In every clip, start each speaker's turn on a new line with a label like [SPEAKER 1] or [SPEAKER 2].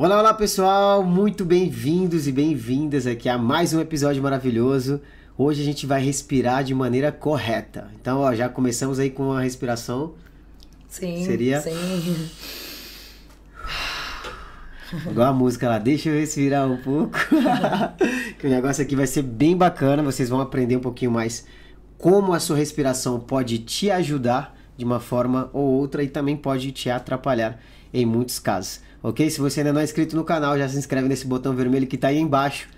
[SPEAKER 1] Olá, olá pessoal, muito bem-vindos e bem-vindas aqui a mais um episódio maravilhoso. Hoje a gente vai respirar de maneira correta. Então, ó, já começamos aí com a respiração.
[SPEAKER 2] Sim.
[SPEAKER 1] Seria?
[SPEAKER 2] Sim.
[SPEAKER 1] Igual a música lá, deixa eu respirar um pouco. que o negócio aqui vai ser bem bacana, vocês vão aprender um pouquinho mais como a sua respiração pode te ajudar de uma forma ou outra e também pode te atrapalhar em muitos casos. Ok? Se você ainda não é inscrito no canal, já se inscreve nesse botão vermelho que está aí embaixo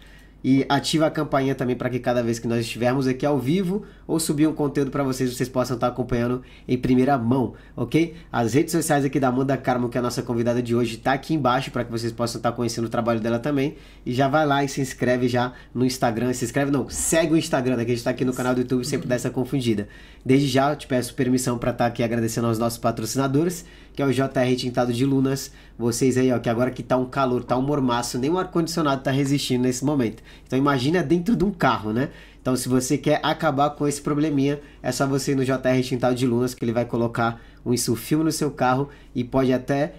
[SPEAKER 1] e ativa a campainha também para que cada vez que nós estivermos aqui ao vivo ou subir um conteúdo para vocês, vocês possam estar acompanhando em primeira mão, ok? As redes sociais aqui da Amanda Carmo, que é a nossa convidada de hoje, tá aqui embaixo para que vocês possam estar conhecendo o trabalho dela também. E já vai lá e se inscreve já no Instagram. Se inscreve não, segue o Instagram, né, que a gente tá aqui no canal do YouTube sempre dá essa confundida. Desde já eu te peço permissão para estar aqui agradecendo aos nossos patrocinadores, que é o JR Tintado de Lunas. Vocês aí, ó, que agora que tá um calor, tá um mormaço, nem o ar-condicionado tá resistindo nesse momento. Então imagina dentro de um carro, né? Então, se você quer acabar com esse probleminha, é só você ir no JR Tintado de Lunas, que ele vai colocar um insufilme no seu carro e pode até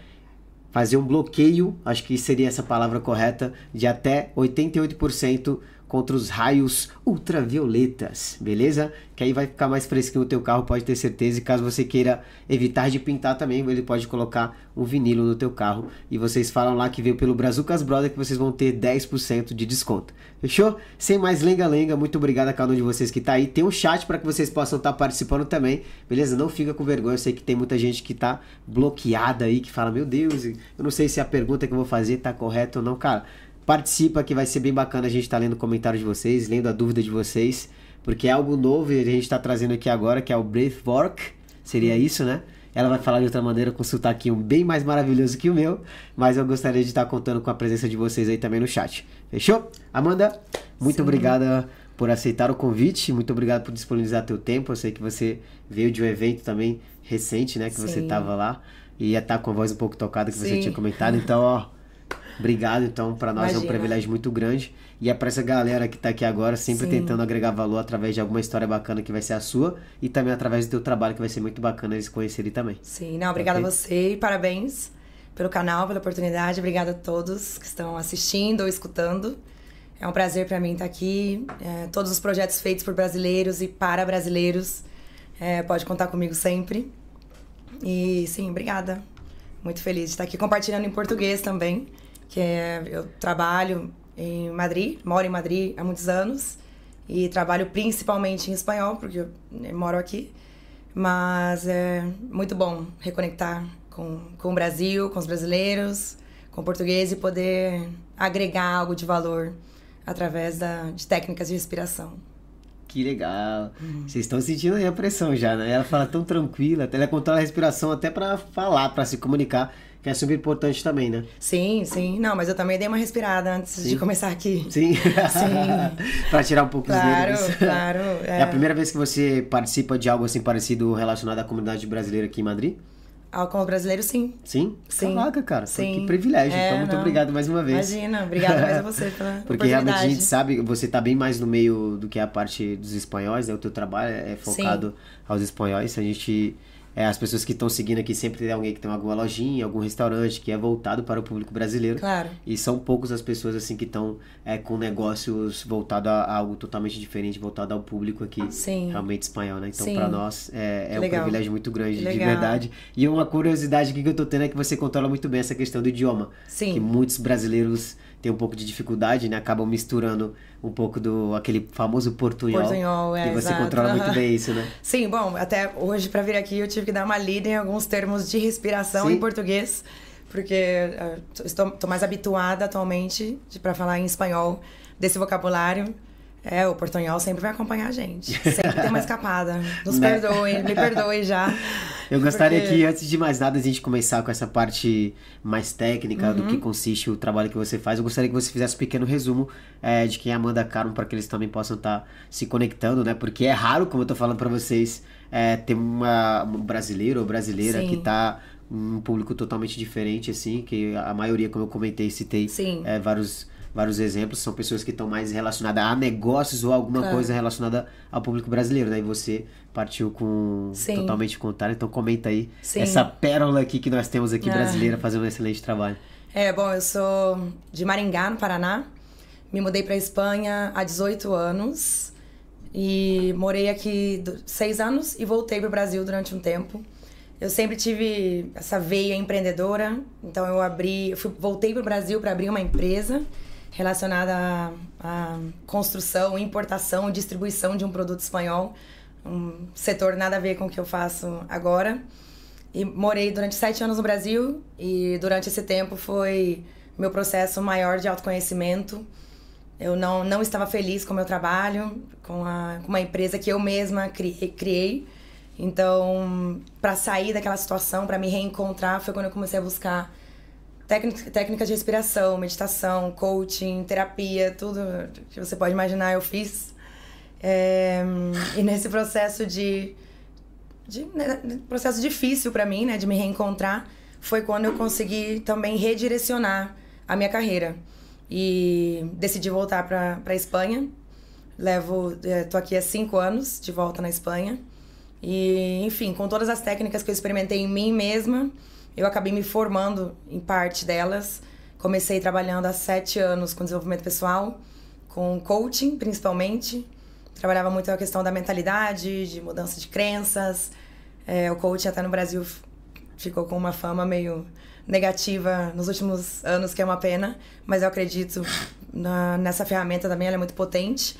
[SPEAKER 1] fazer um bloqueio, acho que seria essa palavra correta, de até 88% contra os raios ultravioletas, beleza? Que aí vai ficar mais fresquinho o teu carro, pode ter certeza. E caso você queira evitar de pintar também, ele pode colocar um vinilo no teu carro. E vocês falam lá que veio pelo Brazucas Brother que vocês vão ter 10% de desconto. Fechou? Sem mais lenga-lenga, muito obrigado a cada um de vocês que tá aí. Tem um chat para que vocês possam estar tá participando também, beleza? Não fica com vergonha, eu sei que tem muita gente que tá bloqueada aí, que fala, meu Deus, eu não sei se a pergunta que eu vou fazer tá correta ou não, cara Participa que vai ser bem bacana a gente estar tá lendo comentários de vocês, lendo a dúvida de vocês, porque é algo novo e a gente está trazendo aqui agora, que é o Breathwork, seria isso, né? Ela vai falar de outra maneira com um sotaquinho bem mais maravilhoso que o meu, mas eu gostaria de estar contando com a presença de vocês aí também no chat. Fechou? Amanda, muito Sim. obrigada por aceitar o convite, muito obrigado por disponibilizar teu tempo. Eu sei que você veio de um evento também recente, né, que Sim. você estava lá e ia estar com a voz um pouco tocada que Sim. você tinha comentado. Então, ó, Obrigado, então, para nós Imagina. é um privilégio muito grande. E é para essa galera que está aqui agora, sempre Sim. tentando agregar valor através de alguma história bacana que vai ser a sua e também através do teu trabalho, que vai ser muito bacana eles conhecerem também.
[SPEAKER 2] Sim, não, obrigada okay? a você e parabéns pelo canal, pela oportunidade. Obrigada a todos que estão assistindo ou escutando. É um prazer para mim estar aqui. É, todos os projetos feitos por brasileiros e para brasileiros, é, pode contar comigo sempre. E sim, obrigada. Muito feliz de estar aqui compartilhando em português também que é, eu trabalho em Madrid, moro em Madrid há muitos anos e trabalho principalmente em espanhol, porque eu né, moro aqui. Mas é muito bom reconectar com, com o Brasil, com os brasileiros, com o português e poder agregar algo de valor através da, de técnicas de respiração.
[SPEAKER 1] Que legal. Uhum. Vocês estão sentindo aí a pressão já, né? Ela fala tão tranquila, ela controla a respiração até para falar, para se comunicar que é super importante também, né?
[SPEAKER 2] Sim, sim. Não, mas eu também dei uma respirada antes sim. de começar aqui.
[SPEAKER 1] Sim. sim. para tirar um pouco
[SPEAKER 2] claro,
[SPEAKER 1] os nervos.
[SPEAKER 2] Claro,
[SPEAKER 1] é. é a primeira vez que você participa de algo assim parecido relacionado à comunidade brasileira aqui em Madrid?
[SPEAKER 2] Ao brasileiro, sim.
[SPEAKER 1] Sim?
[SPEAKER 2] Sim.
[SPEAKER 1] Caraca, cara. Sim. Que privilégio. É, então, muito não. obrigado mais uma vez.
[SPEAKER 2] Imagina, obrigada mais a você pela
[SPEAKER 1] Porque realmente a gente sabe, você tá bem mais no meio do que a parte dos espanhóis, né? O teu trabalho é focado sim. aos espanhóis. A gente é, as pessoas que estão seguindo aqui sempre tem alguém que tem alguma lojinha, algum restaurante que é voltado para o público brasileiro.
[SPEAKER 2] Claro.
[SPEAKER 1] E são poucos as pessoas assim que estão é, com negócios voltados a, a, algo totalmente diferente, voltado ao público aqui.
[SPEAKER 2] Sim.
[SPEAKER 1] Realmente espanhol, né? Então, para nós é, é um privilégio muito grande, de verdade. E uma curiosidade aqui que eu tô tendo é que você controla muito bem essa questão do idioma.
[SPEAKER 2] Sim.
[SPEAKER 1] Que muitos brasileiros têm um pouco de dificuldade, né? Acabam misturando um pouco do aquele famoso portunhol.
[SPEAKER 2] Portunhol, é.
[SPEAKER 1] E você
[SPEAKER 2] exato.
[SPEAKER 1] controla muito bem isso, né?
[SPEAKER 2] Sim, bom, até hoje para vir aqui eu tive que dar uma lida em alguns termos de respiração Sim. em português, porque estou, estou mais habituada atualmente para falar em espanhol desse vocabulário. É, o portunhol sempre vai acompanhar a gente. Sempre tem uma escapada. Nos né? perdoe, me perdoe já.
[SPEAKER 1] Eu gostaria Porque... que, antes de mais nada, a gente começar com essa parte mais técnica uhum. do que consiste o trabalho que você faz, eu gostaria que você fizesse um pequeno resumo é, de quem é Amanda Carmo, para que eles também possam estar tá se conectando, né? Porque é raro, como eu tô falando para vocês, é, ter uma, um brasileiro ou brasileira Sim. que tá um público totalmente diferente, assim, que a maioria, como eu comentei, citei é, vários vários exemplos, são pessoas que estão mais relacionadas a negócios ou alguma claro. coisa relacionada ao público brasileiro, né? E você partiu com Sim. totalmente contrário, então comenta aí Sim. essa pérola aqui que nós temos aqui ah. brasileira fazendo um excelente trabalho.
[SPEAKER 2] É, bom, eu sou de Maringá, no Paraná. Me mudei para Espanha há 18 anos e morei aqui seis anos e voltei para o Brasil durante um tempo. Eu sempre tive essa veia empreendedora, então eu abri, eu fui, voltei para o Brasil para abrir uma empresa relacionada à, à construção, importação e distribuição de um produto espanhol, um setor nada a ver com o que eu faço agora. E morei durante sete anos no Brasil e durante esse tempo foi meu processo maior de autoconhecimento. Eu não, não estava feliz com o meu trabalho, com, a, com uma empresa que eu mesma criei. então, para sair daquela situação, para me reencontrar, foi quando eu comecei a buscar técnicas de respiração, meditação, coaching, terapia, tudo que você pode imaginar eu fiz. É, e nesse processo de, de né, processo difícil para mim, né, de me reencontrar, foi quando eu consegui também redirecionar a minha carreira e decidi voltar para Espanha. Levo, estou é, aqui há cinco anos de volta na Espanha e, enfim, com todas as técnicas que eu experimentei em mim mesma, eu acabei me formando em parte delas. Comecei trabalhando há sete anos com desenvolvimento pessoal, com coaching principalmente. Trabalhava muito a questão da mentalidade, de mudança de crenças. É, o coaching até no Brasil ficou com uma fama meio negativa nos últimos anos, que é uma pena, mas eu acredito na, nessa ferramenta também, ela é muito potente.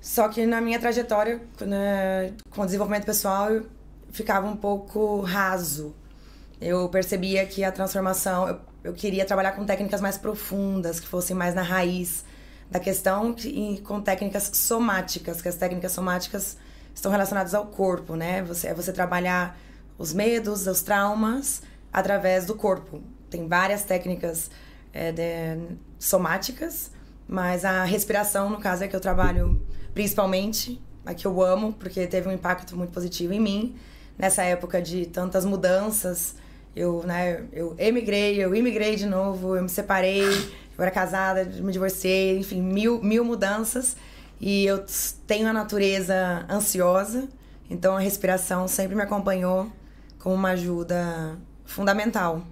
[SPEAKER 2] Só que na minha trajetória né, com desenvolvimento pessoal eu ficava um pouco raso. Eu percebia que a transformação, eu, eu queria trabalhar com técnicas mais profundas, que fossem mais na raiz da questão e com técnicas somáticas, que as técnicas somáticas estão relacionadas ao corpo, né? Você, é você trabalhar os medos, os traumas através do corpo. Tem várias técnicas é, de, somáticas, mas a respiração, no caso, é que eu trabalho principalmente, a que eu amo, porque teve um impacto muito positivo em mim. Nessa época de tantas mudanças, eu, né, eu emigrei, eu imigrei de novo, eu me separei, eu era casada, me divorciei, enfim, mil, mil mudanças. E eu tenho a natureza ansiosa, então a respiração sempre me acompanhou como uma ajuda fundamental.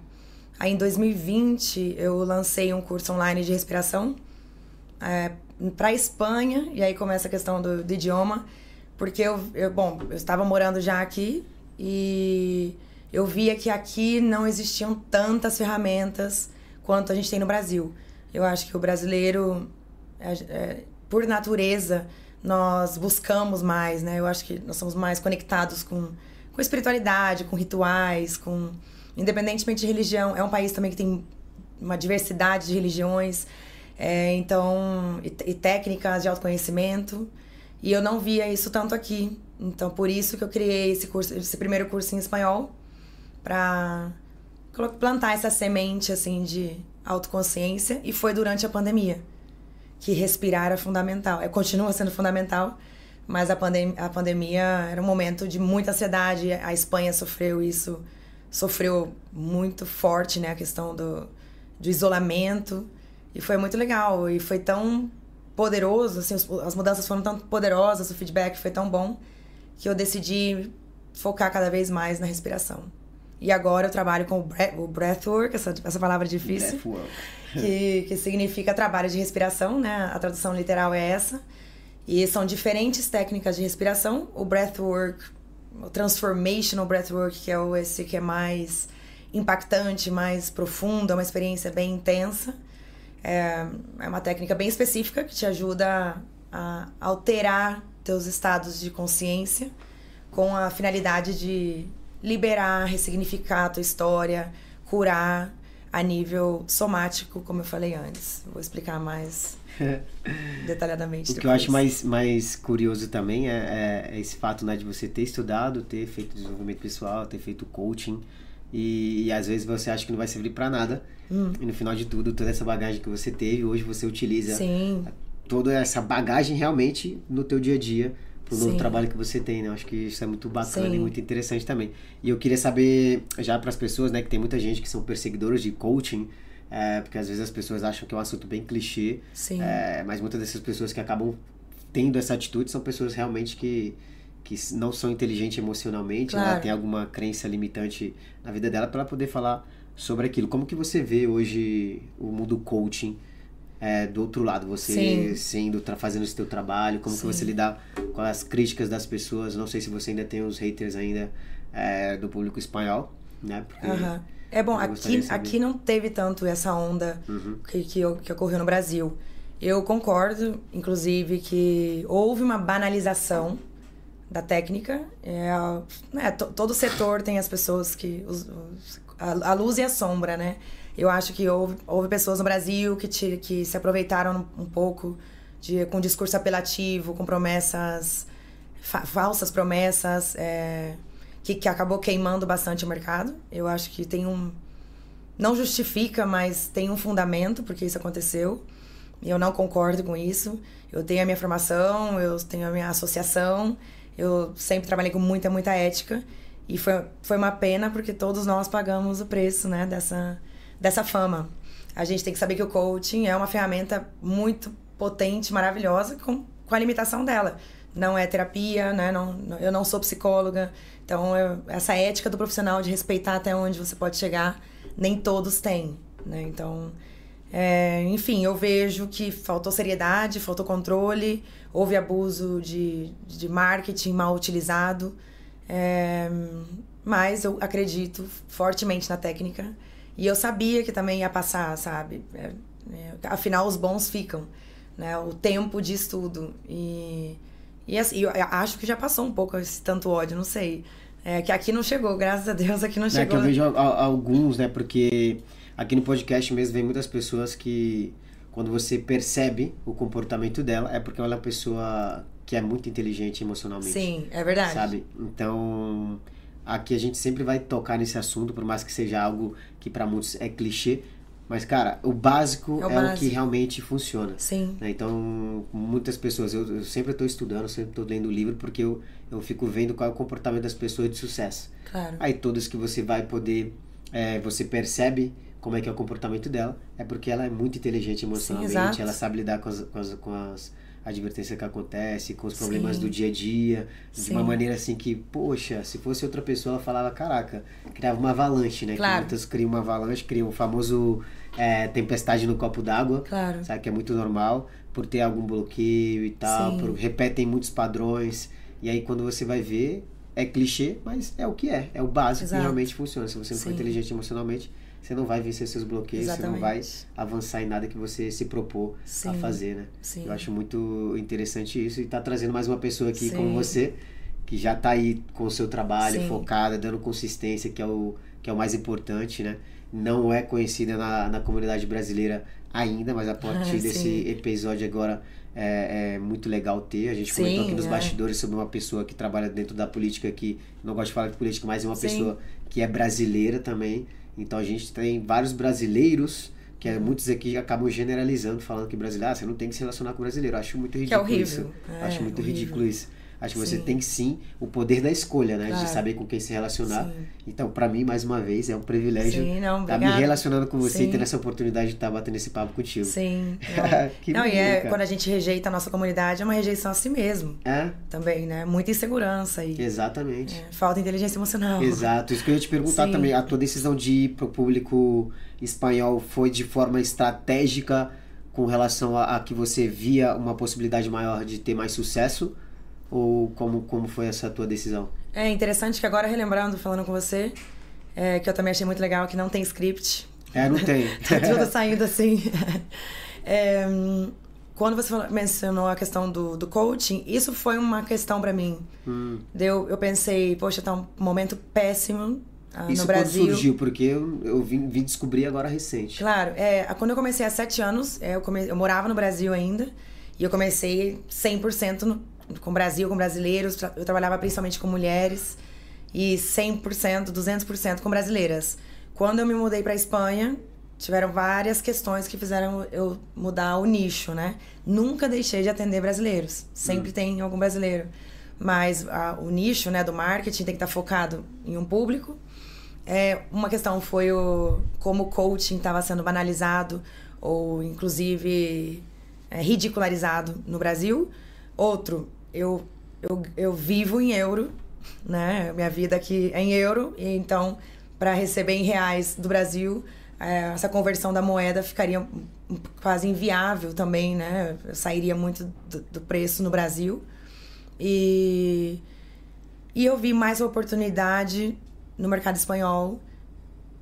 [SPEAKER 2] Aí em 2020 eu lancei um curso online de respiração é, para Espanha, e aí começa a questão do, do idioma, porque eu, eu, bom, eu estava morando já aqui e eu via que aqui não existiam tantas ferramentas quanto a gente tem no Brasil. Eu acho que o brasileiro, é, é, por natureza, nós buscamos mais, né? Eu acho que nós somos mais conectados com, com espiritualidade, com rituais, com independentemente de religião. É um país também que tem uma diversidade de religiões. É, então, e, e, técnicas de autoconhecimento. E eu não via isso tanto aqui. Então, por isso que eu criei esse curso, esse primeiro curso em espanhol, para plantar essa semente assim de autoconsciência. E foi durante a pandemia que respirar era fundamental. É, continua sendo fundamental, mas a, pandem a pandemia era um momento de muita ansiedade. A Espanha sofreu isso, sofreu muito forte, né? A questão do, do isolamento. E foi muito legal. E foi tão poderoso, assim, as mudanças foram tão poderosas, o feedback foi tão bom, que eu decidi focar cada vez mais na respiração. E agora eu trabalho com o, breath, o breathwork, essa, essa palavra difícil, que, que significa trabalho de respiração, né? A tradução literal é essa. E são diferentes técnicas de respiração. O breathwork, o transformational breathwork, que é o, esse que é mais impactante, mais profundo, é uma experiência bem intensa. É, é uma técnica bem específica que te ajuda a alterar teus estados de consciência com a finalidade de liberar, ressignificar a tua história, curar a nível somático, como eu falei antes. Vou explicar mais detalhadamente.
[SPEAKER 1] o depois. que eu acho mais, mais curioso também é, é, esse fato né, de você ter estudado, ter feito desenvolvimento pessoal, ter feito coaching. E, e às vezes você acha que não vai servir para nada. Hum. E no final de tudo, toda essa bagagem que você teve, hoje você utiliza
[SPEAKER 2] Sim.
[SPEAKER 1] toda essa bagagem realmente no teu dia a dia pro novo trabalho que você tem, né? Acho que isso é muito bacana Sim. e muito interessante também. E eu queria saber já para as pessoas, né, que tem muita gente que são perseguidores de coaching, É, porque às vezes as pessoas acham que é um assunto bem clichê.
[SPEAKER 2] Sim.
[SPEAKER 1] É, mas muitas dessas pessoas que acabam tendo essa atitude são pessoas realmente que, que não são inteligentes emocionalmente,
[SPEAKER 2] Claro.
[SPEAKER 1] ela tem alguma crença limitante na vida dela para poder falar sobre aquilo. Como que você vê hoje o mundo coaching é, do outro lado? Você
[SPEAKER 2] Sim.
[SPEAKER 1] sendo, fazendo esse teu trabalho, como que
[SPEAKER 2] Sim.
[SPEAKER 1] você lidar com as críticas das pessoas? Não sei se você ainda tem os haters ainda é, do público espanhol, né? Porque
[SPEAKER 2] Aham. É bom, aqui, aqui não teve tanto essa onda
[SPEAKER 1] Uhum.
[SPEAKER 2] que, que, que ocorreu no Brasil. Eu concordo, inclusive, que houve uma banalização da técnica. É, né, to- todo setor tem as pessoas que. os- os- a, a luz e a sombra, né? Eu acho que houve, houve pessoas no Brasil que, te- que se aproveitaram um pouco de, com discurso apelativo, com promessas, fa- falsas promessas, é, que, que acabou queimando bastante o mercado. Eu acho que tem um. Não justifica, mas tem um fundamento porque isso aconteceu. E eu não concordo com isso. Eu tenho a minha formação, eu tenho a minha associação, eu sempre trabalhei com muita, muita ética. E foi, foi uma pena porque todos nós pagamos o preço né, dessa, dessa fama. A gente tem que saber que o coaching é uma ferramenta muito potente, maravilhosa, com, com a limitação dela. Não é terapia, né? não, eu não sou psicóloga. Então, eu- essa ética do profissional de respeitar até onde você pode chegar, nem todos têm. Né? Então, é, enfim, eu vejo que faltou seriedade, faltou controle, houve abuso de, de marketing mal utilizado. É, mas eu acredito fortemente na técnica. E eu sabia que também ia passar, sabe? É, é, afinal, os bons ficam. Né? O tempo de estudo. E, e assim, eu acho que já passou um pouco esse tanto ódio, não sei. É, que aqui não chegou, graças a Deus, aqui não
[SPEAKER 1] É que
[SPEAKER 2] chegou.
[SPEAKER 1] eu vejo a- a- alguns, né? Porque aqui no podcast mesmo vem muitas pessoas que quando você percebe o comportamento dela é porque ela é uma pessoa que é muito inteligente emocionalmente.
[SPEAKER 2] Sim, é verdade.
[SPEAKER 1] Sabe? Então, aqui a gente sempre vai tocar nesse assunto, por mais que seja algo que para muitos é clichê, mas cara, o básico
[SPEAKER 2] É
[SPEAKER 1] é
[SPEAKER 2] o
[SPEAKER 1] o, que
[SPEAKER 2] básico.
[SPEAKER 1] realmente funciona.
[SPEAKER 2] Sim.
[SPEAKER 1] né? Então, muitas pessoas, eu, eu sempre estou estudando, sempre estou lendo livro, porque eu, eu fico vendo qual é o comportamento das pessoas de sucesso.
[SPEAKER 2] Claro.
[SPEAKER 1] Aí todas que você vai poder, é, você percebe como é que é o comportamento dela, é porque ela é muito inteligente emocionalmente,
[SPEAKER 2] exato.
[SPEAKER 1] ela sabe lidar com as, com as, com as advertências que acontecem, com os problemas
[SPEAKER 2] Sim.
[SPEAKER 1] do dia a dia, de
[SPEAKER 2] Sim.
[SPEAKER 1] uma maneira assim que, poxa, se fosse outra pessoa, falava, caraca, criava uma avalanche, né?
[SPEAKER 2] Claro.
[SPEAKER 1] Que muitas criam uma avalanche, criam o famoso é, tempestade no copo d'água,
[SPEAKER 2] Claro.
[SPEAKER 1] sabe? Que é muito normal, por ter algum bloqueio e tal, por, repetem muitos padrões, e aí quando você vai ver, é clichê, mas é o que é, é o básico
[SPEAKER 2] Exato.
[SPEAKER 1] que realmente funciona. Se você não for inteligente emocionalmente, você não vai vencer seus bloqueios, você não vai
[SPEAKER 2] Exatamente.
[SPEAKER 1] avançar em nada que você se propor a
[SPEAKER 2] Sim.
[SPEAKER 1] fazer, né?
[SPEAKER 2] Sim.
[SPEAKER 1] Eu acho muito interessante isso e tá trazendo mais uma pessoa aqui
[SPEAKER 2] Sim.
[SPEAKER 1] como você, que já tá aí com o seu trabalho, focada, dando consistência, que é o, que é o mais importante, né? Não é conhecida na, na comunidade brasileira ainda, mas a partir
[SPEAKER 2] Ah,
[SPEAKER 1] desse episódio agora é, é muito legal ter. A gente
[SPEAKER 2] Sim,
[SPEAKER 1] comentou aqui nos
[SPEAKER 2] é.
[SPEAKER 1] bastidores sobre uma pessoa que trabalha dentro da política que não gosto de falar de política, mas é uma
[SPEAKER 2] Sim.
[SPEAKER 1] pessoa que é brasileira também. Então a gente tem vários brasileiros que é, muitos aqui acabam generalizando, falando que brasileiro, ah, você não tem que se relacionar com brasileiro. Eu acho muito
[SPEAKER 2] Que é
[SPEAKER 1] ridículo
[SPEAKER 2] horrível.
[SPEAKER 1] isso.
[SPEAKER 2] É,
[SPEAKER 1] acho muito
[SPEAKER 2] horrível.
[SPEAKER 1] ridículo isso. Acho que você
[SPEAKER 2] Sim.
[SPEAKER 1] tem sim o poder da escolha, né? De
[SPEAKER 2] Claro.
[SPEAKER 1] saber com quem se relacionar.
[SPEAKER 2] Sim.
[SPEAKER 1] Então, pra mim, mais uma vez, é um privilégio
[SPEAKER 2] Sim, não,
[SPEAKER 1] estar me
[SPEAKER 2] obrigada.
[SPEAKER 1] relacionando com você e
[SPEAKER 2] Sim.
[SPEAKER 1] ter essa oportunidade de estar batendo esse papo contigo.
[SPEAKER 2] Sim.
[SPEAKER 1] Que
[SPEAKER 2] não, e é,
[SPEAKER 1] cara.
[SPEAKER 2] quando a gente rejeita a nossa comunidade, é uma rejeição a si mesmo
[SPEAKER 1] É,
[SPEAKER 2] também, né? Muita insegurança e
[SPEAKER 1] exatamente.
[SPEAKER 2] é, falta de inteligência emocional.
[SPEAKER 1] Exato, isso que eu ia te perguntar também. A tua decisão de ir pro público espanhol foi de forma estratégica com relação a, a que você via uma possibilidade maior de ter mais sucesso? Ou como, como foi essa tua decisão?
[SPEAKER 2] É interessante que agora, relembrando, falando com você, é, que eu também achei muito legal, que não tem script.
[SPEAKER 1] É, não tem.
[SPEAKER 2] Tá tudo saindo assim. É, quando você falou- mencionou a questão do, do coaching, isso foi uma questão pra mim.
[SPEAKER 1] Hum.
[SPEAKER 2] Deu, eu pensei, poxa, tá um momento péssimo ah,
[SPEAKER 1] Isso
[SPEAKER 2] no
[SPEAKER 1] quando
[SPEAKER 2] Brasil.
[SPEAKER 1] surgiu, porque eu, eu vim, vim descobrir agora recente.
[SPEAKER 2] Claro, é, quando eu comecei há sete anos, é, eu, come, eu morava no Brasil ainda, e eu comecei 100% no, com o Brasil, com brasileiros, eu trabalhava principalmente com mulheres, e 100%, 200% com brasileiras. Quando eu me mudei para Espanha, tiveram várias questões que fizeram eu mudar o nicho, né? Nunca deixei de atender brasileiros, sempre tem algum brasileiro. Mas ah, o nicho né, do marketing tem que estar focado em um público, É, uma questão foi o, como o coaching estava sendo banalizado ou, inclusive, é, ridicularizado no Brasil. Outro, eu, eu, eu vivo em euro, né? Minha vida aqui é em euro, e então, para receber em reais do Brasil, é, essa conversão da moeda ficaria quase inviável também, né? Eu sairia muito do, do preço no Brasil. E, e eu vi mais oportunidade no mercado espanhol,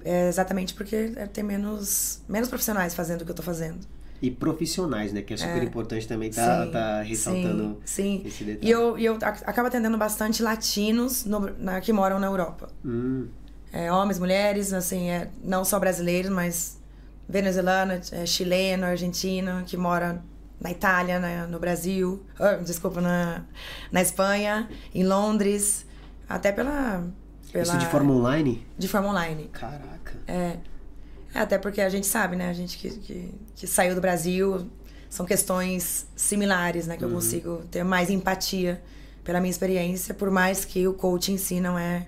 [SPEAKER 2] é, exatamente porque tem menos, menos profissionais fazendo o que eu estou fazendo.
[SPEAKER 1] E profissionais, né? Que é super é. importante também tá, sim, tá ressaltando
[SPEAKER 2] sim, sim. esse detalhe. E eu, e eu acabo atendendo bastante latinos no, na, que moram na Europa.
[SPEAKER 1] Hum.
[SPEAKER 2] É, homens, mulheres, assim, é, não só brasileiros, mas venezuelano, é, chileno, argentino, que mora na Itália, na, no Brasil, oh, desculpa, na, na Espanha, em Londres, até pela, pela...
[SPEAKER 1] Isso de forma online?
[SPEAKER 2] De forma online.
[SPEAKER 1] Caraca.
[SPEAKER 2] É. é até porque a gente sabe, né? A gente que, que, que saiu do Brasil, são questões similares, né? Que uhum. eu consigo ter mais empatia pela minha experiência, por mais que o coaching em si não é...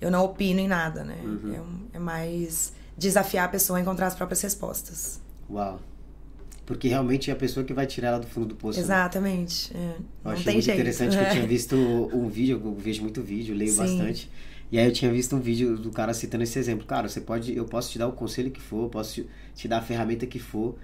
[SPEAKER 2] Eu não opino em nada, né? Uhum. É, é mais desafiar a pessoa a encontrar as próprias respostas.
[SPEAKER 1] Uau. Porque realmente é a pessoa que vai tirar ela do fundo do poço.
[SPEAKER 2] Né? Exatamente. Né? É.
[SPEAKER 1] Eu achei muito jeito. interessante que eu tinha visto um vídeo, eu vejo muito vídeo, leio Sim. bastante. E aí eu tinha visto um vídeo do cara citando esse exemplo. Cara, você pode, eu posso te dar o conselho que for, eu posso te dar a ferramenta que for,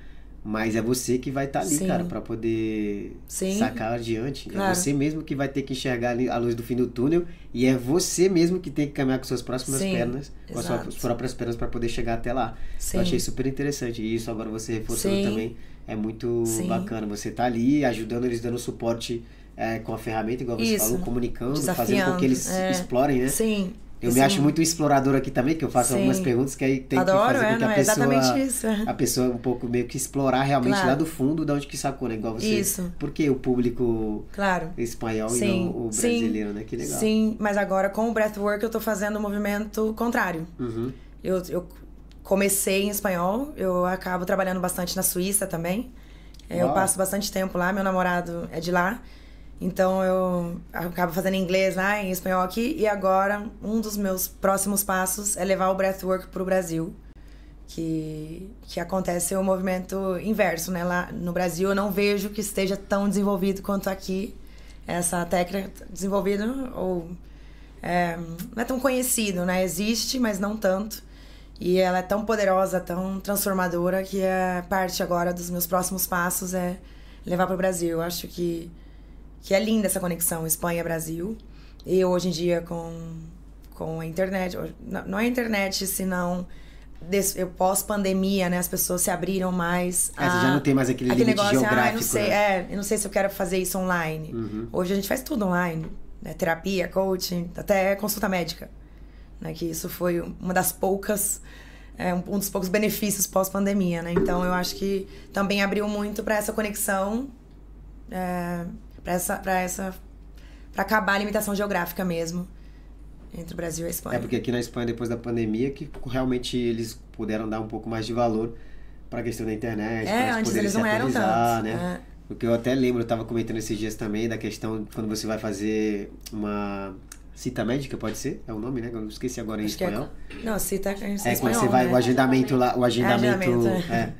[SPEAKER 1] mas é você que vai estar tá ali, Sim. cara, para poder Sim. sacar adiante. É claro. É você mesmo que vai ter que enxergar ali a luz do fim do túnel e é você mesmo que tem que caminhar com suas próximas Sim. pernas, com as suas próprias pernas para poder chegar até lá. Eu achei super interessante. E isso agora você reforçando também é muito bacana. Você tá ali ajudando eles, dando suporte é, com a ferramenta, igual você isso. falou, comunicando, fazendo com que eles é. explorem, né?
[SPEAKER 2] Sim.
[SPEAKER 1] Eu Sim. me acho muito explorador aqui também, que eu faço Sim. algumas perguntas que aí tem Adoro, que fazer com que a é, pessoa. Isso. A pessoa um pouco meio que explorar realmente claro. lá do fundo de onde que sacou, né? Igual você. Isso. Por que o público
[SPEAKER 2] claro.
[SPEAKER 1] espanhol Sim. e não o brasileiro, né? Que legal.
[SPEAKER 2] Sim, mas agora com o breathwork eu tô fazendo o um movimento contrário.
[SPEAKER 1] Uhum.
[SPEAKER 2] Eu, eu comecei em espanhol, eu acabo trabalhando bastante na Suíça também. É, eu passo bastante tempo lá, meu namorado é de lá. Então eu acabo fazendo inglês lá, em espanhol aqui. E agora, um dos meus próximos passos é levar o breathwork para o Brasil. Que, que acontece o movimento inverso, né? Lá no Brasil eu não vejo que esteja tão desenvolvido quanto aqui. Essa técnica desenvolvida ou é, não é tão conhecido, né? Existe, mas não tanto. E ela é tão poderosa, tão transformadora que a parte agora dos meus próximos passos é levar para o Brasil. Eu acho que que é linda essa conexão Espanha-Brasil. E hoje em dia com, com a internet, não é internet, senão eu pós-pandemia, né? As pessoas se abriram mais.
[SPEAKER 1] É, a, já não tem mais aquele, aquele negócio, geográfico, ah, eu
[SPEAKER 2] não sei,
[SPEAKER 1] né?
[SPEAKER 2] é, eu não sei se eu quero fazer isso online.
[SPEAKER 1] Uhum.
[SPEAKER 2] Hoje a gente faz tudo online, né? Terapia, coaching, até consulta médica. Né? Que isso foi uma das poucas é, um, dos poucos benefícios pós-pandemia, né? Então eu acho que também abriu muito para essa conexão é, para essa para essa para acabar a limitação geográfica mesmo entre o Brasil e a Espanha.
[SPEAKER 1] É porque aqui na Espanha depois da pandemia que realmente eles puderam dar um pouco mais de valor para a questão da internet,
[SPEAKER 2] é,
[SPEAKER 1] para
[SPEAKER 2] antes eles não eram tanto,
[SPEAKER 1] né? É. Porque eu até lembro, eu estava comentando esses dias também da questão quando você vai fazer uma cita médica, pode ser? É o nome, né? Eu esqueci agora em Acho é espanhol.
[SPEAKER 2] É, não, cita é em
[SPEAKER 1] É quando você vai, né? o agendamento lá, o agendamento, é, é.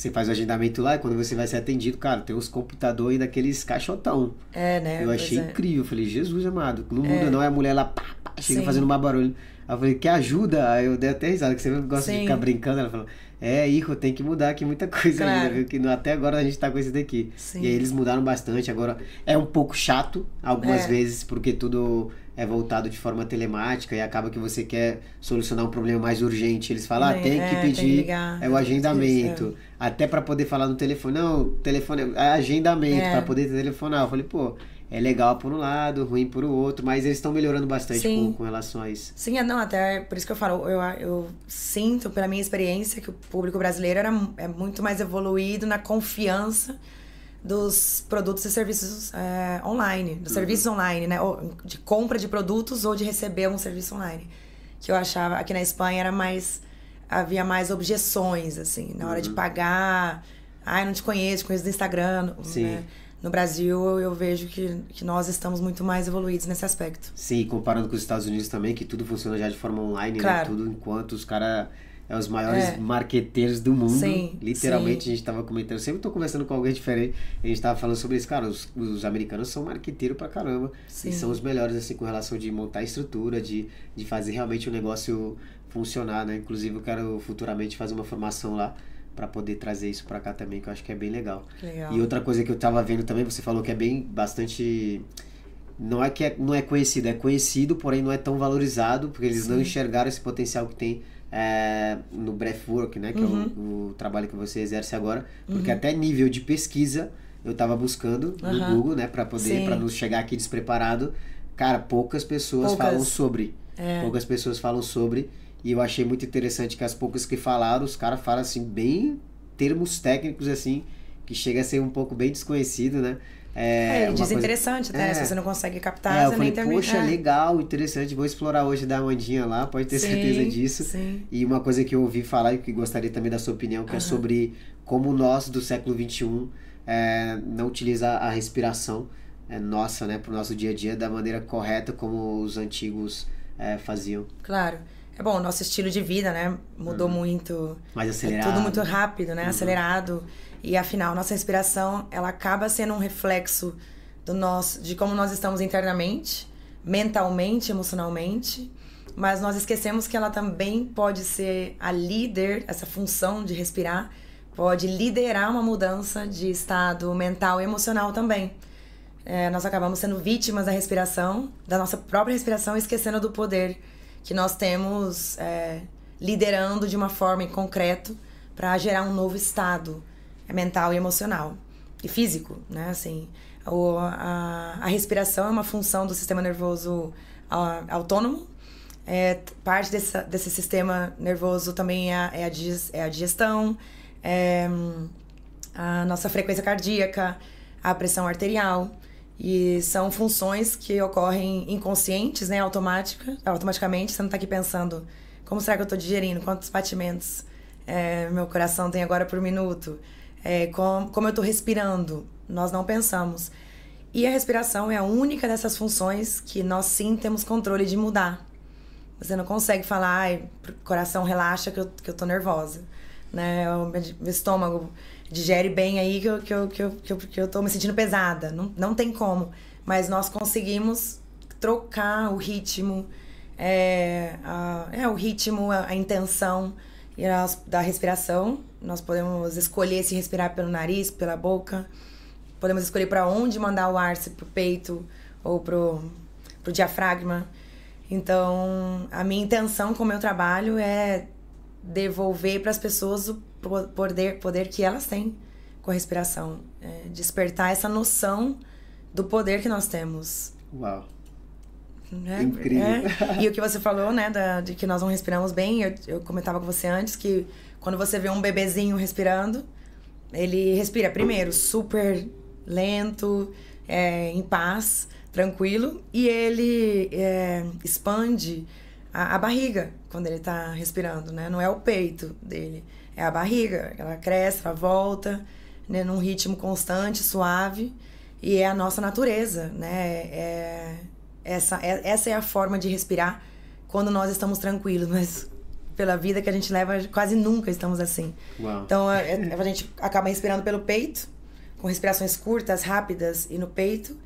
[SPEAKER 1] Você faz o agendamento lá e quando você vai ser atendido, cara, tem uns computadores daqueles caixotão.
[SPEAKER 2] É, né?
[SPEAKER 1] Eu achei é. incrível. Eu falei, Jesus amado, não muda é. não. É a mulher lá, pá, pá, chega Sim. fazendo uma barulho. Aí eu falei, que ajuda? Aí eu dei até risada, que você gosta Sim. de ficar brincando. Ela falou, é, Ico, tem que mudar aqui muita coisa claro. ainda, viu? Que até agora a gente tá com esse daqui. Sim. E aí eles mudaram bastante. Agora é um pouco chato algumas é. vezes, porque tudo é voltado de forma telemática e acaba que você quer solucionar um problema mais urgente. Eles falam, ah, tem que é, pedir que é o agendamento. É. Até para poder falar no telefone. Não, telefone é agendamento, é. para poder telefonar. Eu falei, pô, é legal por um lado, ruim por outro, mas eles estão melhorando bastante com, com, relação a isso.
[SPEAKER 2] Sim, é, não, até por isso que eu falo, eu, eu sinto, pela minha experiência, que o público brasileiro era, é muito mais evoluído na confiança dos produtos e serviços é, online, dos uhum. serviços online, né? Ou de compra de produtos ou de receber um serviço online. Que eu achava, aqui na Espanha era mais. havia mais objeções, assim, na hora uhum. de pagar. Ai, não te conheço, conheço do Instagram.
[SPEAKER 1] Sim.
[SPEAKER 2] Né? no Brasil eu vejo que, que nós estamos muito mais evoluídos nesse aspecto.
[SPEAKER 1] Sim, comparando com os Estados Unidos também, que tudo funciona já de forma online, né?
[SPEAKER 2] Claro.
[SPEAKER 1] né? Tudo enquanto os caras é os maiores
[SPEAKER 2] É.
[SPEAKER 1] marqueteiros do mundo.
[SPEAKER 2] Sim,
[SPEAKER 1] Literalmente
[SPEAKER 2] sim.
[SPEAKER 1] a gente tava comentando, sempre tô conversando com alguém diferente, a gente tava falando sobre isso, cara, os, os americanos são marqueteiros pra caramba.
[SPEAKER 2] Sim.
[SPEAKER 1] E são os melhores, assim, com relação de montar estrutura, de, de fazer realmente o negócio funcionar, né? Inclusive eu quero futuramente fazer uma formação lá pra poder trazer isso pra cá também, que eu acho que é bem legal.
[SPEAKER 2] Legal.
[SPEAKER 1] E outra coisa que eu tava vendo também, você falou que é bem bastante. Não é que é, não é conhecido, é conhecido, porém não é tão valorizado, porque eles não
[SPEAKER 2] Sim.
[SPEAKER 1] enxergaram esse potencial que tem é, no breathwork, né? Que
[SPEAKER 2] Uhum.
[SPEAKER 1] é o, o trabalho que você exerce agora. Porque até nível de pesquisa eu tava buscando no
[SPEAKER 2] Aham.
[SPEAKER 1] Google, né? Pra poder, para não chegar aqui despreparado. Cara, poucas pessoas
[SPEAKER 2] Poucas.
[SPEAKER 1] falam sobre.
[SPEAKER 2] É.
[SPEAKER 1] Poucas pessoas falam sobre. E eu achei muito interessante que as poucas que falaram, os caras falam assim, bem termos técnicos, assim, que chega a ser um pouco bem desconhecido, né?
[SPEAKER 2] É,
[SPEAKER 1] uma
[SPEAKER 2] desinteressante
[SPEAKER 1] coisa-
[SPEAKER 2] até,
[SPEAKER 1] É.
[SPEAKER 2] se você não consegue captar,
[SPEAKER 1] É, eu
[SPEAKER 2] você
[SPEAKER 1] falei,
[SPEAKER 2] nem termina.
[SPEAKER 1] poxa,
[SPEAKER 2] é.
[SPEAKER 1] legal, interessante, vou explorar hoje da Amandinha lá, pode ter
[SPEAKER 2] Sim,
[SPEAKER 1] certeza disso.
[SPEAKER 2] Sim.
[SPEAKER 1] E uma coisa que eu ouvi falar e que gostaria também da sua opinião, que é sobre como nós do século XXI é, não utiliza a respiração é, nossa, né, pro nosso dia a dia da maneira correta como os antigos é, faziam.
[SPEAKER 2] Claro. É bom, o nosso estilo de vida, né? Mudou muito.
[SPEAKER 1] Mais
[SPEAKER 2] É
[SPEAKER 1] acelerado.
[SPEAKER 2] tudo muito rápido, né? Acelerado. E afinal, nossa respiração, ela acaba sendo um reflexo do nosso, de como nós estamos internamente, mentalmente, emocionalmente. Mas nós esquecemos que ela também pode ser a líder, essa função de respirar, pode liderar uma mudança de estado mental e emocional também. É, nós acabamos sendo vítimas da respiração, da nossa própria respiração, esquecendo do poder que nós temos é, liderando de uma forma em concreto para gerar um novo estado mental e emocional e físico, né? Assim, o, a, a respiração é uma função do sistema nervoso ah, autônomo. É, parte desse, desse sistema nervoso também é, a- é, a, digest- é a digestão, é, a nossa frequência cardíaca, a pressão arterial. E são funções que ocorrem inconscientes, né? Automática, automaticamente. Você não tá aqui pensando, como será que eu tô digerindo? Quantos batimentos é, meu coração tem agora por minuto? É, com, como eu tô respirando? Nós não pensamos. E a respiração é a única dessas funções que nós sim temos controle de mudar. Você não consegue falar, ai, coração relaxa que eu, que eu tô nervosa. Né? O meu estômago digere bem aí que eu, que eu, que eu, que eu, que eu tô me sentindo pesada. Não, não tem como. Mas nós conseguimos trocar o ritmo, é, a, é, o ritmo, a, a intenção e da respiração. Nós podemos escolher se respirar pelo nariz, pela boca. Podemos escolher para onde mandar o ar, se pro peito ou pro, pro diafragma. Então, a minha intenção com o meu trabalho é devolver para as pessoas o po- poder, poder que elas têm com a respiração. É despertar essa noção do poder que nós temos.
[SPEAKER 1] Uau.
[SPEAKER 2] Né?
[SPEAKER 1] Incrível.
[SPEAKER 2] É. E o que você falou, né, da, de que nós não respiramos bem, eu, eu comentava com você antes que quando você vê um bebezinho respirando, ele respira primeiro super lento, é, em paz, tranquilo, e ele é, expande a, a barriga quando ele tá respirando, né? Não é o peito dele, é a barriga. Ela cresce, ela volta, né, num ritmo constante, suave, e é a nossa natureza, né? É, essa, é, essa é a forma de respirar quando nós estamos tranquilos, mas pela vida que a gente leva, quase nunca estamos assim.
[SPEAKER 1] Uau.
[SPEAKER 2] Então a, a gente acaba respirando pelo peito, com respirações curtas, rápidas e no peito,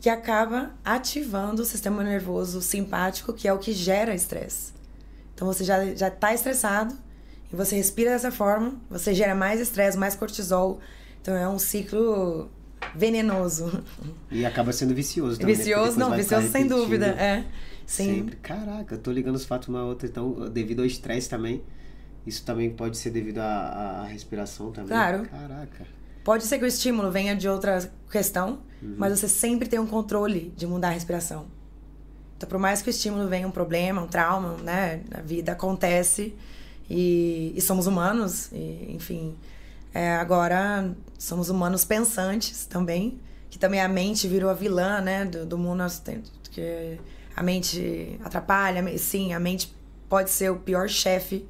[SPEAKER 2] que acaba ativando o sistema nervoso simpático, que é o que gera estresse. Então você já já está estressado e você respira dessa forma, você gera mais estresse, mais cortisol. Então é um ciclo venenoso.
[SPEAKER 1] E acaba sendo vicioso também.
[SPEAKER 2] vicioso, não, vicioso sem dúvida. É. Sim.
[SPEAKER 1] Sempre. Caraca, eu tô ligando os fatos uma outra. Então, devido ao estresse também, isso também pode ser devido à, à respiração também.
[SPEAKER 2] Claro.
[SPEAKER 1] Caraca.
[SPEAKER 2] Pode ser que o estímulo venha de outra questão,
[SPEAKER 1] Uhum.
[SPEAKER 2] mas você sempre tem um controle de mudar a respiração. Então, por mais que o estímulo venha um problema, um trauma, né? A vida acontece e, e somos humanos, e, enfim. É, agora, somos humanos pensantes também, que também a mente virou a vilã, né? Do, do mundo, que a mente atrapalha. Sim, a mente pode ser o pior chefe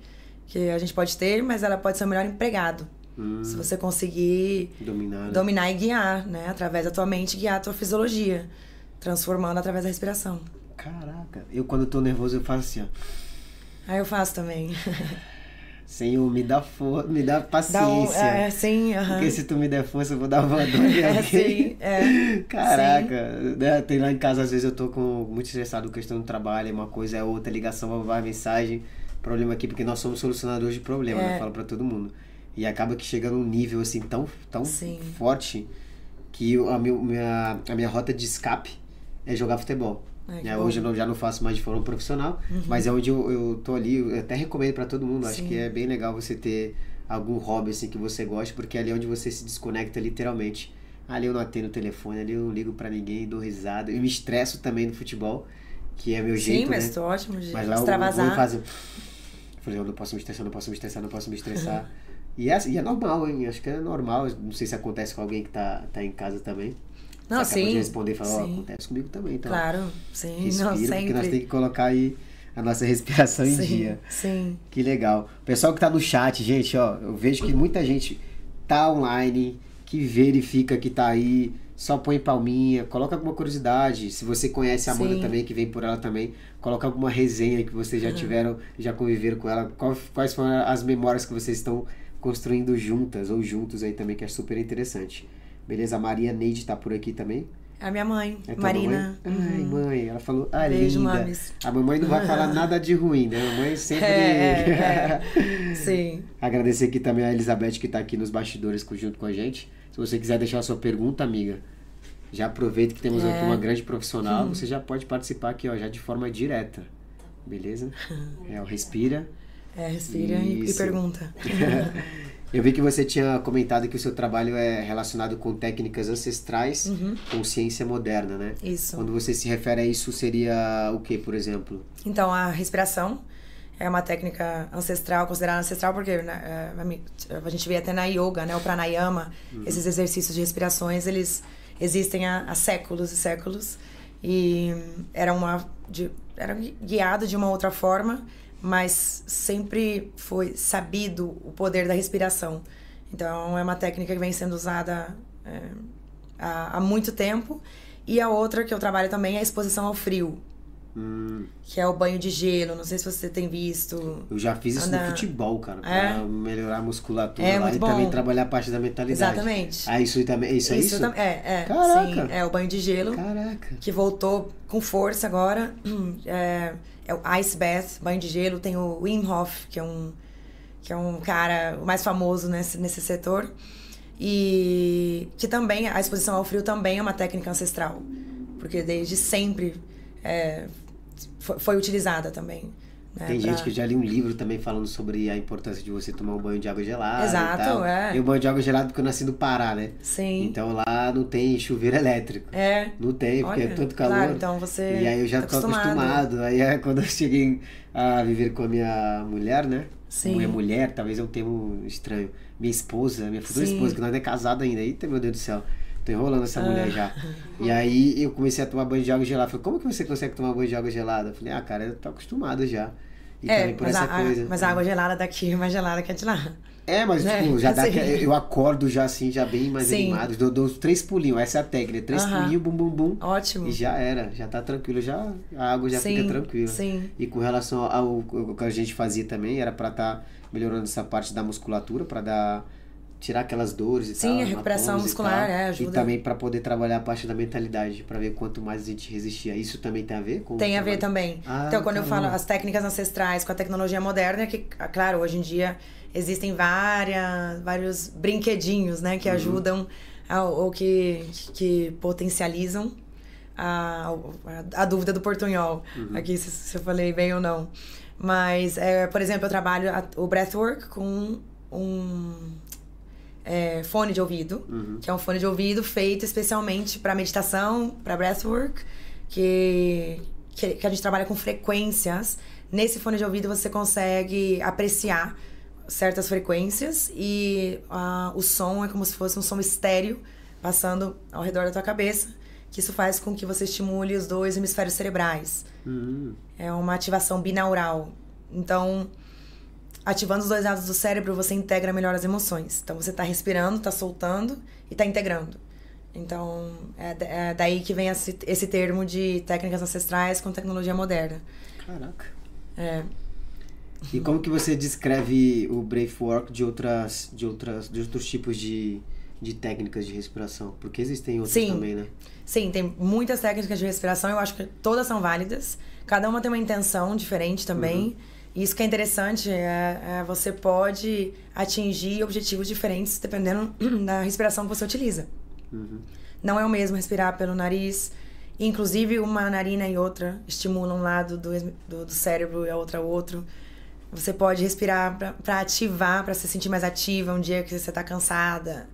[SPEAKER 2] que a gente pode ter, mas ela pode ser o melhor empregado.
[SPEAKER 1] Hum.
[SPEAKER 2] Se você conseguir
[SPEAKER 1] Dominar. né?
[SPEAKER 2] dominar e guiar, né? Através da tua mente, guiar a tua fisiologia. Transformando através da respiração.
[SPEAKER 1] Caraca, eu quando tô nervoso eu faço assim, ó.
[SPEAKER 2] Aí eu faço também.
[SPEAKER 1] Senhor, me dá força, me dá
[SPEAKER 2] Dá um,
[SPEAKER 1] paciência.
[SPEAKER 2] é, sim, aham.
[SPEAKER 1] Porque se tu me der força, eu vou dar uma dor em
[SPEAKER 2] É,
[SPEAKER 1] alguém.
[SPEAKER 2] sim, é.
[SPEAKER 1] Caraca, né? tem lá em casa, às vezes eu tô com muito estressado com questão do trabalho, é uma coisa é outra, ligação, babá, mensagem, problema aqui, porque nós somos solucionadores de problema, né?
[SPEAKER 2] É.
[SPEAKER 1] Eu falo pra todo mundo. E acaba que chega num nível assim tão, tão
[SPEAKER 2] Sim.
[SPEAKER 1] forte que a, minha, a minha rota de escape é jogar futebol.
[SPEAKER 2] Ai, que
[SPEAKER 1] Né. Hoje eu não- já não faço mais de forma profissional, mas é onde eu, eu tô ali, eu até recomendo pra todo mundo, acho
[SPEAKER 2] Sim.
[SPEAKER 1] que é bem legal você ter algum hobby assim que você goste, porque é ali onde você se desconecta literalmente. Ali eu não atendo o telefone, ali eu não ligo pra ninguém, dou risada. Eu me estresso também no futebol, que é meu
[SPEAKER 2] Sim,
[SPEAKER 1] jeito,
[SPEAKER 2] mas
[SPEAKER 1] né?
[SPEAKER 2] tô ótimo de
[SPEAKER 1] Mas lá eu vou
[SPEAKER 2] extravasar.
[SPEAKER 1] e. Eu falei, eu não posso me estressar, não posso me estressar, não posso me estressar. E é, e é normal, hein? Acho que é normal. Não sei se acontece com alguém que tá, tá em casa também.
[SPEAKER 2] Não, sim.
[SPEAKER 1] de responder e falar, ó,
[SPEAKER 2] sim.
[SPEAKER 1] acontece comigo também, então.
[SPEAKER 2] Claro, sim,
[SPEAKER 1] Respira,
[SPEAKER 2] não,
[SPEAKER 1] porque nós
[SPEAKER 2] sempre.
[SPEAKER 1] temos que colocar aí a nossa respiração em
[SPEAKER 2] sim,
[SPEAKER 1] dia.
[SPEAKER 2] sim.
[SPEAKER 1] Que legal. Pessoal que tá no chat, gente, ó, eu vejo que muita gente tá online, que verifica que tá aí, só põe palminha, coloca alguma curiosidade. Se você conhece a Amanda
[SPEAKER 2] Sim.
[SPEAKER 1] também, que vem por ela também, coloca alguma resenha que vocês já tiveram, já conviveram com ela. Qual- Quais foram as memórias que vocês estão construindo juntas ou juntos aí também, que é super interessante. Beleza? A Maria Neide tá por aqui também.
[SPEAKER 2] É a minha mãe,
[SPEAKER 1] É
[SPEAKER 2] Marina.
[SPEAKER 1] Mamãe? Ai,
[SPEAKER 2] Uhum.
[SPEAKER 1] mãe, ela falou, ah,
[SPEAKER 2] Beijo,
[SPEAKER 1] linda.
[SPEAKER 2] mames.
[SPEAKER 1] A mamãe não vai falar nada de ruim, né? A mamãe sempre.
[SPEAKER 2] É, é, Sim.
[SPEAKER 1] Agradecer aqui também a Elizabeth que tá aqui nos bastidores junto com a gente. Se você quiser deixar a sua pergunta, amiga, já aproveita que temos
[SPEAKER 2] É.
[SPEAKER 1] aqui uma grande profissional. Você já pode participar aqui, ó, já de forma direta. Beleza? É, o respira.
[SPEAKER 2] É, respira e, e pergunta.
[SPEAKER 1] Eu vi que você tinha comentado que o seu trabalho é relacionado com técnicas ancestrais
[SPEAKER 2] Uhum.
[SPEAKER 1] com ciência moderna, né?
[SPEAKER 2] Isso.
[SPEAKER 1] Quando você se refere a isso, seria o que, por exemplo?
[SPEAKER 2] Então, a respiração é uma técnica ancestral, considerada ancestral, porque né, é, a gente vê até na yoga, né, o pranayama, esses exercícios de respirações, eles existem há, há séculos e séculos. E era uma de, era guiado de uma outra forma, mas sempre foi sabido o poder da respiração. Então, é uma técnica que vem sendo usada é, há, há muito tempo. E a outra que eu trabalho também é a exposição ao frio
[SPEAKER 1] Hum,
[SPEAKER 2] que é o banho de gelo. Não sei se você tem visto.
[SPEAKER 1] eu já fiz isso
[SPEAKER 2] Anda-
[SPEAKER 1] no futebol, cara, pra
[SPEAKER 2] É?
[SPEAKER 1] melhorar a musculatura
[SPEAKER 2] É,
[SPEAKER 1] lá e
[SPEAKER 2] bom.
[SPEAKER 1] também trabalhar a parte da mentalidade.
[SPEAKER 2] Exatamente.
[SPEAKER 1] Ah, isso também, isso é isso?
[SPEAKER 2] tam- É, é.
[SPEAKER 1] Caraca.
[SPEAKER 2] Sim, é o banho de gelo.
[SPEAKER 1] Caraca.
[SPEAKER 2] Que voltou com força agora. É, é o Ice Bath, banho de gelo. Tem o Wim Hof, que é um, que é um cara mais famoso nesse, nesse setor. E que também, a exposição ao frio também é uma técnica ancestral. Porque desde sempre é, foi, foi utilizada também. Né,
[SPEAKER 1] Tem
[SPEAKER 2] pra-
[SPEAKER 1] gente que já li um livro também falando sobre a importância de você tomar um banho de água gelada.
[SPEAKER 2] Exato, é.
[SPEAKER 1] E o banho de água gelada porque eu nasci no Pará, né?
[SPEAKER 2] Sim.
[SPEAKER 1] Então lá não tem chuveiro elétrico.
[SPEAKER 2] É.
[SPEAKER 1] Não tem, porque
[SPEAKER 2] Olha,
[SPEAKER 1] é tanto calor.
[SPEAKER 2] Claro, então você.
[SPEAKER 1] E aí eu já
[SPEAKER 2] tá
[SPEAKER 1] tô acostumado. Aí é quando eu cheguei a viver com a minha mulher, né?
[SPEAKER 2] Sim.
[SPEAKER 1] Minha mulher, talvez é um termo estranho. Minha esposa, minha futura
[SPEAKER 2] Sim.
[SPEAKER 1] esposa, que nós não é casado ainda. Eita, meu Deus do céu. Tô enrolando essa
[SPEAKER 2] Ah.
[SPEAKER 1] mulher já. E aí eu comecei a tomar banho de água gelada. Falei, como que você consegue tomar banho de água gelada? Eu falei, ah, cara, eu tô acostumado já. E
[SPEAKER 2] É,
[SPEAKER 1] por
[SPEAKER 2] mas,
[SPEAKER 1] essa
[SPEAKER 2] a,
[SPEAKER 1] coisa.
[SPEAKER 2] mas a água gelada daqui é mais gelada que a de lá.
[SPEAKER 1] É, mas
[SPEAKER 2] né?
[SPEAKER 1] tipo, já dá
[SPEAKER 2] Sim.
[SPEAKER 1] que eu acordo já assim, já bem mais
[SPEAKER 2] Sim.
[SPEAKER 1] animado. Dou, dou três pulinhos, essa é a técnica. Três pulinhos, bum, bum, bum.
[SPEAKER 2] Ótimo.
[SPEAKER 1] E já era, já tá tranquilo, já a água já
[SPEAKER 2] sim,
[SPEAKER 1] fica tranquila.
[SPEAKER 2] Sim.
[SPEAKER 1] E com relação ao, ao que a gente fazia também, era pra estar melhorando essa parte da musculatura, pra dar tirar aquelas dores e
[SPEAKER 2] Sim,
[SPEAKER 1] tal.
[SPEAKER 2] a
[SPEAKER 1] na
[SPEAKER 2] recuperação
[SPEAKER 1] e
[SPEAKER 2] muscular,
[SPEAKER 1] tal.
[SPEAKER 2] é, ajuda.
[SPEAKER 1] E também pra poder trabalhar a parte da mentalidade, pra ver quanto mais a gente resistia. Isso também tem a ver com
[SPEAKER 2] Tem a ver também.
[SPEAKER 1] Ah,
[SPEAKER 2] então, quando eu falo
[SPEAKER 1] caramba.
[SPEAKER 2] as técnicas ancestrais com a tecnologia moderna, que, ah, claro, hoje em dia existem várias, vários brinquedinhos, né, que
[SPEAKER 1] Uhum.
[SPEAKER 2] ajudam a- ou que, que potencializam a, a, a dúvida do portunhol.
[SPEAKER 1] Uhum.
[SPEAKER 2] Aqui, se, se eu falei bem ou não. Mas, é, por exemplo, eu trabalho a- o breathwork com um é, fone de ouvido,
[SPEAKER 1] Uhum.
[SPEAKER 2] que é um fone de ouvido feito especialmente para meditação, para breathwork, que, que, que a gente trabalha com frequências. Nesse fone de ouvido você consegue apreciar certas frequências e ah, o som é como se fosse um som estéreo passando ao redor da tua cabeça, que isso faz com que você estimule os dois hemisférios cerebrais.
[SPEAKER 1] Hum,
[SPEAKER 2] É uma ativação binaural. Então, ativando os dois lados do cérebro, você integra melhor as emoções. Então você está respirando, está soltando e está integrando. Então é, é, daí que vem esse, esse termo de técnicas ancestrais com tecnologia moderna.
[SPEAKER 1] Caraca.
[SPEAKER 2] É.
[SPEAKER 1] E como que você descreve o Breathwork de outras, de outras, de outros tipos de, de técnicas de respiração? Porque existem outras
[SPEAKER 2] Sim.
[SPEAKER 1] também, né?
[SPEAKER 2] Sim, tem muitas técnicas de respiração, eu acho que todas são válidas. Cada uma tem uma intenção diferente também. E Isso que é interessante, é, é você pode atingir objetivos diferentes dependendo da respiração que você utiliza. Não é o mesmo respirar pelo nariz. Inclusive, uma narina e outra estimulam um lado do, do, do cérebro e a outra outro. Você pode respirar para ativar, para se sentir mais ativa um dia que você está cansada.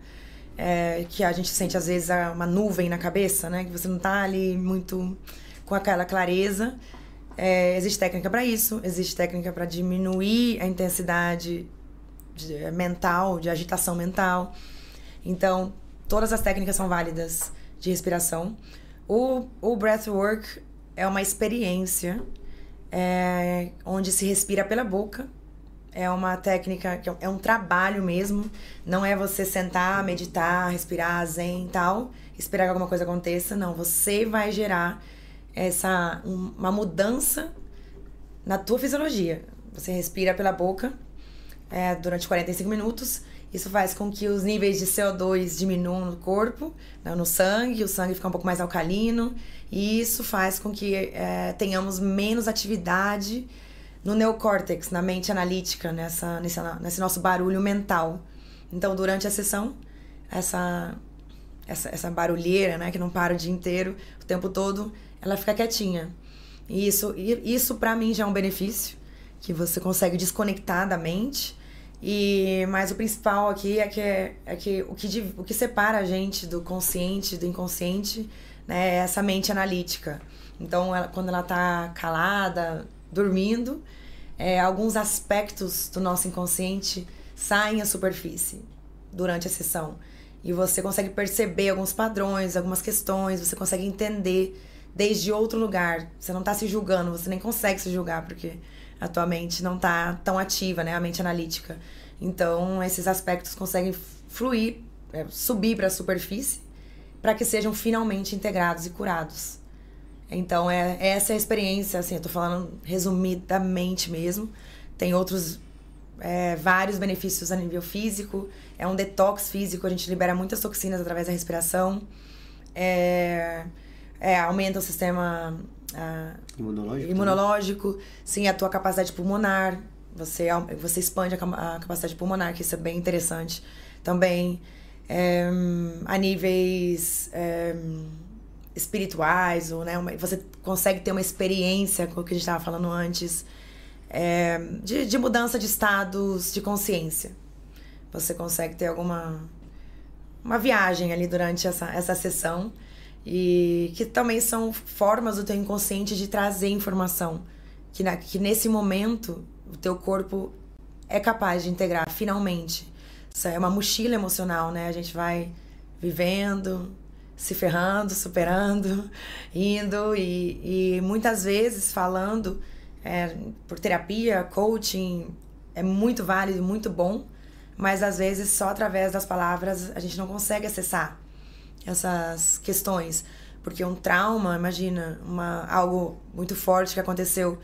[SPEAKER 2] É, que a gente sente às vezes uma nuvem na cabeça, né? Que você não tá ali muito com aquela clareza. É, existe técnica para isso, existe técnica para diminuir a intensidade de- é, mental, de agitação mental. Então, todas as técnicas são válidas de respiração. O, o breathwork é uma experiência é, onde se respira pela boca. É uma técnica, é é um trabalho mesmo. Não é você sentar, meditar, respirar, zen e tal, esperar que alguma coisa aconteça. Não, você vai gerar essa um- uma mudança na tua fisiologia. Você respira pela boca é, durante 45 minutos. Isso faz com que os níveis de CO2 diminuam no corpo, né, no sangue, o sangue fica um pouco mais alcalino. E isso faz com que é, tenhamos menos atividade no neocórtex, na mente analítica, nessa, nesse, nesse nosso barulho mental. Então, durante a sessão, essa, essa, essa barulheira, né, que não para o dia inteiro, o tempo todo, ela fica quietinha. E isso, isso para mim já é um benefício, que você consegue desconectar da mente. E mas o principal aqui é que é que o que o que separa a gente do consciente, do inconsciente, né, é essa mente analítica. Então, ela, quando ela tá calada, dormindo, é, alguns aspectos do nosso inconsciente saem à superfície durante a sessão. E você consegue perceber alguns padrões, algumas questões, você consegue entender desde outro lugar. Você não tá se julgando, você nem consegue se julgar, porque a tua mente não tá tão ativa, né? A mente analítica. Então, esses aspectos conseguem fluir, é, subir para a superfície, para que sejam finalmente integrados e curados. Então, é, essa é a experiência, assim, eu tô falando resumidamente mesmo. Tem outros, é, vários benefícios a nível físico. É um detox físico, a gente libera muitas toxinas através da respiração. É, é, aumenta o sistema ah,
[SPEAKER 1] Imunológico?
[SPEAKER 2] imunológico, sim, a tua capacidade pulmonar. Você, você expande a, a capacidade pulmonar, que isso é bem interessante também. É, a níveis é, espirituais, ou, né, uma- você consegue ter uma experiência, com o que a gente estava falando antes, é, de, de mudança de estados de consciência. Você consegue ter alguma uma viagem ali durante essa, essa sessão e que também são formas do teu inconsciente de trazer informação. Que, na, que nesse momento o teu corpo é capaz de integrar finalmente. Isso é uma mochila emocional né? A gente vai vivendo se ferrando superando indo e, e muitas vezes falando é, por terapia coaching é muito válido muito bom. Mas às vezes só através das palavras a gente não consegue acessar essas questões. Porque um trauma, imagina, uma, algo muito forte que aconteceu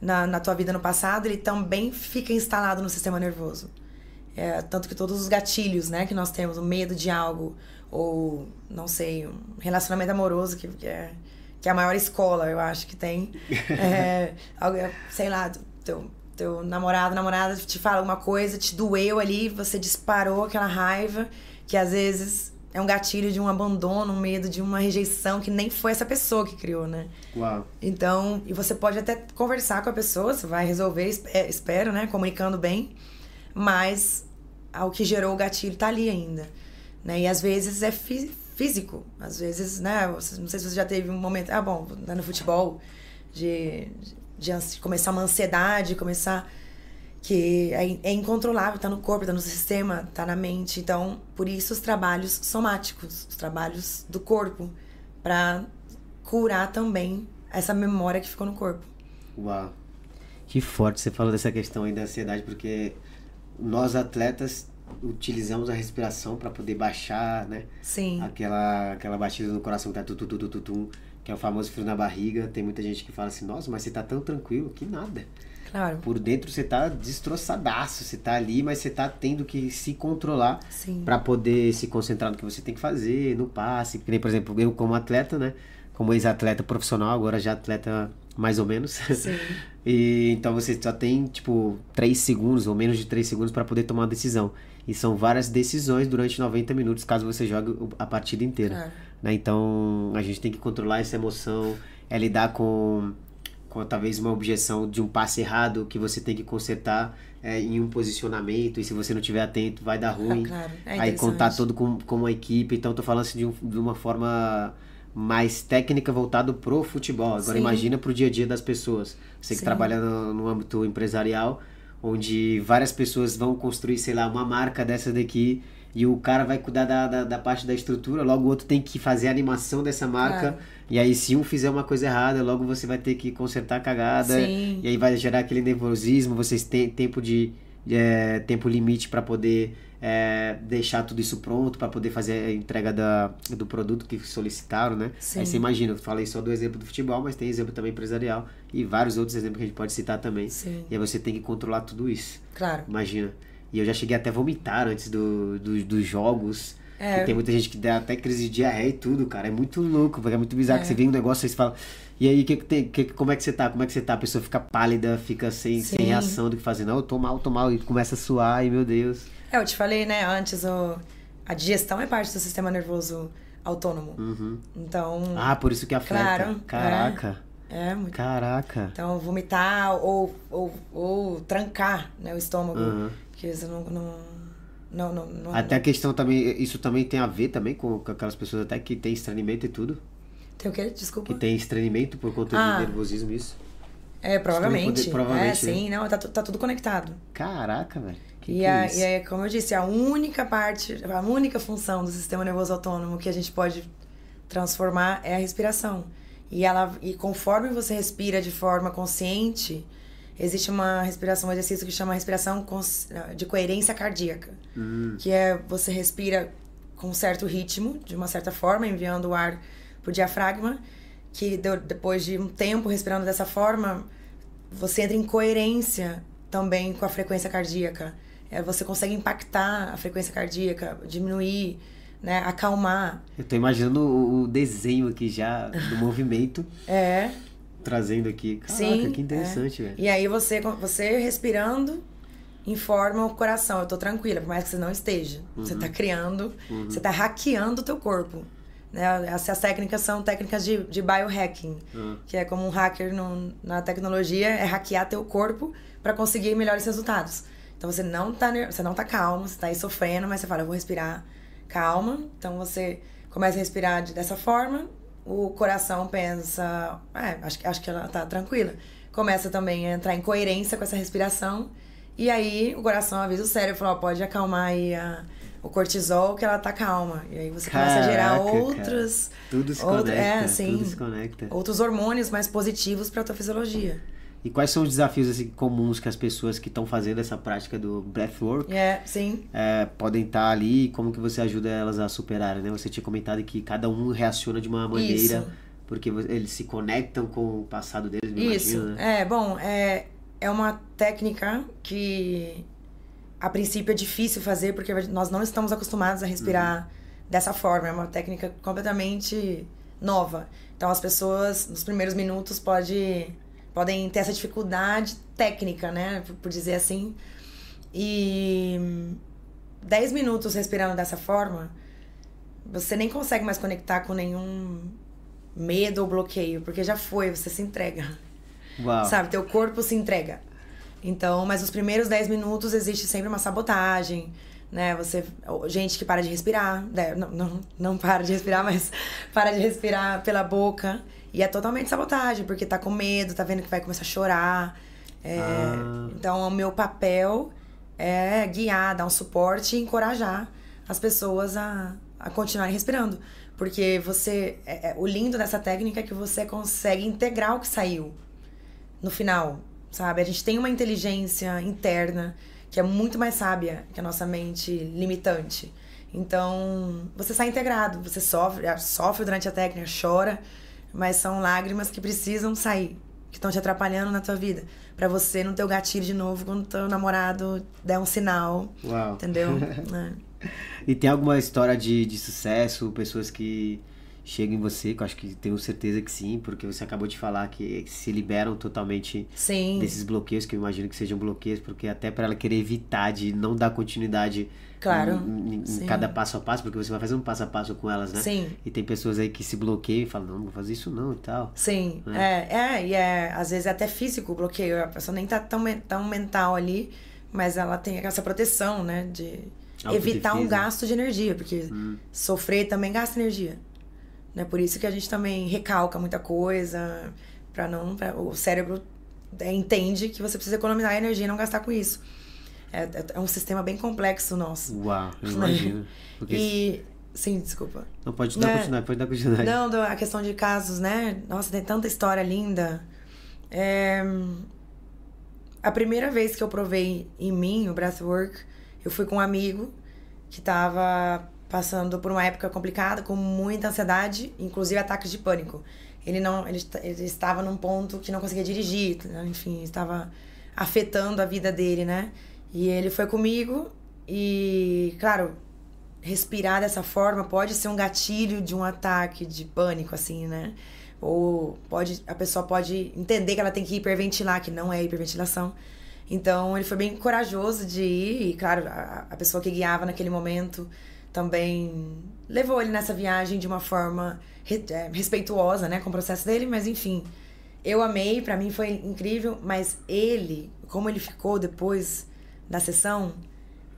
[SPEAKER 2] na, na tua vida no passado, ele também fica instalado no sistema nervoso. É, tanto que todos os gatilhos né, que nós temos, o medo de algo, ou, não sei, um relacionamento amoroso, que, que é, que é a maior escola, eu acho que tem. É, sei lá, teu, teu namorado, namorada te fala alguma coisa, te doeu ali, você disparou aquela raiva, que às vezes é um gatilho de um abandono, um medo de uma rejeição que nem foi essa pessoa que criou, né?
[SPEAKER 1] Uau.
[SPEAKER 2] Então, e você pode até conversar com a pessoa, você vai resolver, é, espero, né? Comunicando bem, mas o que gerou o gatilho tá ali ainda, né? E às vezes é fí- físico, às vezes, né? Não sei se você já teve um momento, ah, bom, no futebol, de, de ansi- começar uma ansiedade, começar que é, é incontrolável, tá no corpo, tá no sistema, tá na mente. Então, por isso os trabalhos somáticos, os trabalhos do corpo, para curar também essa memória que ficou no corpo.
[SPEAKER 1] Uau. Que forte você falou dessa questão aí da ansiedade, porque nós atletas utilizamos a respiração para poder baixar, né?
[SPEAKER 2] Sim.
[SPEAKER 1] Aquela, aquela batida no coração que tá tu, tu, tu, tu, tu, tu, que é o famoso frio na barriga. Tem muita gente que fala assim, nossa, mas você tá tão tranquilo que nada.
[SPEAKER 2] Claro.
[SPEAKER 1] Por dentro você tá destroçadaço, você tá ali, mas você tá tendo que se controlar para poder se concentrar no que você tem que fazer, no passe. Que nem, por exemplo, eu como atleta, né? Como ex-atleta profissional, agora já atleta mais ou menos.
[SPEAKER 2] Sim.
[SPEAKER 1] e então você só tem tipo 3 segundos ou menos de 3 segundos para poder tomar uma decisão. E são várias decisões durante 90 minutos, caso você jogue a partida inteira. Né? Então a gente tem que controlar essa emoção, é lidar com, com talvez uma objeção de um passe errado que você tem que consertar é, em um posicionamento, e se você não estiver atento, vai dar ruim.
[SPEAKER 2] claro. É
[SPEAKER 1] Aí contar todo com, com uma equipe. Então tô falando assim de, um- de uma forma mais técnica voltado pro futebol. Agora
[SPEAKER 2] Sim.
[SPEAKER 1] imagina pro dia a dia das pessoas. Você que
[SPEAKER 2] Sim.
[SPEAKER 1] trabalha no, no âmbito empresarial, onde várias pessoas vão construir, sei lá, uma marca dessa daqui e o cara vai cuidar da, da, da parte da estrutura, logo o outro tem que fazer a animação dessa marca.
[SPEAKER 2] Claro.
[SPEAKER 1] E aí, se um fizer uma coisa errada, logo você vai ter que consertar a cagada.
[SPEAKER 2] Sim.
[SPEAKER 1] E aí vai gerar aquele nervosismo, vocês têm tempo de. é, tempo limite para poder é, deixar tudo isso pronto, para poder fazer a entrega da, do produto que solicitaram, né?
[SPEAKER 2] Sim.
[SPEAKER 1] Aí você imagina, eu falei só do exemplo do futebol, mas tem exemplo também empresarial e vários outros exemplos que a gente pode citar também.
[SPEAKER 2] Sim.
[SPEAKER 1] E aí você tem que controlar tudo isso.
[SPEAKER 2] Claro.
[SPEAKER 1] Imagina. E eu já cheguei até a vomitar antes do, do- dos jogos.
[SPEAKER 2] É.
[SPEAKER 1] E tem muita gente que dá até crise de diarreia e tudo, cara. É muito louco, porque é muito bizarro
[SPEAKER 2] É.
[SPEAKER 1] que você vê um negócio e você fala. E aí, que que que, como é que você tá? Como é que você tá? A pessoa fica pálida, fica sem, sem reação do que fazer. Não, eu tô mal, tô mal. E começa a suar, e meu Deus.
[SPEAKER 2] É, eu te falei, né, antes, o... a digestão é parte do sistema nervoso autônomo.
[SPEAKER 1] Uhum.
[SPEAKER 2] Então,
[SPEAKER 1] Ah, por isso que afeta.
[SPEAKER 2] Claro,
[SPEAKER 1] Caraca.
[SPEAKER 2] é muito.
[SPEAKER 1] Caraca.
[SPEAKER 2] Então, vomitar ou, ou, ou trancar né, o estômago.
[SPEAKER 1] Uhum.
[SPEAKER 2] Porque você não. não, não, não, não
[SPEAKER 1] Até a questão também, isso também tem a ver também com, com aquelas pessoas até que tem estranhamento e tudo.
[SPEAKER 2] Tem o quê? Desculpa.
[SPEAKER 1] Que tem estranhamento por conta
[SPEAKER 2] Ah.
[SPEAKER 1] de nervosismo, isso.
[SPEAKER 2] É, provavelmente.
[SPEAKER 1] Poder- provavelmente,
[SPEAKER 2] É, sim, não, tá, tá tudo conectado.
[SPEAKER 1] Caraca, velho. Que
[SPEAKER 2] E,
[SPEAKER 1] é
[SPEAKER 2] a, e aí, como eu disse, a única parte, a única função do sistema nervoso autônomo que a gente pode transformar é a respiração. E ela e conforme você respira de forma consciente, existe uma respiração, um exercício que chama respiração cons- de coerência cardíaca,
[SPEAKER 1] Hum.
[SPEAKER 2] que é você respira com um certo ritmo, de uma certa forma, enviando o ar pro diafragma, que de- depois de um tempo respirando dessa forma, você entra em coerência também com a frequência cardíaca. É, você consegue impactar a frequência cardíaca, diminuir, né, acalmar.
[SPEAKER 1] Eu tô imaginando o, o desenho aqui já do movimento,
[SPEAKER 2] É,
[SPEAKER 1] trazendo aqui. Caraca,
[SPEAKER 2] sim.
[SPEAKER 1] que interessante,
[SPEAKER 2] é.
[SPEAKER 1] velho.
[SPEAKER 2] E aí você, você respirando informa o coração, eu tô tranquila, por mais que você não esteja. Você
[SPEAKER 1] Uhum.
[SPEAKER 2] tá criando, você tá hackeando o teu corpo. Né? Essas técnicas são técnicas de, de biohacking,
[SPEAKER 1] Ah.
[SPEAKER 2] que é como um hacker no- na tecnologia, é hackear teu corpo para conseguir melhores resultados. Então você não tá você não tá calmo, você tá aí sofrendo, mas você fala, eu vou respirar calma. Então você começa a respirar de- dessa forma, o coração pensa, é, acho, que- acho que ela tá tranquila. Começa também a entrar em coerência com essa respiração. E aí o coração avisa o cérebro, fala, ó, pode acalmar aí a- o cortisol que ela tá calma. E aí você começa a gerar
[SPEAKER 1] Caraca,
[SPEAKER 2] outros,
[SPEAKER 1] Tudo se
[SPEAKER 2] outra-
[SPEAKER 1] conecta.
[SPEAKER 2] é, sim.
[SPEAKER 1] Tudo se conecta.
[SPEAKER 2] outros hormônios mais positivos para tua fisiologia.
[SPEAKER 1] E quais são os desafios assim, comuns que as pessoas que estão fazendo essa prática do breathwork
[SPEAKER 2] É, sim.
[SPEAKER 1] é, podem estar ali e como que você ajuda elas a superarem, né? Você tinha comentado que cada um reaciona de uma maneira,
[SPEAKER 2] Isso.
[SPEAKER 1] porque eles se conectam com o passado deles, me
[SPEAKER 2] Isso.
[SPEAKER 1] imagino, né?
[SPEAKER 2] É, bom, é, é uma técnica que a princípio é difícil fazer porque nós não estamos acostumados a respirar
[SPEAKER 1] Uhum.
[SPEAKER 2] dessa forma. É uma técnica completamente nova. Então as pessoas nos primeiros minutos pode, podem ter essa dificuldade técnica, né? Por, dizer assim. E 10 minutos respirando dessa forma, você nem consegue mais conectar com nenhum medo ou bloqueio, porque já foi, você se entrega.
[SPEAKER 1] Uau.
[SPEAKER 2] Sabe, teu corpo se entrega. Então, mas os primeiros 10 minutos existe sempre uma sabotagem, né? Você, gente que para de respirar, né? não, não, não para de respirar, mas para de respirar pela boca. E é totalmente sabotagem, porque tá com medo, tá vendo que vai começar a chorar. É,
[SPEAKER 1] Ah.
[SPEAKER 2] Então, o meu papel é guiar, dar um suporte e encorajar as pessoas a, a continuarem respirando. Porque você. é- é- o lindo dessa técnica é que você consegue integrar o que saiu no final. sabe? A gente tem uma inteligência interna que é muito mais sábia que a nossa mente limitante. Então, você sai integrado, você sofre, sofre durante a técnica, chora, mas são lágrimas que precisam sair, que estão te atrapalhando na tua vida, para você não ter o gatilho de novo quando teu namorado der um sinal.
[SPEAKER 1] Uau.
[SPEAKER 2] Entendeu? é.
[SPEAKER 1] E tem alguma história de, de sucesso, pessoas que chegam em você, que eu acho que tenho certeza que sim, porque você acabou de falar que se liberam totalmente
[SPEAKER 2] Sim.
[SPEAKER 1] desses bloqueios, que eu imagino que sejam bloqueios, porque até para ela querer evitar de não dar continuidade
[SPEAKER 2] Claro,
[SPEAKER 1] em, em- em cada passo a passo, porque você vai fazendo um passo a passo com elas, né?
[SPEAKER 2] Sim.
[SPEAKER 1] E tem pessoas aí que se bloqueiam e falam, não, não vou fazer isso não e tal.
[SPEAKER 2] Sim, é, é, e é, às vezes é até físico o bloqueio, a pessoa nem tá tão, tão mental ali, mas ela tem essa proteção, né, de evitar um gasto de energia, porque sofrer também gasta energia, né, por isso que a gente também recalca muita coisa, pra não, pra, o cérebro é, entende que você precisa economizar energia e não gastar com isso. É, é- é um sistema bem complexo nosso.
[SPEAKER 1] Uau, eu imagino. Porque
[SPEAKER 2] E, sim, desculpa.
[SPEAKER 1] Não pode dar
[SPEAKER 2] né?
[SPEAKER 1] continuidade, pode dar continuidade.
[SPEAKER 2] Não, a questão de casos, né? Nossa, tem tanta história linda. É, A primeira vez que eu provei em mim o breathwork, eu fui com um amigo que tava passando por uma época complicada, com muita ansiedade, inclusive ataques de pânico. Ele não, ele, ele estava num ponto que não conseguia dirigir, enfim, estava afetando a vida dele, né? E ele foi comigo e, claro, respirar dessa forma pode ser um gatilho de um ataque de pânico, assim, né? Ou pode, a pessoa pode entender que ela tem que hiperventilar, que não é hiperventilação. Então ele foi bem corajoso de ir, e claro, a, a pessoa que guiava naquele momento também levou ele nessa viagem de uma forma re- é, respeituosa, né, com o processo dele, mas enfim. Eu amei, pra mim foi incrível, mas ele, como ele ficou depois da sessão,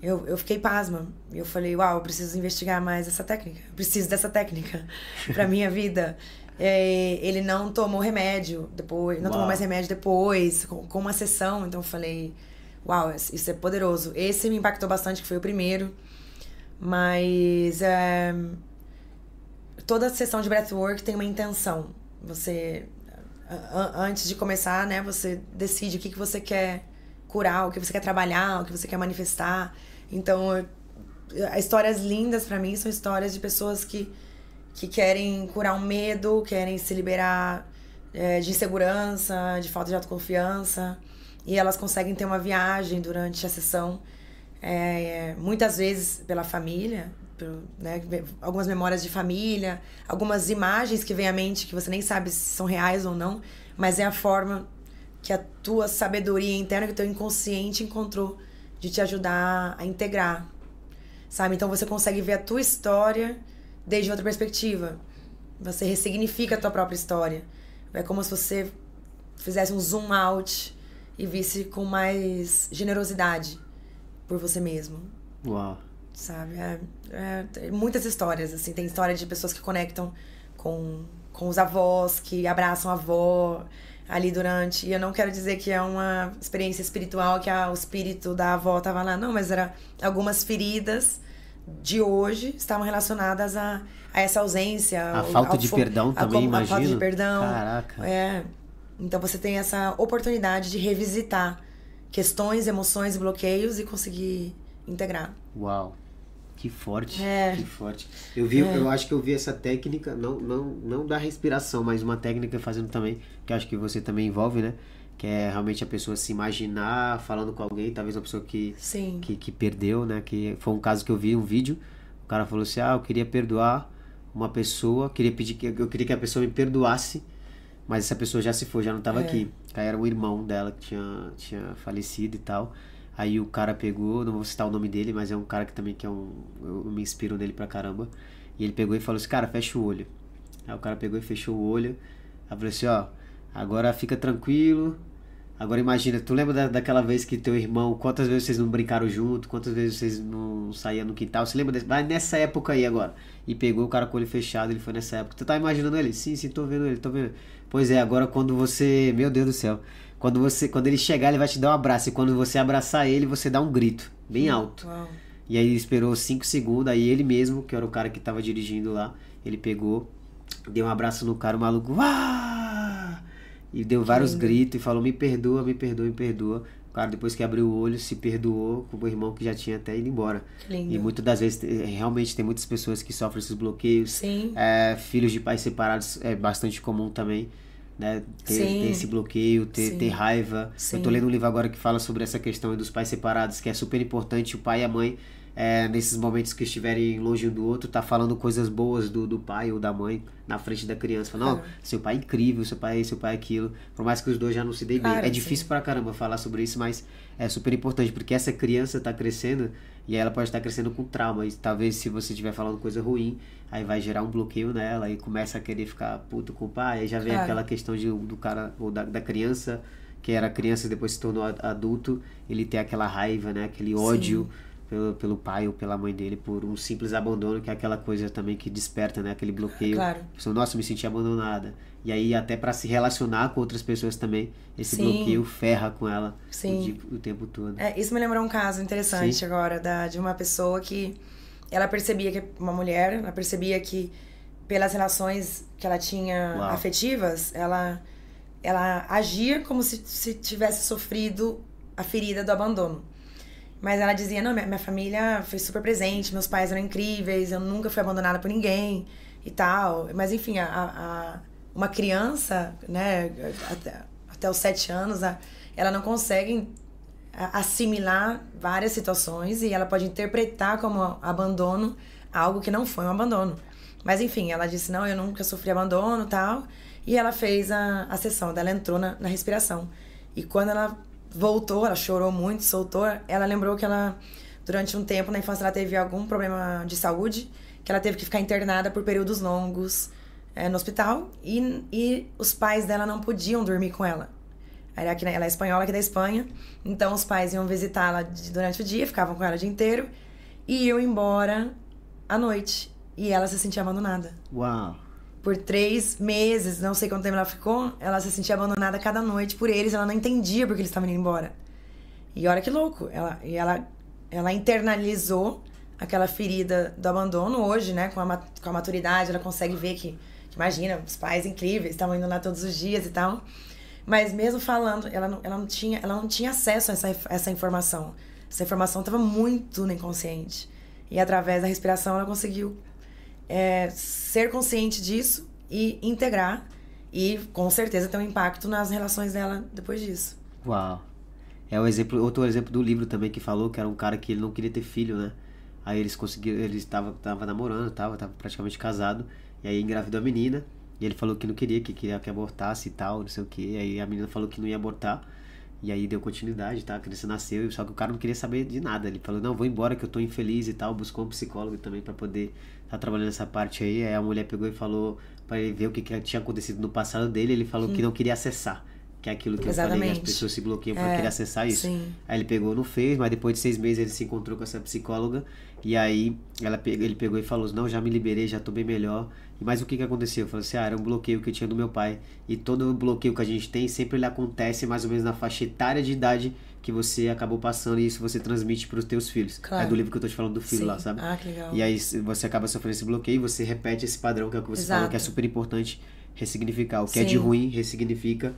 [SPEAKER 2] eu, eu fiquei pasma. Eu falei, uau, eu preciso investigar mais essa técnica. Eu preciso dessa técnica pra minha vida. É, ele não tomou remédio depois, não
[SPEAKER 1] Uau.
[SPEAKER 2] tomou mais remédio depois, com, com uma sessão. Então eu falei, uau, isso é poderoso. Esse me impactou bastante, que foi o primeiro. Mas é, toda sessão de breathwork tem uma intenção. Você, antes de começar, né, você decide o que, que você quer curar, o que você quer trabalhar, o que você quer manifestar. Então, eu- histórias lindas pra mim são histórias de pessoas que, que querem curar um medo, querem se liberar é, de insegurança, de falta de autoconfiança. E elas conseguem ter uma viagem durante a sessão, é, muitas vezes pela família, né, algumas memórias de família, algumas imagens que vêm à mente que você nem sabe se são reais ou não, mas é a forma que a tua sabedoria interna, que o teu inconsciente encontrou de te ajudar a integrar, sabe? Então você consegue ver a tua história desde outra perspectiva. Você ressignifica a tua própria história. É como se você fizesse um zoom out e visse com mais generosidade por você mesmo,
[SPEAKER 1] Uau.
[SPEAKER 2] sabe? É, é- tem muitas histórias, assim. Tem história de pessoas que conectam com, com os avós, que abraçam a avó ali durante... E eu não quero dizer que é uma experiência espiritual, que o espírito da avó tava lá. Não, mas era algumas feridas de hoje estavam relacionadas a, a essa ausência.
[SPEAKER 1] A
[SPEAKER 2] ao-
[SPEAKER 1] falta
[SPEAKER 2] ao
[SPEAKER 1] de perdão
[SPEAKER 2] a
[SPEAKER 1] também,
[SPEAKER 2] como- A falta de perdão.
[SPEAKER 1] Caraca.
[SPEAKER 2] É. Então você tem essa oportunidade de revisitar questões, emoções, bloqueios e conseguir integrar.
[SPEAKER 1] Uau. Que forte.
[SPEAKER 2] É.
[SPEAKER 1] Que forte. Eu vi, eu acho que eu vi essa técnica, não, não, não da respiração, mas uma técnica fazendo também, que acho que você também envolve, né? Que é realmente a pessoa se imaginar falando com alguém, talvez uma pessoa que,
[SPEAKER 2] Sim.
[SPEAKER 1] que, que perdeu, né? Que foi um caso que eu vi, um vídeo. O cara falou assim: Ah, eu queria perdoar uma pessoa, queria pedir que eu queria que a pessoa me perdoasse, mas essa pessoa já se foi, já não estava
[SPEAKER 2] É.
[SPEAKER 1] aqui. Aí era um irmão dela que tinha, tinha falecido e tal. Aí o cara pegou, não vou citar o nome dele, mas é um cara que também que é um. Eu, me inspiro nele pra caramba. E ele pegou e falou assim, cara, fecha o olho. Aí o cara pegou e fechou o olho. Aí falou assim, ó, agora fica tranquilo. Agora imagina, tu lembra da, daquela vez que teu irmão, quantas vezes vocês não brincaram junto, quantas vezes vocês não saíam no quintal? Você lembra desse? Vai nessa época aí agora. E pegou o cara com o olho fechado, ele foi nessa época. Tu tá imaginando ele? Sim, sim, tô vendo ele, tô vendo. Pois é, agora quando você. Meu Deus do céu. Quando você. Quando ele chegar, ele vai te dar um abraço. E quando você abraçar ele, você dá um grito, bem alto.
[SPEAKER 2] Uau.
[SPEAKER 1] E aí ele esperou 5 segundos, aí ele mesmo, que era o cara que tava dirigindo lá, ele pegou, deu um abraço no cara, o maluco, "Uá!" e deu vários gritos e falou: Me perdoa, me perdoa, me perdoa. O cara, depois que abriu o olho, se perdoou com o irmão que já tinha até ido embora.
[SPEAKER 2] Lindo.
[SPEAKER 1] E muitas das vezes, realmente, tem muitas pessoas que sofrem esses bloqueios.
[SPEAKER 2] Sim.
[SPEAKER 1] É, filhos de pais separados é bastante comum também. Né? Ter, ter esse bloqueio, ter, ter raiva.
[SPEAKER 2] Sim.
[SPEAKER 1] Eu tô lendo um livro agora que fala sobre essa questão dos pais separados, que é super importante o pai e a mãe é, nesses momentos que estiverem longe um do outro, tá falando coisas boas do, do pai ou da mãe na frente da criança. Fala, não, seu pai é incrível, seu pai é seu pai é aquilo. Por mais que os dois já não se deem bem. é difícil sim. pra caramba falar sobre isso, mas é super importante, porque essa criança tá crescendo e ela pode estar crescendo com trauma. E talvez se você estiver falando coisa ruim, aí vai gerar um bloqueio nela e começa a querer ficar puto com o pai. Aí já vem claro. aquela questão de, do cara ou da, da criança, que era criança e depois se tornou adulto, ele tem aquela raiva, né? Aquele ódio. Sim pelo, pelo pai ou pela mãe dele por um simples abandono, que é aquela coisa também que desperta, né? Aquele bloqueio.
[SPEAKER 2] Claro.
[SPEAKER 1] Nossa, me senti abandonada. E aí, até para se relacionar com outras pessoas também, esse Sim. bloqueio ferra com ela
[SPEAKER 2] Sim.
[SPEAKER 1] O, o tempo todo.
[SPEAKER 2] É, isso me lembrou um caso interessante Sim. agora, da, de uma pessoa que ela percebia que, uma mulher, ela percebia que pelas relações que ela tinha Uau. afetivas, ela, ela agia como se, se tivesse sofrido a ferida do abandono. Mas ela dizia: não, minha, minha família foi super presente, meus pais eram incríveis, eu nunca fui abandonada por ninguém e tal. Mas enfim, a, a uma criança, né, até, até os sete anos, ela não consegue assimilar várias situações e ela pode interpretar como abandono algo que não foi um abandono. Mas enfim, ela disse: não, eu nunca sofri abandono tal. E ela fez a, a sessão, ela entrou na, na respiração. E quando ela voltou, ela chorou muito, soltou. Ela lembrou que ela, durante um tempo na infância, ela teve algum problema de saúde, que ela teve que ficar internada por períodos longos é, no hospital e, e os pais dela não podiam dormir com ela. Ela, aqui, ela é espanhola, aqui da Espanha, então os pais iam visitá-la durante o dia, ficavam com ela o dia inteiro e iam embora à noite. E ela se sentia abandonada.
[SPEAKER 1] Uau!
[SPEAKER 2] por três meses, não sei quanto tempo ela ficou, ela se sentia abandonada cada noite por eles, ela não entendia porque eles estavam indo embora. E olha que louco, ela, e ela, ela internalizou aquela ferida do abandono hoje, né, com a, com a maturidade, ela consegue ver que imagina, os pais incríveis, estavam indo lá todos os dias e tal. Mas mesmo falando, ela não, ela não, tinha, ela não tinha acesso a essa, essa informação. Essa informação estava muito no inconsciente. E através da respiração ela conseguiu é, ser consciente disso e integrar e com certeza ter um impacto nas relações dela depois disso.
[SPEAKER 1] Uau. É o exemplo, outro exemplo do livro também que falou que era um cara que ele não queria ter filho, né? Aí eles conseguiram, ele estava tava namorando, tava, tava praticamente casado, e aí engravidou a menina, e ele falou que não queria, que queria que abortasse e tal, não sei o que. Aí a menina falou que não ia abortar. E aí deu continuidade, tá? A criança nasceu, só que o cara não queria saber de nada. Ele falou, não, vou embora que eu tô infeliz e tal. Buscou um psicólogo também para poder estar tá trabalhando essa parte aí. Aí a mulher pegou e falou para ele ver o que, que, tinha acontecido no passado dele. Ele falou hum. que não queria acessar. Que é aquilo que Exatamente. eu falei, as pessoas se bloqueiam é, pra querer acessar isso.
[SPEAKER 2] Sim.
[SPEAKER 1] Aí ele pegou, não fez, mas depois de seis meses ele se encontrou com essa psicóloga. E aí ela, ele pegou e falou, não, já me liberei, já tô bem melhor mas o que, que aconteceu? Eu falei assim, ah, era um bloqueio que eu tinha do meu pai. E todo bloqueio que a gente tem, sempre ele acontece mais ou menos na faixa etária de idade que você acabou passando e isso você transmite para os teus filhos.
[SPEAKER 2] Claro.
[SPEAKER 1] É do livro que eu tô te falando do filho
[SPEAKER 2] Sim.
[SPEAKER 1] lá, sabe?
[SPEAKER 2] Ah, que legal.
[SPEAKER 1] E aí você acaba sofrendo esse bloqueio e você repete esse padrão que é o que você Exato. falou, que é super importante ressignificar. O que Sim. é de ruim, ressignifica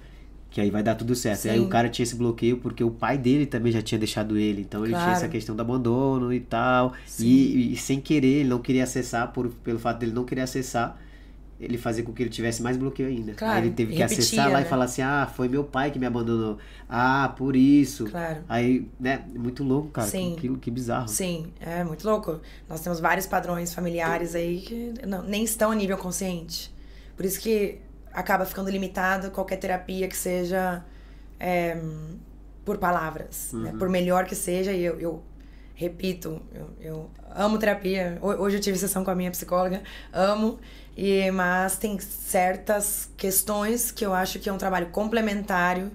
[SPEAKER 1] que aí vai dar tudo certo. Sim. E aí o cara tinha esse bloqueio porque o pai dele também já tinha deixado ele. Então ele claro. tinha essa questão do abandono e tal. E, e, sem querer, ele não queria acessar, por, pelo fato dele não querer acessar, ele fazia com que ele tivesse mais bloqueio ainda.
[SPEAKER 2] Claro,
[SPEAKER 1] aí ele teve que
[SPEAKER 2] repetia,
[SPEAKER 1] acessar lá
[SPEAKER 2] né?
[SPEAKER 1] e falar assim: ah, foi meu pai que me abandonou. Ah, por isso.
[SPEAKER 2] Claro.
[SPEAKER 1] Aí, né, muito louco, cara.
[SPEAKER 2] Sim.
[SPEAKER 1] Que, que bizarro.
[SPEAKER 2] Sim, é muito louco. Nós temos vários padrões familiares aí que não, nem estão a nível consciente. Por isso que acaba ficando limitado qualquer terapia que seja é, por palavras. Né? Uhum. Né? Por melhor que seja, e eu, eu repito, eu, eu amo terapia. Hoje eu tive sessão com a minha psicóloga, amo. E, mas tem certas questões que eu acho que é um trabalho complementário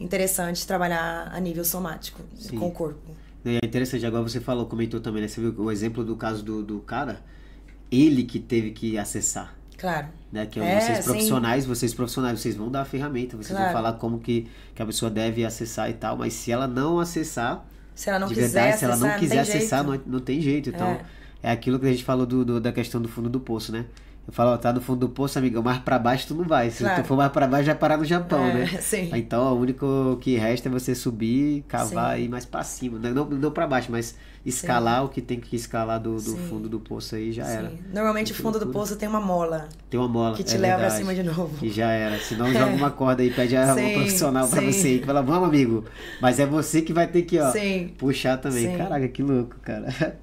[SPEAKER 2] interessante trabalhar a nível somático, Sim. com o corpo.
[SPEAKER 1] É interessante, agora você falou, comentou também, né? Você viu o exemplo do caso do, do cara, ele que teve que acessar.
[SPEAKER 2] Claro.
[SPEAKER 1] Né? Que é, vocês profissionais, sim. vocês profissionais, vocês vão dar a ferramenta, vocês claro. vão falar como que, que a pessoa deve acessar e tal, mas se ela não acessar,
[SPEAKER 2] se ela não
[SPEAKER 1] de
[SPEAKER 2] quiser
[SPEAKER 1] verdade,
[SPEAKER 2] acessar,
[SPEAKER 1] se ela não quiser
[SPEAKER 2] não
[SPEAKER 1] acessar,
[SPEAKER 2] não,
[SPEAKER 1] não, tem jeito. Então, é. é aquilo que a gente falou do, do, da questão do fundo do poço, né? Eu falo, ó, tá no fundo do poço, amigão, mais pra baixo tu não vai. Se
[SPEAKER 2] Claro.
[SPEAKER 1] tu for mais pra baixo, vai parar no Japão,
[SPEAKER 2] É,
[SPEAKER 1] né?
[SPEAKER 2] sim.
[SPEAKER 1] Então, o único que resta é você subir, cavar
[SPEAKER 2] Sim.
[SPEAKER 1] e ir mais pra cima. Não, não, não pra baixo, mas escalar o que tem que escalar do, do
[SPEAKER 2] Sim.
[SPEAKER 1] fundo do poço aí já era.
[SPEAKER 2] Sim. Normalmente o fundo do poço tem uma mola
[SPEAKER 1] Tem uma mola.
[SPEAKER 2] que te
[SPEAKER 1] é
[SPEAKER 2] leva
[SPEAKER 1] verdade.
[SPEAKER 2] cima de novo.
[SPEAKER 1] E já era. Se não, joga uma corda aí, pede a
[SPEAKER 2] Sim,
[SPEAKER 1] profissional pra
[SPEAKER 2] sim.
[SPEAKER 1] você aí, que fala, vamos, amigo. Mas é você que vai ter que, ó,
[SPEAKER 2] Sim.
[SPEAKER 1] puxar também.
[SPEAKER 2] Sim.
[SPEAKER 1] Caraca, que louco, cara.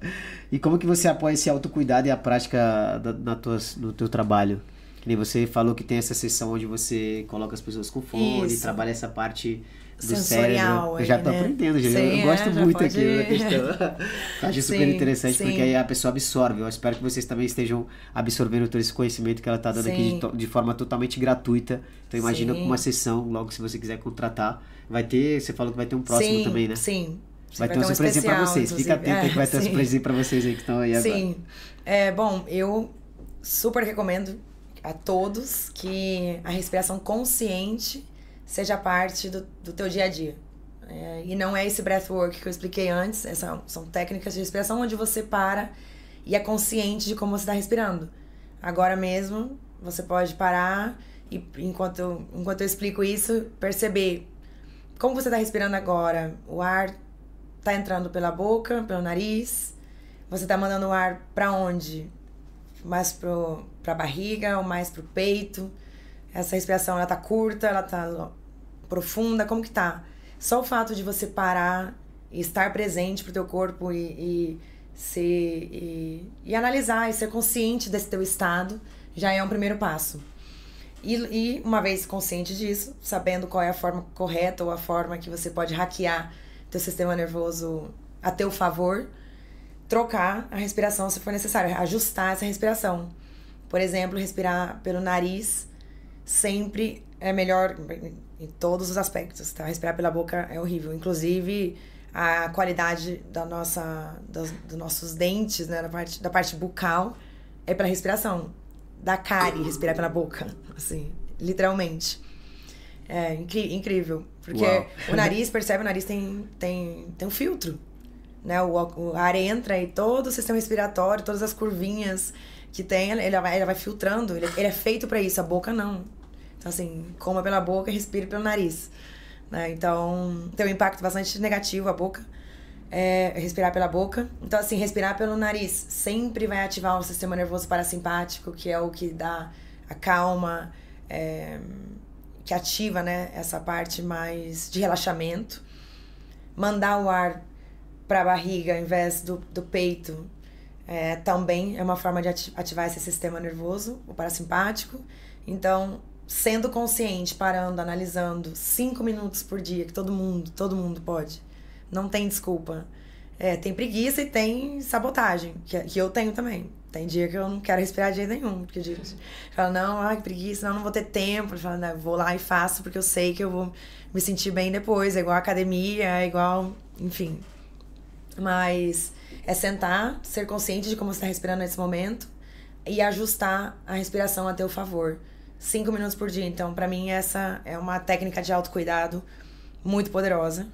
[SPEAKER 1] E como que você apoia esse autocuidado e a prática da, na tuas, no teu trabalho? Que nem você falou que tem essa sessão onde você coloca as pessoas com fone,
[SPEAKER 2] Isso.
[SPEAKER 1] trabalha essa parte do
[SPEAKER 2] Sensorial
[SPEAKER 1] cérebro. Eu já tô
[SPEAKER 2] né?
[SPEAKER 1] aprendendo, já.
[SPEAKER 2] Sim,
[SPEAKER 1] eu
[SPEAKER 2] é,
[SPEAKER 1] gosto muito
[SPEAKER 2] pode-
[SPEAKER 1] aqui da questão. Acho super
[SPEAKER 2] Sim,
[SPEAKER 1] interessante, porque
[SPEAKER 2] sim.
[SPEAKER 1] aí a pessoa absorve. Eu espero que vocês também estejam absorvendo todo esse conhecimento que ela tá dando aqui de, de forma totalmente gratuita. Então imagina uma sessão, logo se você quiser contratar, vai ter, você falou que vai ter um próximo também, né?
[SPEAKER 2] Sim.
[SPEAKER 1] Vai ter uma surpresinha pra
[SPEAKER 2] especial,
[SPEAKER 1] vocês. Fica
[SPEAKER 2] inclusive.
[SPEAKER 1] atento aí que vai ter uma
[SPEAKER 2] É, sim.
[SPEAKER 1] surpresinha pra vocês aí que estão aí agora.
[SPEAKER 2] Sim. É, bom, eu super recomendo a todos que a respiração consciente seja parte do, do teu dia a dia. É, e não é esse breathwork que eu expliquei antes, essa, são técnicas de respiração onde você para e é consciente de como você está respirando. Agora mesmo, você pode parar e enquanto, enquanto eu explico isso, perceber como você está respirando agora. O ar tá entrando pela boca, pelo nariz. Você tá mandando o ar para onde? Mais pro, pra barriga ou mais pro peito? Essa respiração, ela tá curta, ela tá profunda, como que tá? Só o fato de você parar e estar presente pro teu corpo e, e ser e, e analisar e ser consciente desse teu estado já é um primeiro passo. E, e uma vez consciente disso, sabendo qual é a forma correta ou a forma que você pode hackear teu sistema nervoso a teu favor, trocar a respiração se for necessário, ajustar essa respiração. Por exemplo, respirar pelo nariz sempre é melhor em todos os aspectos, tá? Respirar pela boca é horrível, inclusive a qualidade da nossa dos, dos nossos dentes, né, da parte da parte bucal é pela respiração. Da cárie, respirar pela boca, assim, literalmente. É incri incrível, porque
[SPEAKER 1] Uau.
[SPEAKER 2] o nariz, percebe, o nariz tem tem tem um filtro, né? O, o ar entra e todo o sistema respiratório, todas as curvinhas que tem, ele vai, ele vai filtrando. Ele, ele é feito para isso, a boca não. Então, assim, coma pela boca respire pelo nariz. Né? Então, tem um impacto bastante negativo a boca. É, respirar pela boca. Então, assim, respirar pelo nariz sempre vai ativar o sistema nervoso parasimpático, que é o que dá a calma, é, que ativa, né, essa parte mais de relaxamento. Mandar o ar para a barriga ao invés do, do peito é, também é uma forma de ati- ativar esse sistema nervoso, o parasimpático. Então, sendo consciente, parando, analisando, cinco minutos por dia, que todo mundo, todo mundo pode. Não tem desculpa. É, tem preguiça e tem sabotagem, que, que eu tenho também. Tem dia que eu não quero respirar de jeito nenhum, porque dia, fala, não, ai, que preguiça, não, não vou ter tempo. Eu falo, não, eu vou lá e faço, porque eu sei que eu vou me sentir bem depois. É igual academia, é igual, enfim. Mas é sentar, ser consciente de como você está respirando nesse momento e ajustar a respiração a teu favor. Cinco minutos por dia. Então, para mim, essa é uma técnica de autocuidado muito poderosa.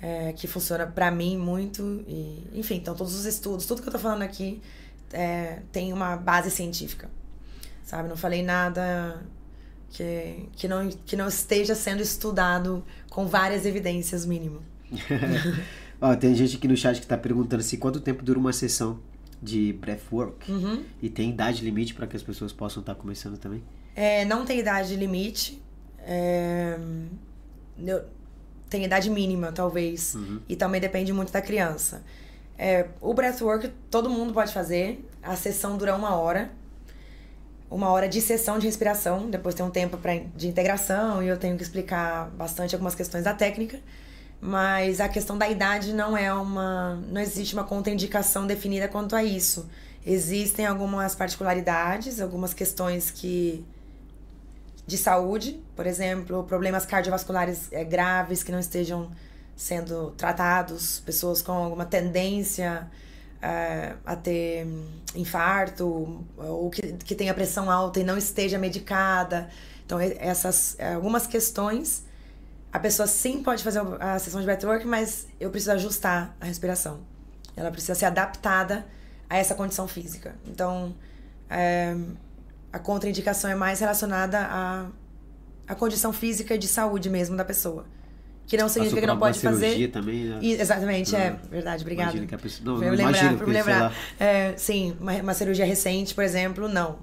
[SPEAKER 2] é, que funciona para mim muito. E, enfim, então todos os estudos, tudo que eu tô falando aqui é, tem uma base científica. Sabe? Não falei nada que, que, não, que não esteja sendo estudado com várias evidências, mínimo.
[SPEAKER 1] Ó, tem gente aqui no chat que tá perguntando assim, quanto tempo dura uma sessão de breathwork?
[SPEAKER 2] Uhum.
[SPEAKER 1] E tem idade limite para que as pessoas possam estar começando também?
[SPEAKER 2] É, não tem idade limite. É, tem idade mínima, talvez. E também depende muito da criança. É, o breathwork todo mundo pode fazer. A sessão dura uma hora. Uma hora de sessão de respiração. Depois tem um tempo pra, de integração e eu tenho que explicar bastante algumas questões da técnica. Mas a questão da idade não é uma. Não existe uma contraindicação definida quanto a isso. Existem algumas particularidades, algumas questões que de saúde, por exemplo, problemas cardiovasculares eh, graves que não estejam sendo tratados, pessoas com alguma tendência eh, a ter hum, infarto ou que, que tenha pressão alta e não esteja medicada. Então, essas eh, algumas questões, a pessoa sim pode fazer a sessão de breathwork, mas eu preciso ajustar a respiração. Ela precisa ser adaptada a essa condição física. Então, eh, a contraindicação é mais relacionada à, à condição física e de saúde mesmo da pessoa. Que não significa que não pode fazer.
[SPEAKER 1] também, né?
[SPEAKER 2] E, exatamente, é verdade, obrigada.
[SPEAKER 1] Imagina que a pessoa. Não, não
[SPEAKER 2] lembrar,
[SPEAKER 1] imagino,
[SPEAKER 2] lembrar. É, sim, uma, uma cirurgia recente, por exemplo, não.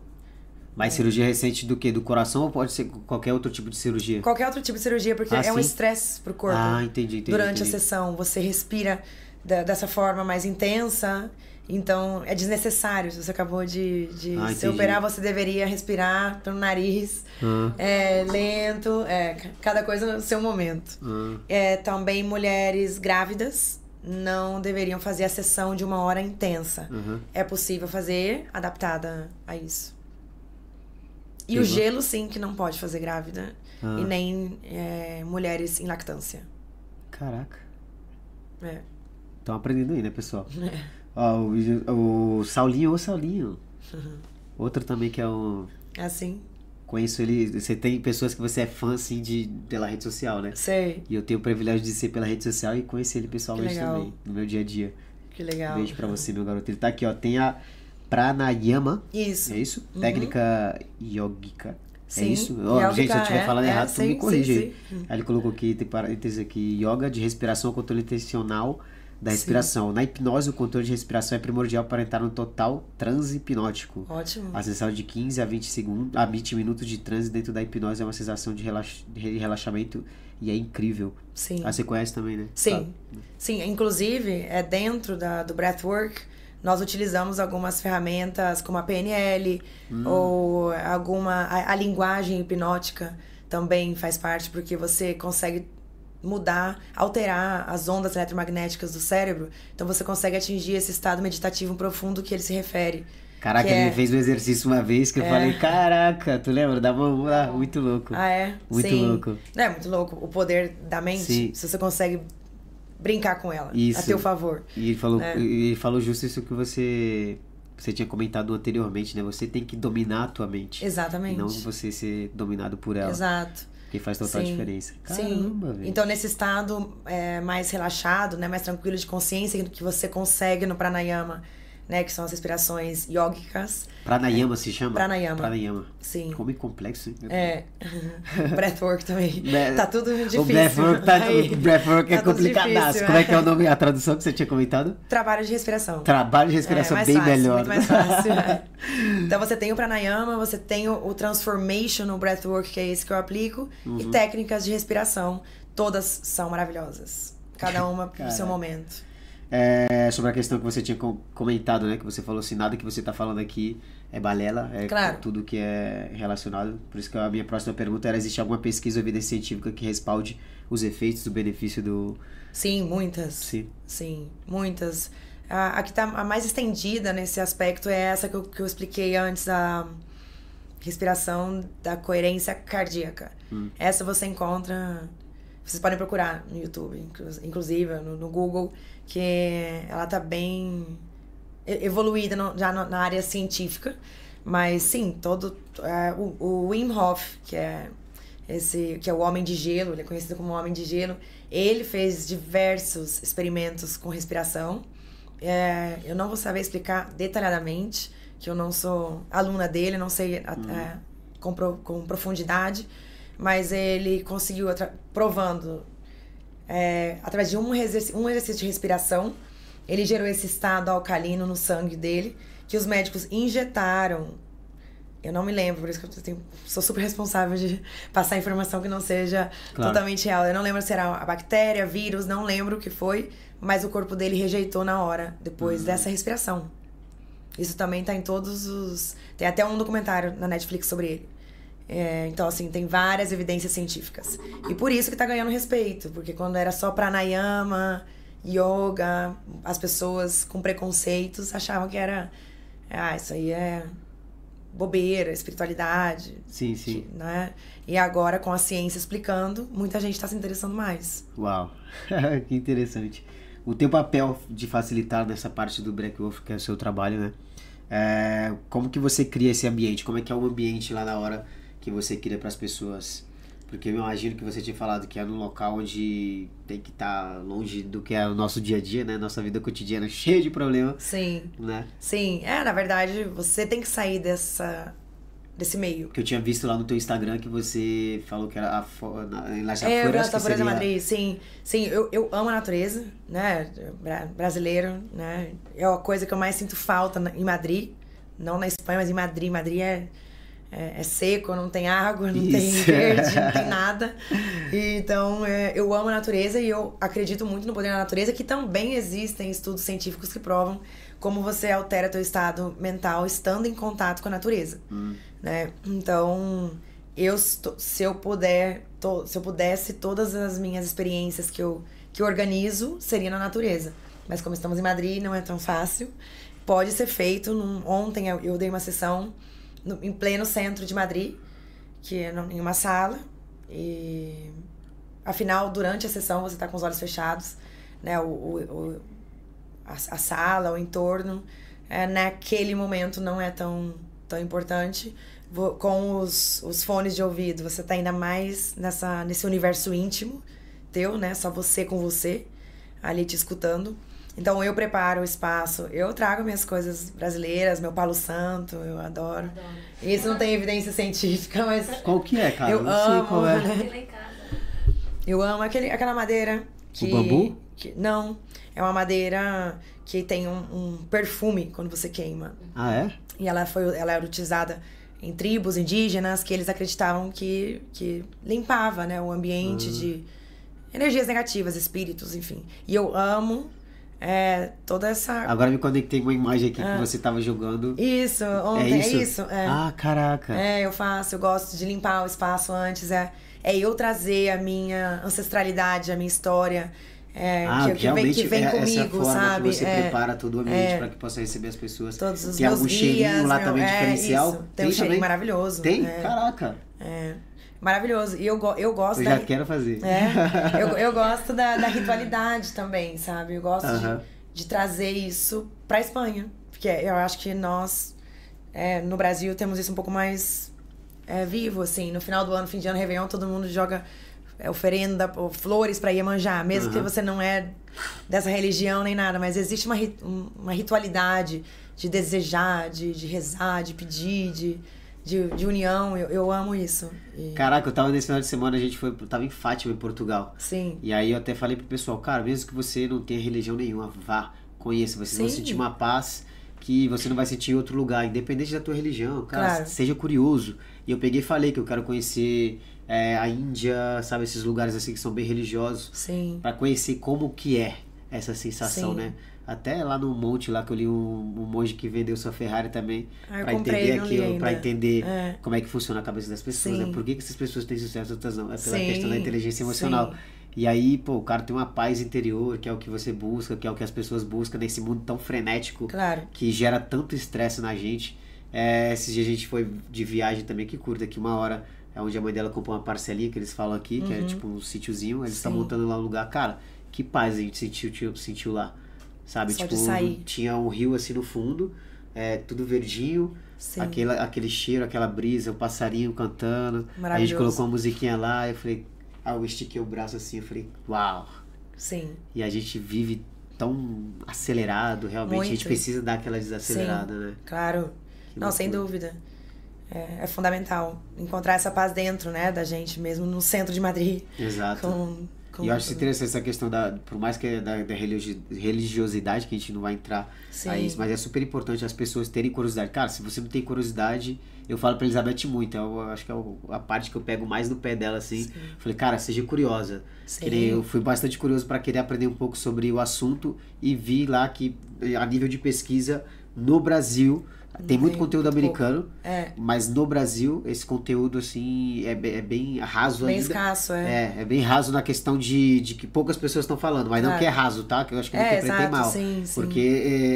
[SPEAKER 1] Mas cirurgia recente do quê? Do coração ou pode ser qualquer outro tipo de cirurgia?
[SPEAKER 2] Qualquer outro tipo de cirurgia, porque
[SPEAKER 1] Ah,
[SPEAKER 2] é um
[SPEAKER 1] sim?
[SPEAKER 2] estresse pro corpo.
[SPEAKER 1] Ah, entendi, entendi.
[SPEAKER 2] Durante
[SPEAKER 1] entendi.
[SPEAKER 2] a sessão, você respira da- dessa forma mais intensa. Então, é desnecessário. Se você acabou de, de
[SPEAKER 1] Ah,
[SPEAKER 2] se operar, você deveria respirar pelo nariz.
[SPEAKER 1] Ah,
[SPEAKER 2] É lento, é, ca- cada coisa no seu momento.
[SPEAKER 1] ah.
[SPEAKER 2] É, também mulheres grávidas não deveriam fazer a sessão de uma hora intensa.
[SPEAKER 1] Aham.
[SPEAKER 2] É possível fazer, adaptada a isso. E
[SPEAKER 1] Pegou.
[SPEAKER 2] o gelo, sim, que não pode fazer grávida.
[SPEAKER 1] Ah.
[SPEAKER 2] E nem é, mulheres em lactância.
[SPEAKER 1] Caraca.
[SPEAKER 2] É.
[SPEAKER 1] Estão aprendendo aí, né, pessoal? Ó, o, o Saulinho, ô Saulinho. Outro também que é um.
[SPEAKER 2] É assim?
[SPEAKER 1] Conheço ele. Você tem pessoas que você é fã, assim, de, pela rede social, né?
[SPEAKER 2] Sei.
[SPEAKER 1] E eu tenho o privilégio de ser pela rede social e conhecer ele pessoalmente também, no meu dia a dia.
[SPEAKER 2] Que legal.
[SPEAKER 1] Beijo pra você, meu garoto. Ele tá aqui, ó. Tem a Pranayama.
[SPEAKER 2] Isso.
[SPEAKER 1] É isso? Técnica yogica. é
[SPEAKER 2] Sim,
[SPEAKER 1] isso? Ó,
[SPEAKER 2] yogica,
[SPEAKER 1] gente, se eu estiver
[SPEAKER 2] é,
[SPEAKER 1] falando
[SPEAKER 2] é,
[SPEAKER 1] errado, tu me
[SPEAKER 2] sim,
[SPEAKER 1] corrige
[SPEAKER 2] sim,
[SPEAKER 1] aí.
[SPEAKER 2] sim.
[SPEAKER 1] Ele colocou aqui, tem parênteses aqui, yoga de respiração, controle intencional da respiração. Na hipnose, o controle de respiração é primordial para entrar no total transe hipnótico.
[SPEAKER 2] Ótimo.
[SPEAKER 1] A sensação de 15 a 20 segundos, a 20 minutos de transe dentro da hipnose é uma sensação de relax- relaxamento e é incrível.
[SPEAKER 2] Sim.
[SPEAKER 1] Ah, você conhece também, né?
[SPEAKER 2] Sim. Sim, inclusive, é dentro da, do breathwork, nós utilizamos algumas ferramentas como a PNL
[SPEAKER 1] Hum.
[SPEAKER 2] ou alguma a, a linguagem hipnótica também faz parte porque você consegue mudar, alterar as ondas eletromagnéticas do cérebro, então você consegue atingir esse estado meditativo profundo que ele se refere.
[SPEAKER 1] Caraca, ele
[SPEAKER 2] é-
[SPEAKER 1] me fez um exercício uma vez que eu falei, caraca, tu lembra? Dava ah, muito louco.
[SPEAKER 2] Ah, é?
[SPEAKER 1] Muito
[SPEAKER 2] Sim.
[SPEAKER 1] louco.
[SPEAKER 2] É muito louco. O poder da mente,
[SPEAKER 1] Sim.
[SPEAKER 2] se você consegue brincar com ela
[SPEAKER 1] Isso.
[SPEAKER 2] a teu favor.
[SPEAKER 1] E ele falou,
[SPEAKER 2] É.
[SPEAKER 1] ele falou justo isso que você, você tinha comentado anteriormente, né? Você tem que dominar a tua mente.
[SPEAKER 2] Exatamente.
[SPEAKER 1] Não você ser dominado por ela.
[SPEAKER 2] Exato.
[SPEAKER 1] Que faz total
[SPEAKER 2] Sim.
[SPEAKER 1] diferença.
[SPEAKER 2] Sim.
[SPEAKER 1] Caramba, velho.
[SPEAKER 2] Então, nesse estado é, mais relaxado, né, mais tranquilo de consciência que você consegue no pranayama, né, que são as respirações yógicas.
[SPEAKER 1] Pranayama se chama?
[SPEAKER 2] Pranayama.
[SPEAKER 1] Pranayama.
[SPEAKER 2] Sim.
[SPEAKER 1] Como é complexo, hein?
[SPEAKER 2] É. Breathwork também.
[SPEAKER 1] Bre-
[SPEAKER 2] tá tudo difícil.
[SPEAKER 1] O breathwork, tá, o breathwork é
[SPEAKER 2] Tá
[SPEAKER 1] complicadaço. Como é que é o nome, a tradução que você tinha comentado?
[SPEAKER 2] Trabalho de respiração.
[SPEAKER 1] Trabalho de respiração
[SPEAKER 2] É,
[SPEAKER 1] bem
[SPEAKER 2] fácil,
[SPEAKER 1] melhor.
[SPEAKER 2] Muito mais fácil. é. Então você tem o pranayama, você tem o, o transformational breathwork, que é esse que eu aplico,
[SPEAKER 1] Uhum.
[SPEAKER 2] e técnicas de respiração. Todas são maravilhosas. Cada uma pro seu momento.
[SPEAKER 1] É, sobre a questão que você tinha com- comentado, né? Que você falou assim, nada que você tá falando aqui é balela, é
[SPEAKER 2] Claro.
[SPEAKER 1] tudo que é relacionado. Por isso que a minha próxima pergunta era, existe alguma pesquisa ou evidência científica que respalde os efeitos do benefício do...
[SPEAKER 2] Sim, muitas.
[SPEAKER 1] Sim.
[SPEAKER 2] Sim, muitas. A, a que tá a mais estendida nesse aspecto é essa que eu, que eu expliquei antes, a respiração da coerência cardíaca.
[SPEAKER 1] Hum.
[SPEAKER 2] Essa você encontra. Vocês podem procurar no YouTube, inclu- inclusive no, no Google, que ela tá bem evoluída no- já no- na área científica. Mas sim, todo. é, o, o Wim Hof, que é esse que é o homem de gelo, ele é conhecido como homem de gelo. Ele fez diversos experimentos com respiração. É, eu não vou saber explicar detalhadamente, que eu não sou aluna dele, não sei a- é, com, com profundidade, mas ele conseguiu, provando, é, através de um exercício, um exercício de respiração, ele gerou esse estado alcalino no sangue dele, que os médicos injetaram eu não me lembro, por isso que eu tenho- sou super responsável de passar informação que não seja
[SPEAKER 1] Claro.
[SPEAKER 2] totalmente real. Eu não lembro se era a bactéria, vírus, não lembro o que foi, mas o corpo dele rejeitou na hora, depois
[SPEAKER 1] Uhum.
[SPEAKER 2] dessa respiração. Isso também tá em todos os. Tem até um documentário na Netflix sobre ele. É, então, assim, tem várias evidências científicas. E por isso que tá ganhando respeito, porque quando era só pranayama, yoga, as pessoas com preconceitos achavam que era. Ah, isso aí é bobeira, espiritualidade,
[SPEAKER 1] Sim, sim.
[SPEAKER 2] né? E agora, com a ciência explicando, muita gente está se interessando mais.
[SPEAKER 1] Uau, que interessante. O teu papel de facilitar nessa parte do Breakwolf, que é o seu trabalho, né? É, como que você cria esse ambiente? Como é que é o ambiente lá na hora que você cria para as pessoas? Porque eu imagino que você tinha falado que é num local onde tem que estar longe do que é o nosso dia a dia, né? Nossa vida cotidiana cheia de problemas,
[SPEAKER 2] Sim,
[SPEAKER 1] né?
[SPEAKER 2] sim. É, na verdade, você tem que sair dessa desse meio.
[SPEAKER 1] Que eu tinha visto lá no teu Instagram que você falou que era a fo... na, em Las
[SPEAKER 2] É, eu gosto da
[SPEAKER 1] que
[SPEAKER 2] Floresta
[SPEAKER 1] seria...
[SPEAKER 2] Madrid, sim. Sim, eu, eu amo a natureza, né? Bra- Brasileiro, né? É a coisa que eu mais sinto falta na- em Madrid. Não na Espanha, mas em Madrid. Madrid é, é, é seco, não tem água, não tem
[SPEAKER 1] Isso.
[SPEAKER 2] verde, não tem nada. E, Então, é, eu amo a natureza e eu acredito muito no poder da natureza, que também existem estudos científicos que provam como você altera teu estado mental estando em contato com a natureza, né? Então, eu se eu puder, to- se eu pudesse todas as minhas experiências que eu que eu organizo seria na natureza. Mas como estamos em Madrid, não é tão fácil. Pode ser feito. Num- ontem eu, eu dei uma sessão no- em pleno centro de Madrid, que é em uma sala e afinal durante a sessão você está com os olhos fechados, né? O, o, o- a, a sala, o entorno, é, naquele momento não é tão tão importante. Vo- Com os, os fones de ouvido, você tá ainda mais nessa, nesse universo íntimo teu, né? Só você com você, ali te escutando. Então eu preparo o espaço, eu trago minhas coisas brasileiras, meu palo santo, eu adoro. Isso não tem evidência científica, mas
[SPEAKER 1] Qual que é, cara?
[SPEAKER 2] Eu
[SPEAKER 1] não sei
[SPEAKER 2] amo,
[SPEAKER 1] qual é.
[SPEAKER 2] eu amo aquele, aquela madeira que.
[SPEAKER 1] bambu?
[SPEAKER 2] que- não, é uma madeira que tem um, um perfume quando você queima.
[SPEAKER 1] Ah, é?
[SPEAKER 2] E ela foi ela era utilizada em tribos indígenas que eles acreditavam que, que limpava né, o ambiente de energias negativas, espíritos, enfim. E eu amo é, toda essa.
[SPEAKER 1] Agora me conectei com uma imagem aqui
[SPEAKER 2] Ah.
[SPEAKER 1] que você tava jogando.
[SPEAKER 2] Isso, ontem,
[SPEAKER 1] é
[SPEAKER 2] é
[SPEAKER 1] isso?
[SPEAKER 2] isso. é.
[SPEAKER 1] Ah, caraca.
[SPEAKER 2] É, eu faço, eu gosto de limpar o espaço antes. É, é eu trazer a minha ancestralidade, a minha história. É,
[SPEAKER 1] Ah,
[SPEAKER 2] que, que vem,
[SPEAKER 1] realmente
[SPEAKER 2] que vem
[SPEAKER 1] é essa
[SPEAKER 2] comigo,
[SPEAKER 1] forma
[SPEAKER 2] sabe?
[SPEAKER 1] que você
[SPEAKER 2] é,
[SPEAKER 1] prepara todo o ambiente
[SPEAKER 2] é.
[SPEAKER 1] para que possa receber as pessoas.
[SPEAKER 2] todos os
[SPEAKER 1] Tem
[SPEAKER 2] meus
[SPEAKER 1] algum cheirinho
[SPEAKER 2] guias,
[SPEAKER 1] lá
[SPEAKER 2] meu-
[SPEAKER 1] também
[SPEAKER 2] é,
[SPEAKER 1] diferencial?
[SPEAKER 2] isso. Tem, um cheirinho
[SPEAKER 1] também?
[SPEAKER 2] maravilhoso.
[SPEAKER 1] Tem?
[SPEAKER 2] É,
[SPEAKER 1] Caraca.
[SPEAKER 2] é. Maravilhoso. E eu, eu gosto
[SPEAKER 1] Eu
[SPEAKER 2] da.
[SPEAKER 1] já quero fazer.
[SPEAKER 2] É, eu, eu gosto da, da ritualidade também, sabe? Eu gosto de- de, trazer isso pra Espanha. Porque eu acho que nós, é, no Brasil, temos isso um pouco mais é, vivo, assim. No final do ano, fim de ano, Réveillon, todo mundo joga é, oferenda, ou flores pra Iemanjá. Mesmo que você não é dessa religião nem nada. Mas existe uma, um- uma ritualidade de desejar, de, de rezar, de pedir, de, de, de união. Eu, eu amo isso. E-
[SPEAKER 1] Caraca, eu tava nesse final de semana, a gente foi, tava em Fátima, em Portugal.
[SPEAKER 2] sim.
[SPEAKER 1] E aí eu até falei pro pessoal, cara, mesmo que você não tenha religião nenhuma, vá, conheça, vocês vão
[SPEAKER 2] Sim.
[SPEAKER 1] sentir uma paz que você não vai sentir em outro lugar, independente da tua religião, cara,
[SPEAKER 2] Claro.
[SPEAKER 1] seja curioso. E eu peguei e falei que eu quero conhecer é, a Índia, sabe, esses lugares assim que são bem religiosos,
[SPEAKER 2] Sim.
[SPEAKER 1] Pra conhecer como que é essa sensação,
[SPEAKER 2] Sim.
[SPEAKER 1] né? Até lá no monte lá que eu li um, um monge que vendeu sua Ferrari também,
[SPEAKER 2] Ah, comprei,
[SPEAKER 1] entender aquilo, pra entender
[SPEAKER 2] É.
[SPEAKER 1] como é que funciona a cabeça das pessoas,
[SPEAKER 2] Sim.
[SPEAKER 1] né? Por que, que essas pessoas têm sucesso e outras não? É pela
[SPEAKER 2] Sim,
[SPEAKER 1] questão da inteligência emocional.
[SPEAKER 2] sim.
[SPEAKER 1] E aí, pô, o cara tem uma paz interior, que é o que você busca, que é o que as pessoas buscam nesse mundo tão frenético
[SPEAKER 2] Claro.
[SPEAKER 1] que gera tanto estresse na gente. É, esses dias a gente foi de viagem também, que curta aqui uma hora, é onde a mãe dela comprou uma parcelinha que eles falam aqui, que é tipo um sítiozinho, eles estão
[SPEAKER 2] Uhum.
[SPEAKER 1] Montando lá um lugar. Cara, que paz a gente sentiu, sentiu lá. Sabe?
[SPEAKER 2] Só
[SPEAKER 1] tipo, tinha um rio assim no fundo, é, tudo verdinho,
[SPEAKER 2] Sim.
[SPEAKER 1] aquele, aquele cheiro, aquela brisa, o passarinho cantando. A gente
[SPEAKER 2] Maravilhoso.
[SPEAKER 1] colocou uma musiquinha lá, eu falei, ah, eu estiquei o braço assim, eu falei, uau.
[SPEAKER 2] Sim.
[SPEAKER 1] E a gente vive tão acelerado, realmente. A gente
[SPEAKER 2] Muito.
[SPEAKER 1] precisa dar aquela desacelerada, né?
[SPEAKER 2] Claro.
[SPEAKER 1] Que
[SPEAKER 2] Não, sem dúvida. É, é fundamental encontrar essa paz dentro, né, da gente mesmo, no centro de Madrid.
[SPEAKER 1] Exato.
[SPEAKER 2] Com, com
[SPEAKER 1] E eu acho interessante essa questão da, por mais que é da, da religi- religiosidade, que a gente não vai entrar
[SPEAKER 2] Sim.
[SPEAKER 1] a isso, mas é super importante as pessoas terem curiosidade. Cara, se você não tem curiosidade, eu falo pra Elizabeth muito, eu acho que é a parte que eu pego mais no pé dela, assim. Falei, cara, seja curiosa.
[SPEAKER 2] Sim.
[SPEAKER 1] Eu fui bastante curioso para querer aprender um pouco sobre o assunto e vi lá que, a nível de pesquisa, no Brasil, tem muito conteúdo americano,
[SPEAKER 2] É,
[SPEAKER 1] mas no Brasil, esse conteúdo, assim, é, é bem raso
[SPEAKER 2] bem
[SPEAKER 1] ainda.
[SPEAKER 2] escasso, é.
[SPEAKER 1] É, é bem raso na questão de, de que poucas pessoas estão falando, mas não
[SPEAKER 2] Claro.
[SPEAKER 1] que é raso, tá? Que eu acho que eu
[SPEAKER 2] É,
[SPEAKER 1] interpretei mal.
[SPEAKER 2] sim, sim.
[SPEAKER 1] Porque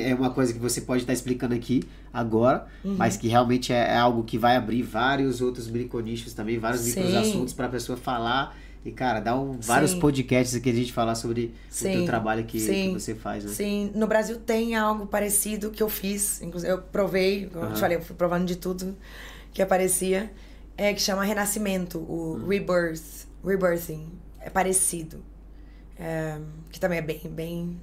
[SPEAKER 1] é, é uma coisa que você pode estar explicando aqui agora,
[SPEAKER 2] Uhum.
[SPEAKER 1] mas que realmente é, é algo que vai abrir vários outros micronichos também, vários
[SPEAKER 2] Sim.
[SPEAKER 1] micros assuntos para a pessoa falar. E, cara, dá um, vários
[SPEAKER 2] Sim.
[SPEAKER 1] podcasts aqui a gente falar sobre o
[SPEAKER 2] Sim,
[SPEAKER 1] teu trabalho que, que você faz, né?
[SPEAKER 2] Sim, no Brasil tem algo parecido que eu fiz. Inclusive, eu provei, como eu te falei, eu fui provando de tudo que aparecia. É que chama Renascimento, o
[SPEAKER 1] Hum.
[SPEAKER 2] Rebirth. Rebirthing. É parecido. É, que também é bem, bem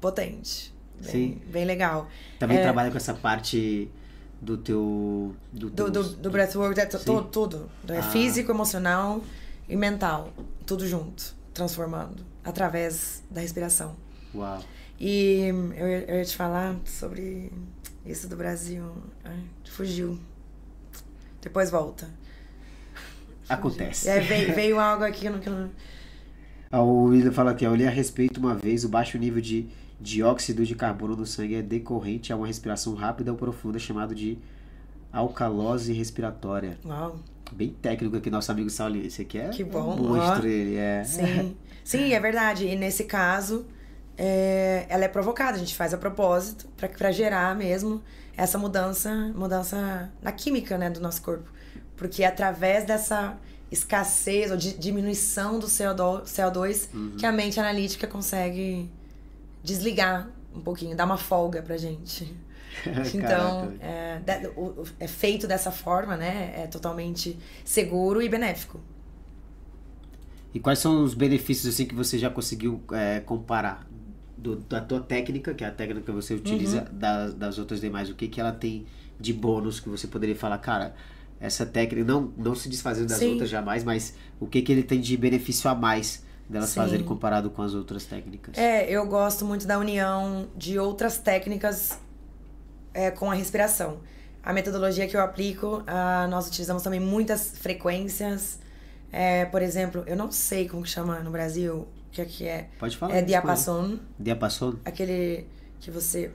[SPEAKER 2] potente. Bem,
[SPEAKER 1] Sim.
[SPEAKER 2] Bem legal.
[SPEAKER 1] Também
[SPEAKER 2] É.
[SPEAKER 1] trabalha com essa parte do teu. Do,
[SPEAKER 2] do, do, do breathwork, é tudo, tudo. É ah. físico, emocional e mental. Tudo junto, transformando através da respiração.
[SPEAKER 1] Uau.
[SPEAKER 2] E eu, eu ia te falar sobre isso do Brasil. Ai, fugiu. Depois volta.
[SPEAKER 1] Acontece.
[SPEAKER 2] É, veio, veio algo aqui no que não.
[SPEAKER 1] Ah, o William fala aqui, eu li a respeito uma vez, o baixo nível de dióxido de carbono no sangue é decorrente a uma respiração rápida ou profunda chamado de alcalose respiratória.
[SPEAKER 2] Uau.
[SPEAKER 1] Bem técnico aqui, nosso amigo Saulinho. Esse aqui é
[SPEAKER 2] que bom.
[SPEAKER 1] um monstro, ele é.
[SPEAKER 2] Sim. Sim, é verdade. E nesse caso, é, ela é provocada, a gente faz a propósito para gerar mesmo essa mudança, mudança na química, né, do nosso corpo. Porque é através dessa escassez ou de diminuição do CO2, CO2 uhum. que a mente analítica consegue desligar um pouquinho, dar uma folga pra gente. então, é, é, feito dessa forma, né? É totalmente seguro e benéfico.
[SPEAKER 1] E quais são os benefícios assim que você já conseguiu é, comparar do, da tua técnica, que é a técnica que você utiliza, uhum. das, das outras demais? O que, que ela tem de bônus que você poderia falar, cara? Essa técnica, não, não se desfazendo das Sim. outras jamais, mas o que, que ele tem de benefício a mais delas Sim. fazerem comparado com as outras técnicas?
[SPEAKER 2] É, eu gosto muito da união de outras técnicas é, com a respiração. A metodologia que eu aplico, uh, nós utilizamos também muitas frequências. É, por exemplo, eu não sei como que chama no Brasil, o que é que é.
[SPEAKER 1] Pode falar.
[SPEAKER 2] É diapasson.
[SPEAKER 1] Diapasson?
[SPEAKER 2] Aquele que você.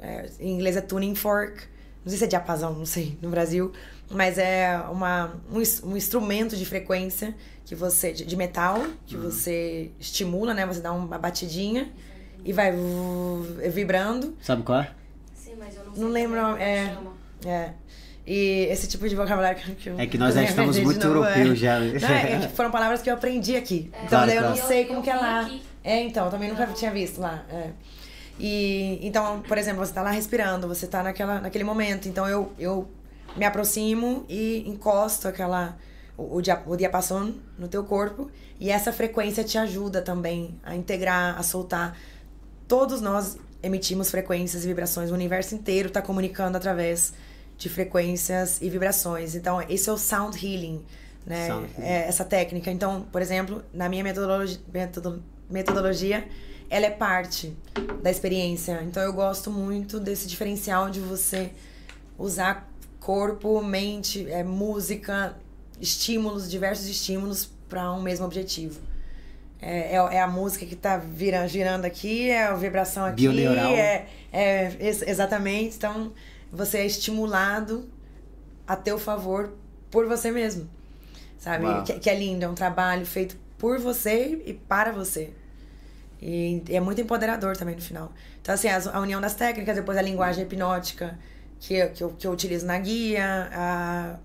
[SPEAKER 2] É, em inglês é tuning fork. Não sei se é diapasão, não sei, no Brasil. Mas é uma, um, um instrumento de frequência que você. de, de metal, que uhum. você estimula, né? Você dá uma batidinha e vai vibrando.
[SPEAKER 1] Sabe qual é?
[SPEAKER 3] Não.
[SPEAKER 2] Não lembro. É, é. E esse tipo de vocabulário que eu
[SPEAKER 1] É que nós já estamos muito europeus é. já.
[SPEAKER 2] Não, é, é foram palavras que eu aprendi aqui. É. Então claro, daí eu claro. não sei como eu, que é lá. Aqui. É, então, eu também nunca tinha visto lá. É. E então, por exemplo, você está lá respirando, você está naquela, naquele momento. Então eu, eu me aproximo e encosto aquela o, o, o diapasson no teu corpo e essa frequência te ajuda também a integrar, a soltar. Todos nós emitimos frequências e vibrações, o universo inteiro está comunicando através de frequências e vibrações. Então, esse é o sound healing, né? Sound healing. É essa técnica. Então, por exemplo, na minha metodologia, metodologia, ela é parte da experiência. Então, eu gosto muito desse diferencial de você usar corpo, mente, é, música, estímulos, diversos estímulos para um mesmo objetivo. É, é, é, a música que está virando, girando aqui, é a vibração aqui.
[SPEAKER 1] Bioneural.
[SPEAKER 2] É, é, exatamente. Então, você é estimulado a teu favor por você mesmo. Sabe? Que, que, é lindo, é um trabalho feito por você e para você. E, e é muito empoderador também no final. Então, assim, a, a, união das técnicas, depois a linguagem hipnótica que, que, eu, que eu utilizo na guia, a,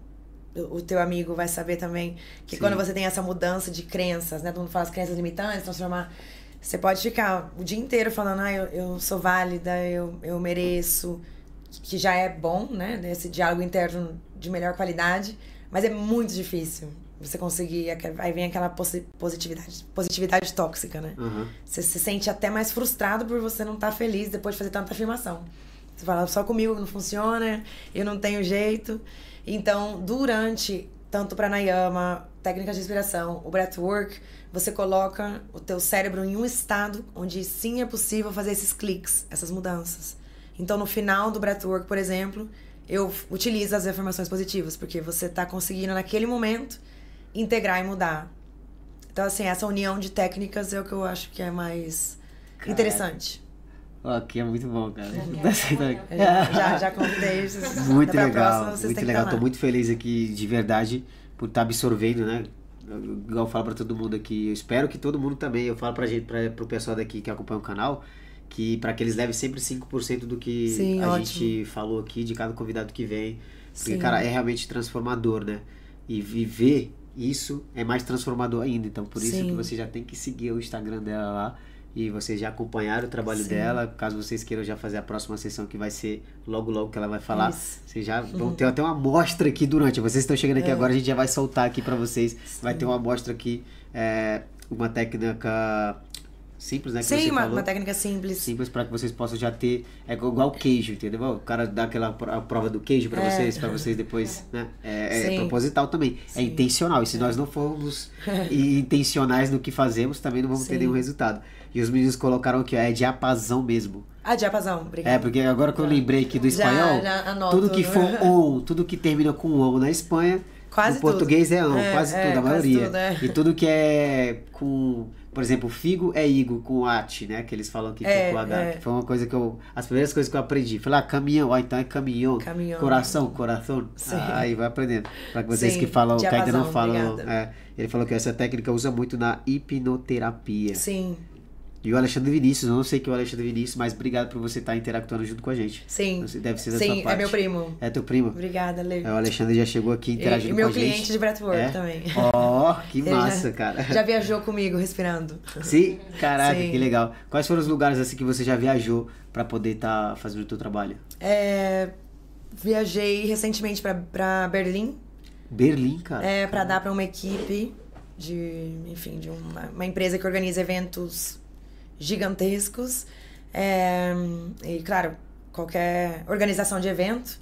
[SPEAKER 2] o teu amigo vai saber também que Sim. quando você tem essa mudança de crenças, né? Todo mundo fala as crenças limitantes, transformar. Você pode ficar o dia inteiro falando, ah, eu, eu sou válida, eu, eu mereço, que já é bom, né? Esse diálogo interno de melhor qualidade, mas é muito difícil você conseguir. Aí vem aquela positividade, positividade tóxica, né?
[SPEAKER 1] Uhum.
[SPEAKER 2] Você se sente até mais frustrado por você não estar tá feliz depois de fazer tanta afirmação. Você fala, só comigo não funciona, eu não tenho jeito. Então, durante tanto pranayama, técnicas de respiração, o breathwork, você coloca o teu cérebro em um estado onde sim é possível fazer esses cliques, essas mudanças. Então, no final do breathwork, por exemplo, eu utilizo as afirmações positivas, porque você está conseguindo, naquele momento, integrar e mudar. Então, assim, essa união de técnicas é o que eu acho que é mais interessante.
[SPEAKER 1] Aqui é muito bom, cara.
[SPEAKER 2] já, já, já convidei.
[SPEAKER 1] Muito legal, próxima, muito legal. Tô muito feliz aqui, de verdade, por estar tá absorvendo, né? Igual eu falo pra todo mundo aqui, eu espero que todo mundo também, eu falo pra gente, pra, pro pessoal daqui que acompanha o canal, que para que eles levem sempre 5% do que Sim, a ótimo. gente falou aqui, de cada convidado que vem. Porque, Sim. cara, é realmente transformador, né? E viver isso é mais transformador ainda. Então, por isso Sim. que você já tem que seguir o Instagram dela lá e vocês já acompanharam o trabalho Sim. dela. Caso vocês queiram já fazer a próxima sessão, que vai ser logo, logo que ela vai falar, Isso. vocês já vão uhum. ter até uma amostra aqui durante. Vocês estão chegando aqui é. agora, a gente já vai soltar aqui para vocês. Sim. Vai ter uma amostra aqui, é, uma técnica simples, né?
[SPEAKER 2] Sim, uma, uma técnica simples.
[SPEAKER 1] Simples para que vocês possam já ter. É igual o queijo, entendeu? O cara dá aquela prova do queijo para
[SPEAKER 2] É.
[SPEAKER 1] vocês, para vocês depois. Né? É, é proposital também. É
[SPEAKER 2] Sim.
[SPEAKER 1] intencional. E se nós não formos intencionais no que fazemos, também não vamos ter
[SPEAKER 2] Sim.
[SPEAKER 1] nenhum resultado. E os meninos colocaram que é diapasão mesmo.
[SPEAKER 2] Ah, diapasão, obrigada.
[SPEAKER 1] É, porque agora que eu lembrei aqui do
[SPEAKER 2] Já-
[SPEAKER 1] espanhol,
[SPEAKER 2] já anoto.
[SPEAKER 1] tudo que for on, tudo que termina com on na Espanha,
[SPEAKER 2] Quase
[SPEAKER 1] no português
[SPEAKER 2] tudo.
[SPEAKER 1] é on,
[SPEAKER 2] É,
[SPEAKER 1] quase
[SPEAKER 2] é,
[SPEAKER 1] tudo, a
[SPEAKER 2] quase
[SPEAKER 1] maioria.
[SPEAKER 2] tudo, é.
[SPEAKER 1] E tudo que é com, por exemplo, figo é igo com ate, né? Que eles falam aqui que é, com H.
[SPEAKER 2] é.
[SPEAKER 1] Foi uma coisa que eu. As primeiras coisas que eu aprendi. Falei, ah, caminhão, ah, então é caminhão.
[SPEAKER 2] Caminhão.
[SPEAKER 1] Coração, coração.
[SPEAKER 2] Sim.
[SPEAKER 1] Ah, aí vai aprendendo. Para vocês
[SPEAKER 2] Sim,
[SPEAKER 1] que falam, que ainda não falam. é, ele falou que essa técnica usa muito na hipnoterapia.
[SPEAKER 2] Sim,
[SPEAKER 1] E o Alexandre Vinícius, eu não sei que é o Alexandre Vinícius, mas obrigado por você estar interactuando junto com a gente.
[SPEAKER 2] sim.
[SPEAKER 1] Deve ser da
[SPEAKER 2] Sim,
[SPEAKER 1] sua
[SPEAKER 2] é
[SPEAKER 1] parte.
[SPEAKER 2] meu primo.
[SPEAKER 1] É teu primo?
[SPEAKER 2] Obrigada, Lê.
[SPEAKER 1] É, o Alexandre já chegou aqui
[SPEAKER 2] E,
[SPEAKER 1] interagindo
[SPEAKER 2] e meu
[SPEAKER 1] com a gente.
[SPEAKER 2] cliente de breathwork
[SPEAKER 1] É?
[SPEAKER 2] também.
[SPEAKER 1] Ó, que
[SPEAKER 2] Ele
[SPEAKER 1] massa,
[SPEAKER 2] já,
[SPEAKER 1] cara.
[SPEAKER 2] Já viajou comigo respirando.
[SPEAKER 1] Sim? Caraca,
[SPEAKER 2] Sim.
[SPEAKER 1] que legal. Quais foram os lugares assim que você já viajou pra poder estar fazendo o teu trabalho?
[SPEAKER 2] É, viajei recentemente pra Berlim,
[SPEAKER 1] Berlim, cara.
[SPEAKER 2] é, para dar para uma equipe de, enfim, de uma, uma empresa que organiza eventos gigantescos. É, e, claro, qualquer organização de evento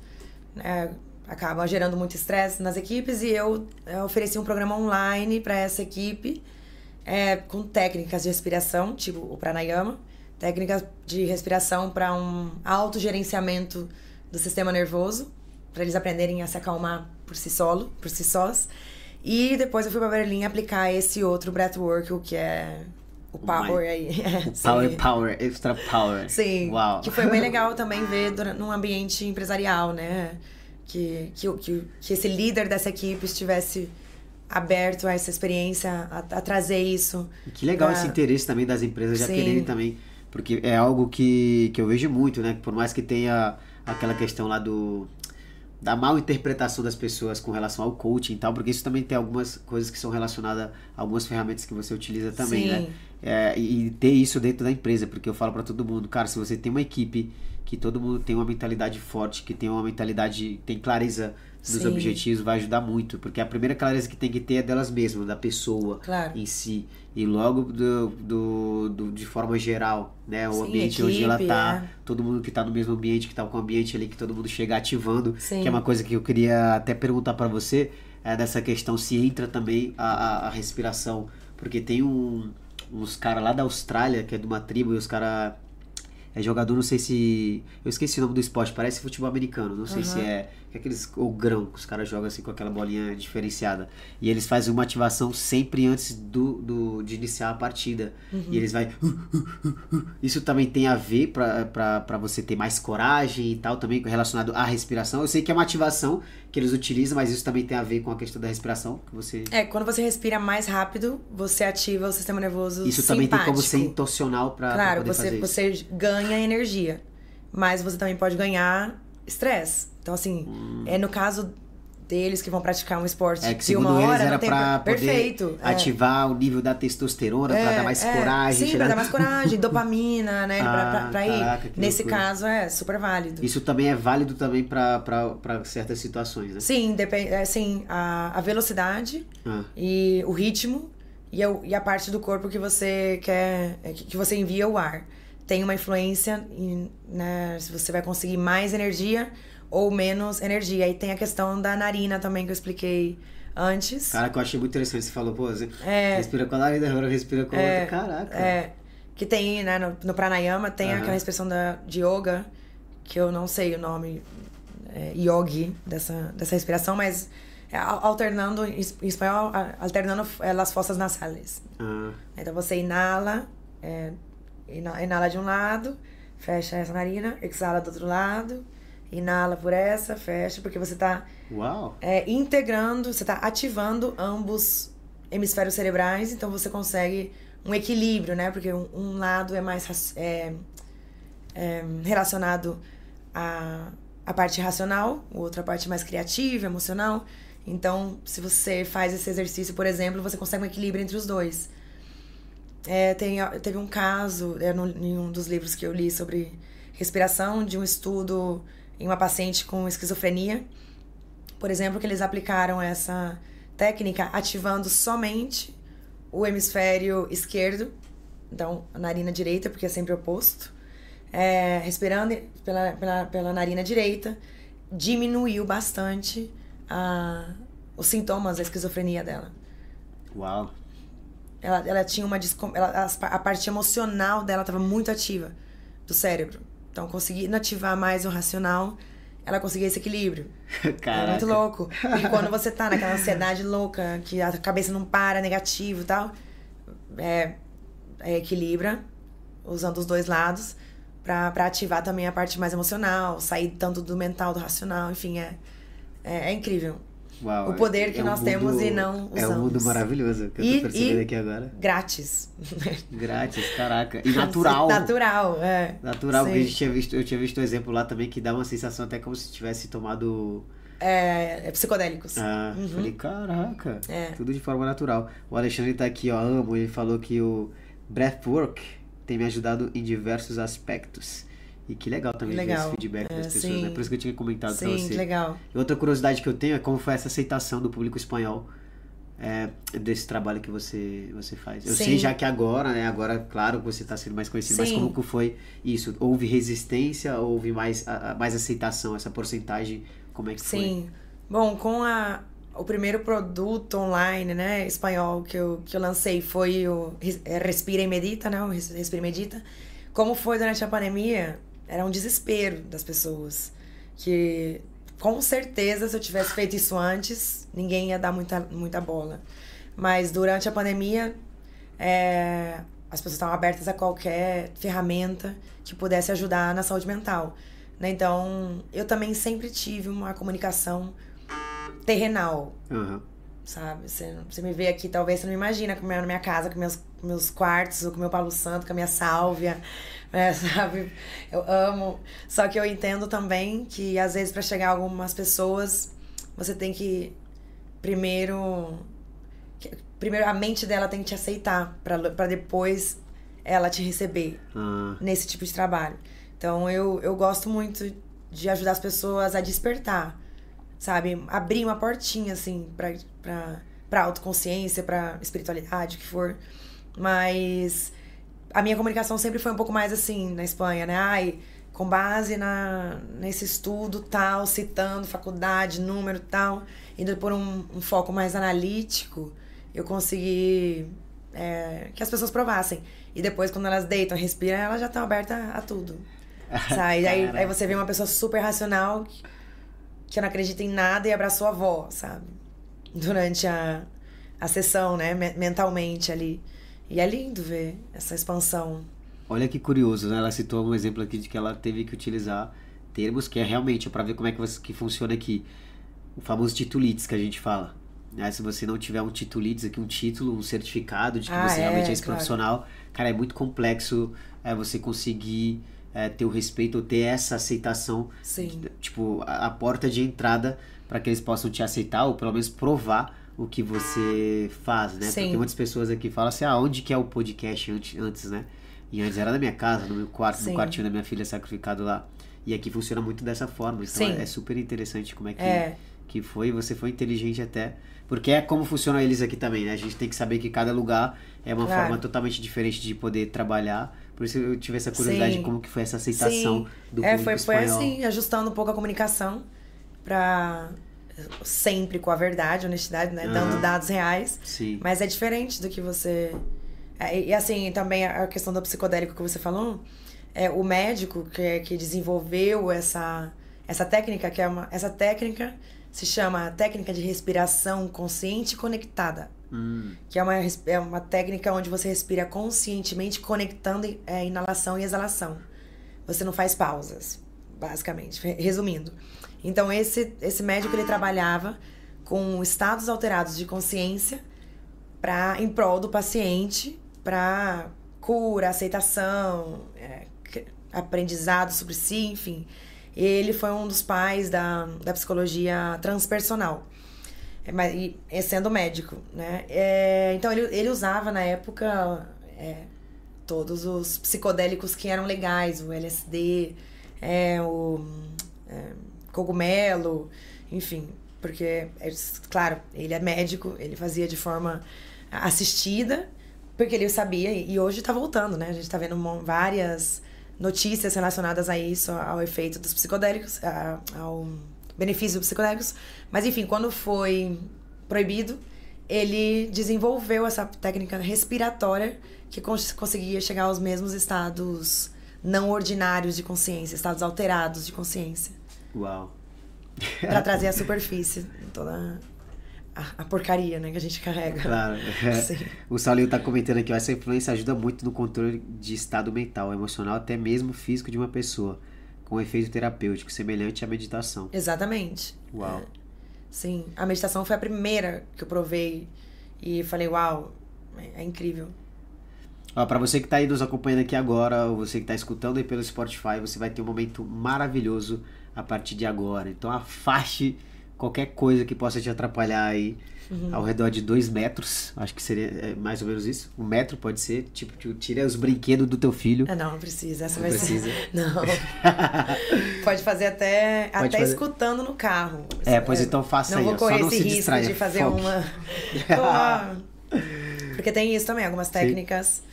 [SPEAKER 2] né, acaba gerando muito estresse nas equipes e eu, eu ofereci um programa online para essa equipe é, com técnicas de respiração, tipo o pranayama, técnicas de respiração para um autogerenciamento do sistema nervoso, para eles aprenderem a se acalmar por si solo, por si sós. E depois eu fui para Berlim aplicar esse outro breathwork, o que é o power aí.
[SPEAKER 1] Power, power, extra power.
[SPEAKER 2] Sim.
[SPEAKER 1] Uau.
[SPEAKER 2] Que foi bem legal também ver num ambiente empresarial, né? Que, que, que, que esse líder dessa equipe estivesse aberto a essa experiência, a, a trazer isso.
[SPEAKER 1] Que legal
[SPEAKER 2] pra-
[SPEAKER 1] esse interesse também das empresas já
[SPEAKER 2] Sim.
[SPEAKER 1] quererem também. Porque é algo que, que eu vejo muito, né? Por mais que tenha aquela questão lá do da mal interpretação das pessoas com relação ao coaching e tal, porque isso também tem algumas coisas que são relacionadas a algumas ferramentas que você utiliza também,
[SPEAKER 2] Sim.
[SPEAKER 1] né? É, e e ter isso dentro da empresa, porque eu falo pra todo mundo, cara, se você tem uma equipe que todo mundo tem uma mentalidade forte, que tem uma mentalidade, tem clareza dos
[SPEAKER 2] Sim.
[SPEAKER 1] objetivos, vai ajudar muito, porque a primeira clareza que tem que ter é delas mesmas, da pessoa
[SPEAKER 2] Claro.
[SPEAKER 1] em si e logo do, do, do- de forma geral, né? O
[SPEAKER 2] Sim,
[SPEAKER 1] ambiente onde ela
[SPEAKER 2] equipe,
[SPEAKER 1] tá,
[SPEAKER 2] é.
[SPEAKER 1] todo mundo que tá no mesmo ambiente, que tá com o ambiente ali, que todo mundo chega ativando,
[SPEAKER 2] Sim.
[SPEAKER 1] que é uma coisa que eu queria até perguntar pra você, é dessa questão se entra também a, a, a respiração, porque tem um, uns caras lá da Austrália, que é de uma tribo, e os caras é jogador, não sei se. Eu esqueci o nome do esporte, parece futebol americano. Não sei se é. É aqueles. Ou grão, que os caras jogam assim com aquela bolinha diferenciada. E eles fazem uma ativação sempre antes do, do, de iniciar a partida. E eles vai. Isso também tem a ver pra, pra, pra você ter mais coragem e tal, também relacionado à respiração. Eu sei que é uma ativação que eles utilizam, mas isso também tem a ver com a questão da respiração. Que você.
[SPEAKER 2] É, quando você respira mais rápido, você ativa o sistema nervoso
[SPEAKER 1] Isso também tem como ser
[SPEAKER 2] simpático.
[SPEAKER 1] intencional pra, pra
[SPEAKER 2] Claro,
[SPEAKER 1] poder
[SPEAKER 2] você,
[SPEAKER 1] fazer isso.
[SPEAKER 2] você ganha energia, mas você também pode ganhar estresse. Então, assim, é no caso deles que vão praticar um esporte
[SPEAKER 1] Hum. É que
[SPEAKER 2] de uma hora,
[SPEAKER 1] era
[SPEAKER 2] tem
[SPEAKER 1] pra poder
[SPEAKER 2] Perfeito. é.
[SPEAKER 1] ativar o nível da testosterona, pra dar mais
[SPEAKER 2] é,
[SPEAKER 1] coragem.
[SPEAKER 2] Sim,
[SPEAKER 1] tirar-
[SPEAKER 2] pra dar mais coragem, dopamina, né?
[SPEAKER 1] Ah,
[SPEAKER 2] pra ir.
[SPEAKER 1] caraca,
[SPEAKER 2] Nesse
[SPEAKER 1] loucura.
[SPEAKER 2] caso, é super válido.
[SPEAKER 1] Isso também é válido também pra certas situações, né?
[SPEAKER 2] Sim, depende, assim, a, a velocidade
[SPEAKER 1] Ah,
[SPEAKER 2] e o ritmo e a, e a parte do corpo que você quer, é, que que você envia o ar. Tem uma influência em, né, se você vai conseguir mais energia ou menos energia. E tem a questão da narina também que eu expliquei antes.
[SPEAKER 1] cara, que eu achei muito interessante. Você falou, pô, você
[SPEAKER 2] É.
[SPEAKER 1] respira com a narina, agora respira com a outra. Caraca.
[SPEAKER 2] É, que tem, né, no, no pranayama, tem
[SPEAKER 1] Aham.
[SPEAKER 2] aquela expressão da, de yoga, que eu não sei o nome, é, yogi, dessa, dessa respiração, mas é, al- alternando, em es- em espanhol, alternando é, as fossas nasales.
[SPEAKER 1] Ah,
[SPEAKER 2] Então você inala, é, ina- inala de um lado, fecha essa narina, exala do outro lado, inala por essa, fecha, porque você tá
[SPEAKER 1] uau.
[SPEAKER 2] é, integrando, você está ativando ambos hemisférios cerebrais, então você consegue um equilíbrio, né? Porque um, um lado é mais é, é, relacionado à, à parte racional, o outro a parte mais criativa, emocional. Então, se você faz esse exercício, por exemplo, você consegue um equilíbrio entre os dois. É, tem, teve um caso, é, no, em um dos livros que eu li sobre respiração, de um estudo em uma paciente com esquizofrenia, por exemplo, que eles aplicaram essa técnica ativando somente o hemisfério esquerdo então a narina direita, porque é sempre oposto. É, respirando pela, pela, pela narina direita, diminuiu bastante a, os sintomas da esquizofrenia dela.
[SPEAKER 1] Uau!
[SPEAKER 2] Ela, ela tinha uma. Ela, a parte emocional dela estava muito ativa do cérebro. Então, conseguindo ativar mais o racional, ela conseguia esse equilíbrio.
[SPEAKER 1] Caraca.
[SPEAKER 2] É muito louco. E quando você tá naquela ansiedade louca, que a cabeça não para, negativo e tal, é, é, equilibra, usando os dois lados, para ativar também a parte mais emocional, sair tanto do mental, do racional, enfim, é, é, é incrível.
[SPEAKER 1] Uau,
[SPEAKER 2] o poder que
[SPEAKER 1] é um
[SPEAKER 2] nós
[SPEAKER 1] mundo-
[SPEAKER 2] temos e não usamos.
[SPEAKER 1] É um mundo maravilhoso que eu
[SPEAKER 2] E-
[SPEAKER 1] tô percebendo
[SPEAKER 2] e-
[SPEAKER 1] aqui agora.
[SPEAKER 2] Grátis.
[SPEAKER 1] Grátis, caraca. E natural.
[SPEAKER 2] Natural, é.
[SPEAKER 1] Natural, porque a gente tinha visto, eu tinha visto um exemplo lá também que dá uma sensação até como se tivesse tomado.
[SPEAKER 2] É, é psicodélicos.
[SPEAKER 1] Ah, falei, caraca,
[SPEAKER 2] É.
[SPEAKER 1] tudo de forma natural. O Alexandre tá aqui, ó, amo, ele falou que o Breathwork tem me ajudado em diversos aspectos. E que legal também ver
[SPEAKER 2] Legal.
[SPEAKER 1] esse feedback
[SPEAKER 2] É,
[SPEAKER 1] das pessoas,
[SPEAKER 2] sim.
[SPEAKER 1] né? Por isso que eu tinha comentado pra
[SPEAKER 2] Sim,
[SPEAKER 1] você.
[SPEAKER 2] que legal.
[SPEAKER 1] E outra curiosidade que eu tenho é como foi essa aceitação do público espanhol é, desse trabalho que você, você faz. Eu
[SPEAKER 2] Sim.
[SPEAKER 1] sei já que agora, né? Agora, claro você está sendo mais conhecido, mas
[SPEAKER 2] Sim.
[SPEAKER 1] como que foi isso? Houve resistência? Houve mais, a- mais aceitação? Essa porcentagem, como é que foi?
[SPEAKER 2] Sim. Bom, com a, o primeiro produto online, né, espanhol que eu, que eu lancei foi o é, Respira e Medita, né, o Res- Respira e Medita. Como foi durante a pandemia, era um desespero das pessoas. Que, com certeza, se eu tivesse feito isso antes, ninguém ia dar muita, muita bola. Mas durante a pandemia, é, as pessoas estavam abertas a qualquer ferramenta que pudesse ajudar na saúde mental. Né? Então, eu também sempre tive uma comunicação terrenal,
[SPEAKER 1] Aham.
[SPEAKER 2] sabe? Você, você me vê aqui, talvez você não imagina como é na minha casa, com meus, com meus quartos, com meu Palo Santo, com a minha sálvia, né? sabe? Eu amo. Só que eu entendo também que, às vezes, para chegar a algumas pessoas, você tem que primeiro. Primeiro, a mente dela tem que te aceitar, para depois ela te receber
[SPEAKER 1] Ah,
[SPEAKER 2] nesse tipo de trabalho. Então eu, eu gosto muito de ajudar as pessoas a despertar, sabe? Abrir uma portinha, assim, pra, pra autoconsciência, pra espiritualidade, o que for. Mas a minha comunicação sempre foi um pouco mais assim na Espanha, né? Ai, com base na, nesse estudo tal, citando faculdade, número tal, indo por um, um foco mais analítico, eu consegui é, que as pessoas provassem. E depois, quando elas deitam, respiram, elas já estão abertas a tudo. Sabe? aí, aí você vê uma pessoa super racional que, que não acredita em nada e abraçou a avó, sabe? Durante a, a sessão, né? Me- Mentalmente ali. E é lindo ver essa expansão.
[SPEAKER 1] Olha que curioso, né? Ela citou um exemplo aqui de que ela teve que utilizar termos que é realmente para ver como é que, que funciona aqui. O famoso titulites que a gente fala. Né? Se você não tiver um titulites aqui, um título, um certificado de que
[SPEAKER 2] Ah,
[SPEAKER 1] você
[SPEAKER 2] é,
[SPEAKER 1] realmente é esse
[SPEAKER 2] claro.
[SPEAKER 1] profissional, cara, é muito complexo é, você conseguir é, ter o respeito ou ter essa aceitação
[SPEAKER 2] Sim.
[SPEAKER 1] tipo, a, a porta de entrada para que eles possam te aceitar ou pelo menos provar o que você faz, né?
[SPEAKER 2] Sim.
[SPEAKER 1] Porque muitas pessoas aqui falam assim, ah, onde que é o podcast antes, antes né? E antes era na minha casa, no meu quarto,
[SPEAKER 2] Sim.
[SPEAKER 1] no quartinho da minha filha sacrificado lá. E aqui funciona muito dessa forma. Então
[SPEAKER 2] Sim.
[SPEAKER 1] é, é super interessante como é que,
[SPEAKER 2] É.
[SPEAKER 1] que foi. Você foi inteligente até. Porque é como funcionam eles aqui também, né? A gente tem que saber que cada lugar é uma
[SPEAKER 2] Claro.
[SPEAKER 1] forma totalmente diferente de poder trabalhar. Por isso eu tive essa curiosidade
[SPEAKER 2] Sim.
[SPEAKER 1] de como que foi essa aceitação
[SPEAKER 2] Sim.
[SPEAKER 1] do
[SPEAKER 2] é,
[SPEAKER 1] público
[SPEAKER 2] foi, foi
[SPEAKER 1] espanhol.
[SPEAKER 2] assim, ajustando um pouco a comunicação pra sempre com a verdade, honestidade, né?
[SPEAKER 1] Aham.
[SPEAKER 2] Dando dados reais.
[SPEAKER 1] Sim.
[SPEAKER 2] Mas é diferente do que você. é, E assim, também a questão do psicodélico que você falou, é o médico que, que desenvolveu essa, essa técnica, que é uma. Essa técnica se chama técnica de respiração consciente e conectada.
[SPEAKER 1] Hum,
[SPEAKER 2] Que é uma, é uma técnica onde você respira conscientemente, conectando é, inalação e exalação. Você não faz pausas, basicamente, re- resumindo. Então, esse, esse médico ele trabalhava com estados alterados de consciência pra, em prol do paciente, para cura, aceitação, é, aprendizado sobre si, enfim. Ele foi um dos pais da, da psicologia transpersonal. É, sendo médico, né? É, então ele, ele usava na época é, todos os psicodélicos que eram legais, o LSD, é, o é, cogumelo, enfim, porque, é, claro, ele é médico, ele fazia de forma assistida, Porque ele sabia, e hoje tá voltando, né? A gente tá vendo várias notícias relacionadas a isso, ao efeito dos psicodélicos, ao benefício dos psicodélicos. Mas enfim, quando foi proibido, ele desenvolveu essa técnica respiratória que cons conseguia chegar aos mesmos estados não ordinários de consciência, estados alterados de consciência.
[SPEAKER 1] Uau.
[SPEAKER 2] Para trazer a superfície toda a, a, porcaria, né, que a gente carrega.
[SPEAKER 1] Claro. o Saulinho está comentando aqui, essa influência ajuda muito no controle de estado mental, emocional, até mesmo físico de uma pessoa, com efeito terapêutico, semelhante à meditação.
[SPEAKER 2] Exatamente.
[SPEAKER 1] Uau.
[SPEAKER 2] É. Sim, a meditação foi a primeira que eu provei e falei, uau, é, é incrível.
[SPEAKER 1] Para você que está aí nos acompanhando aqui agora, ou você que está escutando aí pelo Spotify, você vai ter um momento maravilhoso a partir de agora. Então afaste qualquer coisa que possa te atrapalhar aí uhum. ao redor de dois metros. Acho que seria é, mais ou menos isso. Um metro pode ser. Tipo, tira os brinquedos do teu filho.
[SPEAKER 2] Ah, não, não precisa. Essa
[SPEAKER 1] não
[SPEAKER 2] vai
[SPEAKER 1] precisa.
[SPEAKER 2] ser. Não. pode fazer até, pode até fazer... escutando no carro.
[SPEAKER 1] É, pois então faça
[SPEAKER 2] não
[SPEAKER 1] aí.
[SPEAKER 2] Não vou correr
[SPEAKER 1] Só
[SPEAKER 2] esse risco
[SPEAKER 1] distraia,
[SPEAKER 2] de fazer
[SPEAKER 1] foque.
[SPEAKER 2] uma. Porque tem isso também, algumas técnicas. Sim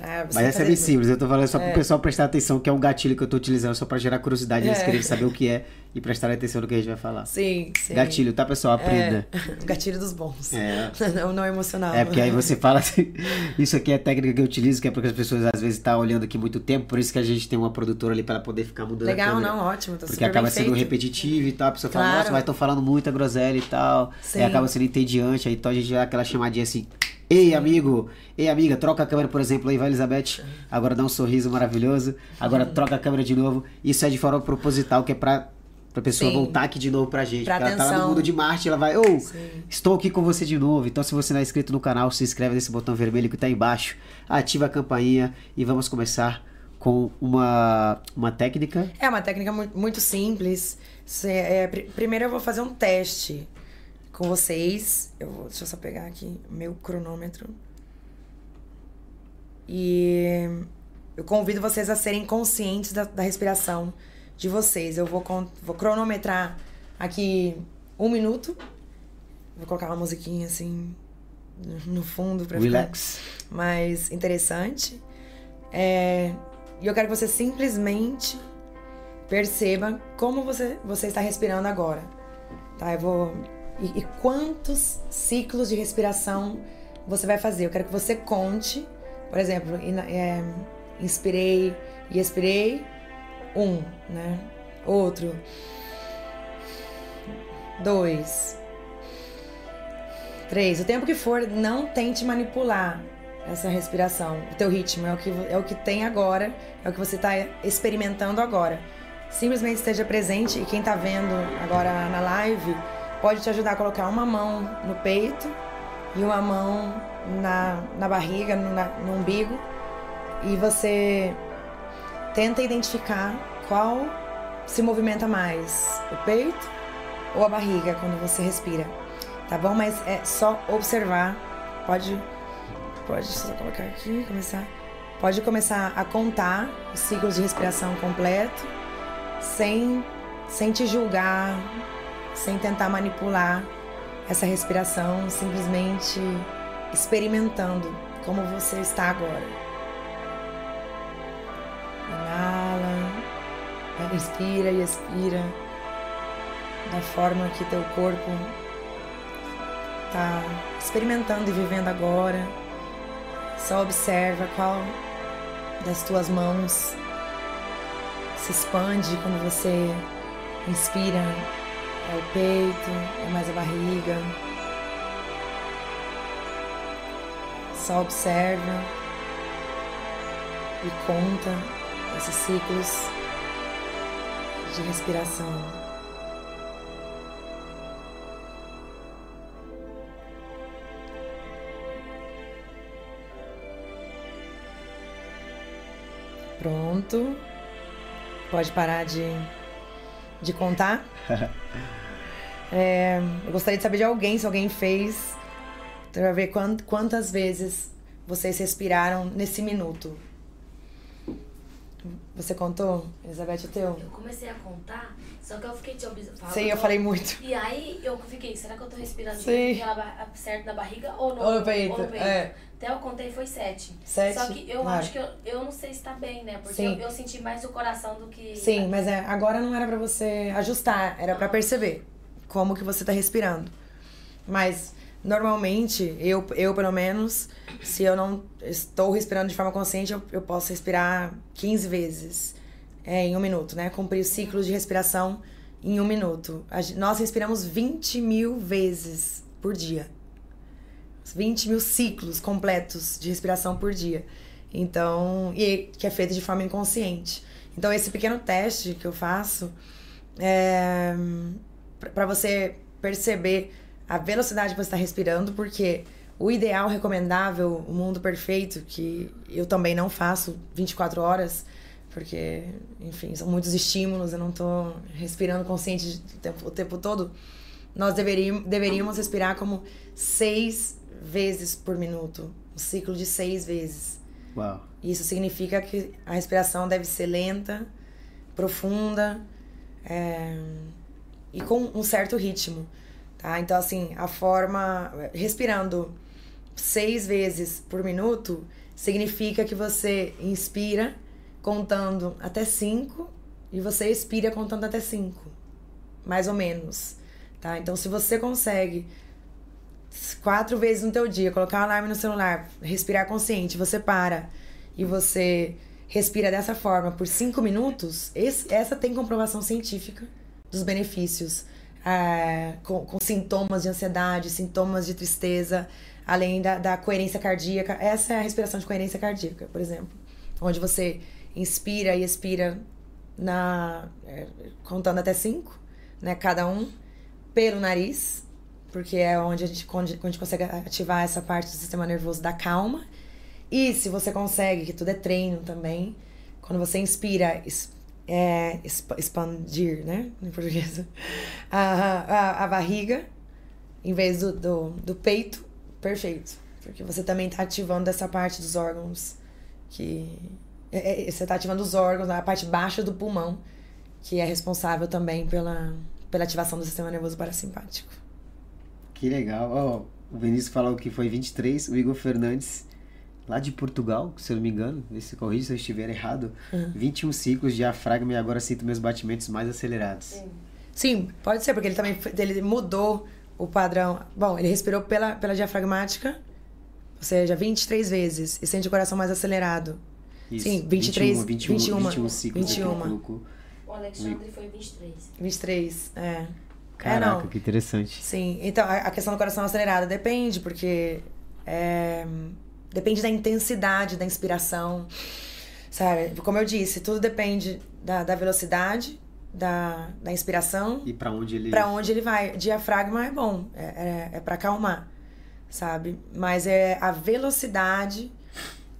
[SPEAKER 1] é, Mas essa é bem simples, eu tô falando só é. pro pessoal prestar atenção que é um gatilho que eu tô utilizando só pra gerar curiosidade, eles é. querem saber o que é e prestar atenção no que a gente vai falar.
[SPEAKER 2] Sim, sim.
[SPEAKER 1] Gatilho, tá pessoal? Aprenda.
[SPEAKER 2] É. Gatilho dos bons.
[SPEAKER 1] É.
[SPEAKER 2] Não, não emocional.
[SPEAKER 1] É, porque aí você fala assim, isso aqui é a técnica que eu utilizo, que é porque as pessoas às vezes estão tá olhando aqui muito tempo, por isso que a gente tem uma produtora ali pra poder ficar mudando
[SPEAKER 2] Legal, não, ótimo, tá
[SPEAKER 1] Porque acaba sendo
[SPEAKER 2] feito.
[SPEAKER 1] repetitivo e tal, a pessoa
[SPEAKER 2] claro.
[SPEAKER 1] fala, nossa, mas tô falando muita groselha e tal, sim. aí acaba sendo entediante, aí então a gente dá aquela chamadinha assim, Ei, amigo, ei, amiga, troca a câmera, por exemplo, aí vai Elizabeth. Agora dá um sorriso maravilhoso. Agora troca a câmera de novo. Isso é de forma proposital, que é pra, pra pessoa
[SPEAKER 2] Sim.
[SPEAKER 1] voltar aqui de novo pra gente.
[SPEAKER 2] Pra
[SPEAKER 1] porque ela tá lá
[SPEAKER 2] atenção.
[SPEAKER 1] no mundo de Marte, ela vai, ô, oh, estou aqui com você de novo. Então, se você não é inscrito no canal, se inscreve nesse botão vermelho que tá aí embaixo. Ativa a campainha e vamos começar com uma, uma técnica.
[SPEAKER 2] É uma técnica muito, muito simples. Cê, é, pr primeiro eu vou fazer um teste com vocês. Eu vou, deixa eu só pegar aqui meu cronômetro. E eu convido vocês a serem conscientes da, da respiração de vocês. Eu vou, vou cronometrar aqui um minuto. Vou colocar uma musiquinha assim no fundo para
[SPEAKER 1] Relax.
[SPEAKER 2] ficar mais interessante. É, e eu quero que você simplesmente perceba como você, você está respirando agora. Tá? Eu vou. E, e quantos ciclos de respiração você vai fazer? Eu quero que você conte por exemplo, é, inspirei e expirei, um, né? Outro, dois, três. O tempo que for, não tente manipular essa respiração. O teu ritmo é o que, é o que tem agora, é o que você está experimentando agora. Simplesmente esteja presente e quem está vendo agora na live pode te ajudar a colocar uma mão no peito e uma mão na, na barriga, no, no umbigo, e você tenta identificar qual se movimenta mais, o peito ou a barriga quando você respira, tá bom? Mas é só observar, pode, pode só colocar aqui, começar, pode começar a contar os ciclos de respiração completo, sem, sem te julgar, sem tentar manipular essa respiração, simplesmente experimentando como você está agora. Inala, inspira e expira da forma que teu corpo está experimentando e vivendo agora. Só observa qual das tuas mãos se expande quando você inspira. É o peito, é mais a barriga. Só observa e conta esses ciclos de respiração. Pronto. Pode parar de, de contar. É, eu gostaria de saber de alguém, se alguém fez para ver quantas vezes vocês respiraram nesse minuto. Você contou, Elizabeth, o teu?
[SPEAKER 3] Eu comecei a contar, só que eu fiquei te observando.
[SPEAKER 2] Sim, eu falei muito.
[SPEAKER 3] E aí eu fiquei, será que eu tô respirando
[SPEAKER 2] Sim.
[SPEAKER 3] certo na barriga ou no,
[SPEAKER 2] Ou no peito,
[SPEAKER 3] ou no peito?
[SPEAKER 2] é.
[SPEAKER 3] Até eu contei foi sete.
[SPEAKER 2] Sete?
[SPEAKER 3] Só que eu
[SPEAKER 2] Claro.
[SPEAKER 3] acho que eu, eu não sei se tá bem, né? Porque eu, eu senti mais o coração do que.
[SPEAKER 2] Sim, mas é, agora não era pra você ajustar, era pra perceber como que você tá respirando. Mas normalmente, eu, eu pelo menos, se eu não estou respirando de forma consciente, eu, eu posso respirar 15 vezes é, em um minuto, né? Cumprir o ciclo de respiração em um minuto. A nós respiramos 20 mil vezes por dia. 20 mil ciclos completos de respiração por dia. Então, e que é feito de forma inconsciente. Então, esse pequeno teste que eu faço é para você perceber a velocidade que você está respirando, porque o ideal, recomendável, o mundo perfeito, que eu também não faço 24 horas, porque, enfim, são muitos estímulos, eu não tô respirando consciente o tempo, o tempo todo. Nós deveríamos, deveríamos respirar como seis vezes por minuto, um ciclo de seis vezes.
[SPEAKER 1] Uau.
[SPEAKER 2] Isso significa que a respiração deve ser lenta, profunda é, e com um certo ritmo, tá? Então, assim, a forma... Respirando seis vezes por minuto significa que você inspira contando até cinco e você expira contando até cinco, mais ou menos, tá? Então, se você consegue quatro vezes no teu dia, colocar um alarme no celular, respirar consciente, você para e você respira dessa forma por cinco minutos, esse- essa tem comprovação científica dos benefícios ah, com, com sintomas de ansiedade, sintomas de tristeza, além da, da coerência cardíaca. Essa é a respiração de coerência cardíaca, por exemplo, onde você inspira e expira na é, contando até cinco, né, cada um pelo nariz, porque é onde a gente, onde a gente consegue ativar essa parte do sistema nervoso da calma. E se você consegue, que tudo é treino também, quando você inspira, é, exp- expandir, né? Em português. A, a, a barriga, em vez do, do, do peito, perfeito. Porque você também tá ativando essa parte dos órgãos que. é- é- você tá ativando os órgãos, a parte baixa do pulmão, que é responsável também pela, pela ativação do sistema nervoso parasimpático.
[SPEAKER 1] Que legal. Ó, o Vinícius falou que foi 23, o Igor Fernandes, lá de Portugal, se eu não me engano, se corrige se eu estiver errado, 21 ciclos de diafragma e agora sinto meus batimentos mais acelerados.
[SPEAKER 2] Sim, pode ser, porque ele também ele mudou o padrão. Bom, ele respirou pela, pela diafragmática, ou seja, 23 vezes, e sente o coração mais acelerado.
[SPEAKER 1] Isso.
[SPEAKER 2] Sim, 23,
[SPEAKER 1] 21,
[SPEAKER 2] 21,
[SPEAKER 1] 21 ciclos que ele
[SPEAKER 2] 21.
[SPEAKER 1] colocou.
[SPEAKER 3] O Alexandre foi 23.
[SPEAKER 2] 23, é. É,
[SPEAKER 1] Caraca,
[SPEAKER 2] não.
[SPEAKER 1] que interessante.
[SPEAKER 2] Sim, então a questão do coração acelerado depende, porque é, depende da intensidade da inspiração, sabe? Como eu disse, tudo depende da, da velocidade, da, da inspiração
[SPEAKER 1] E pra onde ele.
[SPEAKER 2] Pra onde ele vai. Diafragma é bom, é, é, é para acalmar, sabe? Mas é a velocidade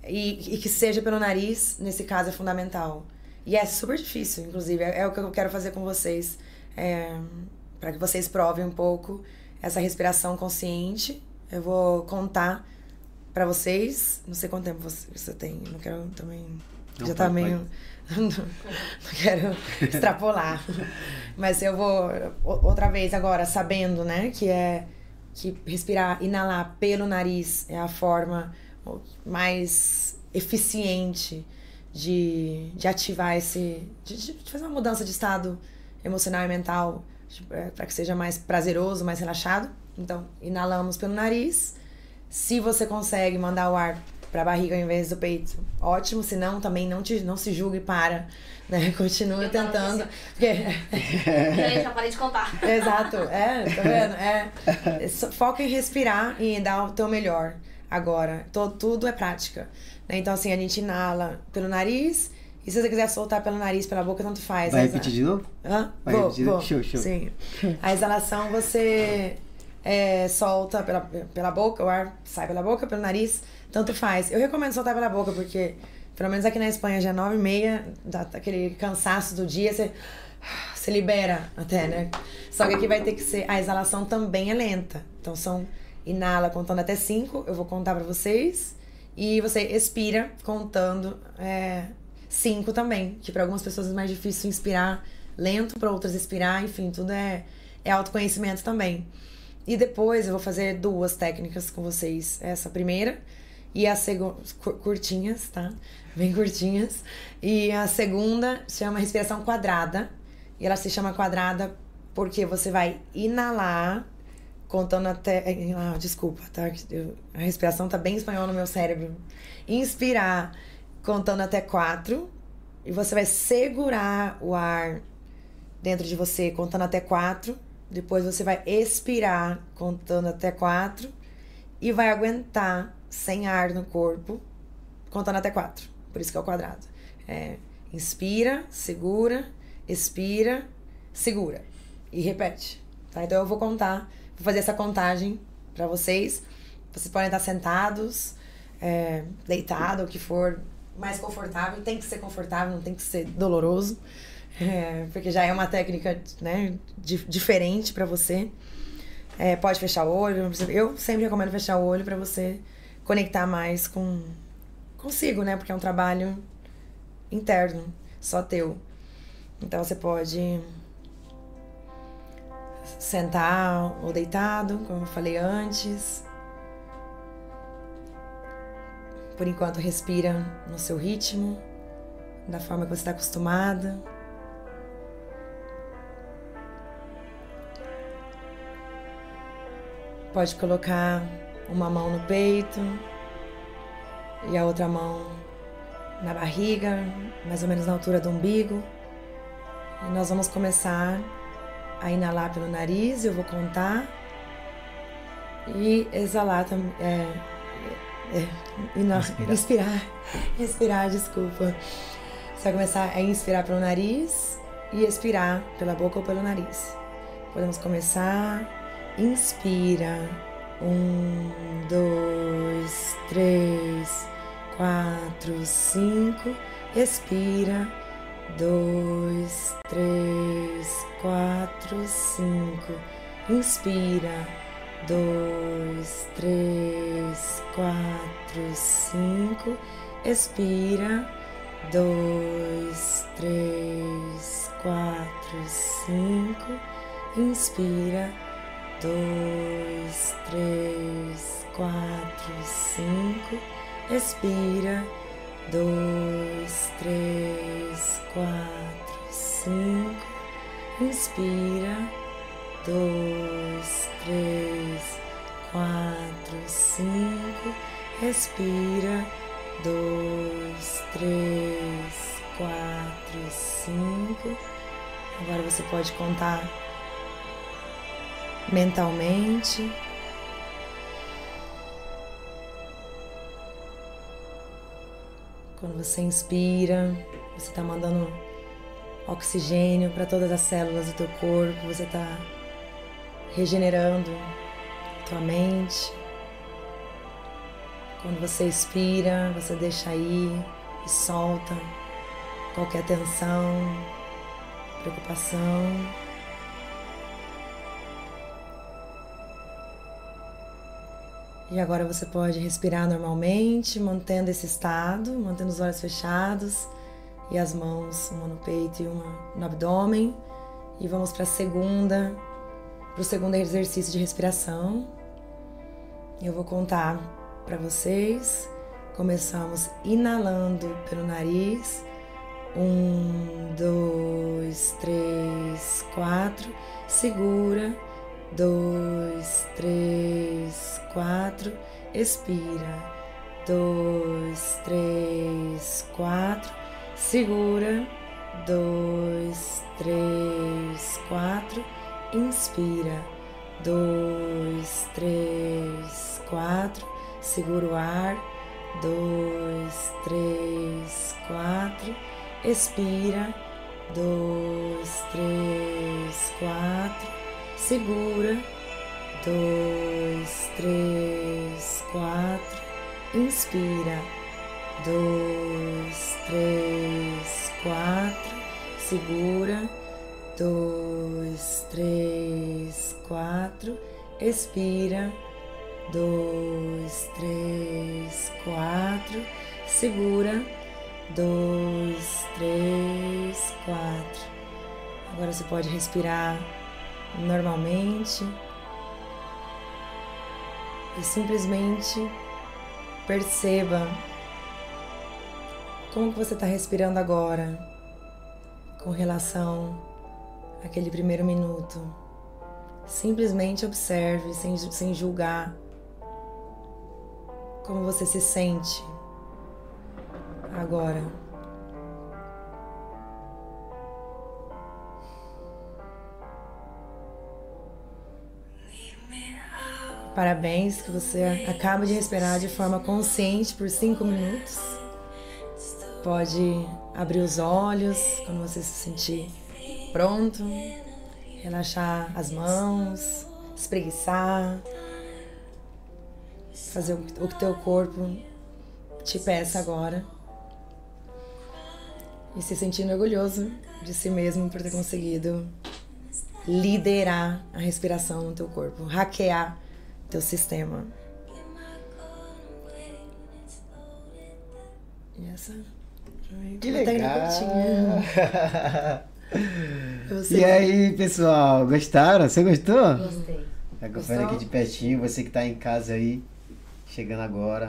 [SPEAKER 2] e, e que seja pelo nariz, nesse caso, é fundamental. E é super difícil, inclusive. É, é o que eu quero fazer com vocês. É, para que vocês provem um pouco essa respiração consciente. Eu vou contar pra vocês. Não sei quanto tempo você, você tem. Não quero também.
[SPEAKER 1] Não,
[SPEAKER 2] já tá meio. não quero extrapolar. Mas eu vou outra vez agora, sabendo, né, que é que respirar, inalar pelo nariz é a forma mais eficiente de, de ativar esse. De, de fazer uma mudança de estado emocional e mental para que seja mais prazeroso, mais relaxado. Então, inalamos pelo nariz. Se você consegue mandar o ar para a barriga ao invés do peito, ótimo. Se não, também não, te, não se julgue e para. Né?
[SPEAKER 3] Tava
[SPEAKER 2] tentando.
[SPEAKER 3] pensando.
[SPEAKER 2] Porque
[SPEAKER 3] E aí, já parei de contar.
[SPEAKER 2] Exato, é, tá vendo? É, só foca em respirar e dar o teu melhor. Agora, to, tudo é prática. né? Então, assim, a gente inala pelo nariz e se você quiser soltar pelo nariz, pela boca, tanto faz.
[SPEAKER 1] Vai repetir de novo?
[SPEAKER 2] Hã?
[SPEAKER 1] Vai
[SPEAKER 2] vou,
[SPEAKER 1] repetir?
[SPEAKER 2] vou.
[SPEAKER 1] Show, show.
[SPEAKER 2] Sim. A exalação você é, solta pela, pela boca, o ar sai pela boca, pelo nariz, tanto faz. Eu recomendo soltar pela boca, porque, pelo menos aqui na Espanha, já é nove e meia, dá aquele cansaço do dia, você, você libera até, né? Só que aqui vai ter que ser, a exalação também é lenta. Então são, inala contando até cinco, eu vou contar pra vocês, e você expira contando é, cinco também, que para algumas pessoas é mais difícil inspirar lento, para outras expirar, enfim, tudo é, é autoconhecimento também. E depois eu vou fazer duas técnicas com vocês. Essa primeira e a segunda. curtinhas, tá? Bem curtinhas. E a segunda chama respiração quadrada. E ela se chama quadrada porque você vai inalar, contando até. Ah, desculpa, tá? a respiração tá bem espanhol no meu cérebro. Inspirar, contando até quatro. E você vai segurar o ar dentro de você, contando até quatro. Depois você vai expirar, contando até quatro. E vai aguentar sem ar no corpo, contando até quatro. Por isso que é o quadrado. É, inspira, segura, expira, segura. E repete. Tá? Então eu vou contar, vou fazer essa contagem para vocês. Vocês podem estar sentados, é, deitado, o que for mais confortável. Tem que ser confortável, não tem que ser doloroso. É, porque já é uma técnica né, diferente para você. É, pode fechar o olho. Eu sempre recomendo fechar o olho para você conectar mais com consigo, né? Porque é um trabalho interno, só teu. Então você pode sentar ou deitado, como eu falei antes. Por enquanto, respira no seu ritmo, da forma que você está acostumada. Pode colocar uma mão no peito e a outra mão na barriga, mais ou menos na altura do umbigo. E nós vamos começar a inalar pelo nariz, eu vou contar. E exalar também. É, é, inspirar. Respirar, desculpa. Você vai começar a inspirar pelo nariz e expirar pela boca ou pelo nariz. Podemos começar Inspira. Um, dois, três, quatro, cinco. Expira. Dois, três, quatro, cinco. Inspira. Dois, três, quatro, cinco. Expira. Dois, três, quatro, cinco. Inspira dois, três, quatro, cinco. Expira. Dois, três, quatro, cinco. Inspira. Dois, três, quatro, cinco. Respira. Dois, três, quatro, cinco. Agora você pode contar mentalmente. Quando você inspira, você está mandando oxigênio para todas as células do teu corpo, você está regenerando tua mente. Quando você expira, você deixa ir e solta qualquer tensão, preocupação. E agora você pode respirar normalmente, mantendo esse estado, mantendo os olhos fechados e as mãos, uma no peito e uma no abdômen. E vamos para a segunda, para o segundo exercício de respiração. Eu vou contar para vocês. Começamos inalando pelo nariz. Um, dois, três, quatro. Segura dois, três, quatro, expira, dois, três, quatro, segura, dois, três, quatro, inspira, dois, três, quatro, segura o ar, dois, três, quatro, expira, dois, três, quatro. Segura, dois, três, quatro, inspira, dois, três, quatro, segura, dois, três, quatro, expira, dois, três, quatro, segura, dois, três, quatro. Agora você pode respirar normalmente e simplesmente perceba como que você está respirando agora com relação àquele primeiro minuto. Simplesmente observe sem, sem julgar como você se sente agora. Parabéns que você acaba de respirar de forma consciente por cinco minutos. Pode abrir os olhos quando você se sentir pronto, relaxar as mãos, espreguiçar, fazer o que teu corpo te peça agora e se sentindo orgulhoso de si mesmo por ter conseguido liderar a respiração no teu corpo, hackear teu sistema. E essa
[SPEAKER 1] que legal! e aí, pessoal, gostaram? Você gostou?
[SPEAKER 3] Gostei.
[SPEAKER 1] Acompanhando aqui de pertinho, você que está em casa aí, chegando agora,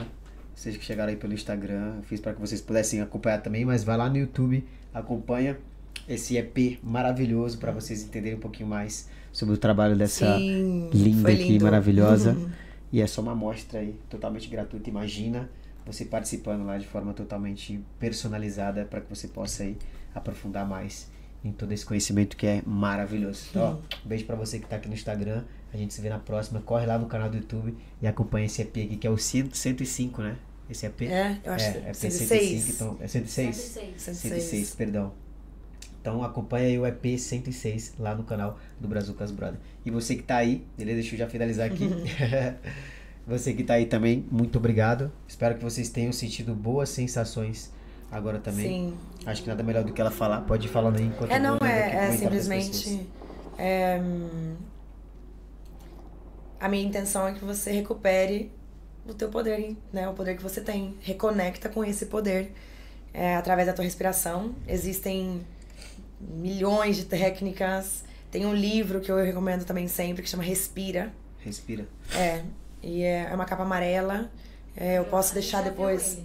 [SPEAKER 1] vocês que chegaram aí pelo Instagram, fiz para que vocês pudessem acompanhar também, mas vai lá no YouTube, acompanha esse EP maravilhoso para vocês entenderem um pouquinho mais sobre o trabalho dessa
[SPEAKER 2] Sim,
[SPEAKER 1] linda aqui, maravilhosa.
[SPEAKER 2] Uhum.
[SPEAKER 1] E é só uma amostra aí, totalmente gratuita. Imagina você participando lá de forma totalmente personalizada para que você possa aí aprofundar mais em todo esse conhecimento que é maravilhoso. Então, ó, um beijo para você que tá aqui no Instagram. A gente se vê na próxima. Corre lá no canal do YouTube e acompanha esse EP aqui, que é o 105, né? Esse EP?
[SPEAKER 2] É, eu acho
[SPEAKER 1] é,
[SPEAKER 2] que
[SPEAKER 1] EP
[SPEAKER 2] 106.
[SPEAKER 1] 105, então, é 106?
[SPEAKER 3] 106.
[SPEAKER 1] 106, perdão. Então acompanha aí o EP 106 lá no canal do Brazucas Brother. E você que tá aí, beleza? Deixa eu já finalizar aqui. você que tá aí também, muito obrigado. Espero que vocês tenham sentido boas sensações agora também.
[SPEAKER 2] Sim.
[SPEAKER 1] Acho que nada melhor do que ela falar. Pode ir falando aí enquanto
[SPEAKER 2] É,
[SPEAKER 1] eu vou
[SPEAKER 2] não,
[SPEAKER 1] aqui,
[SPEAKER 2] é, é simplesmente. é, hum, a minha intenção é que você recupere o teu poder, né? O poder que você tem. Reconecta com esse poder é, através da tua respiração. Existem milhões de técnicas. Tem um livro que eu recomendo também sempre que chama Respira.
[SPEAKER 1] Respira.
[SPEAKER 2] É. E é é uma capa amarela. É, eu posso deixar depois.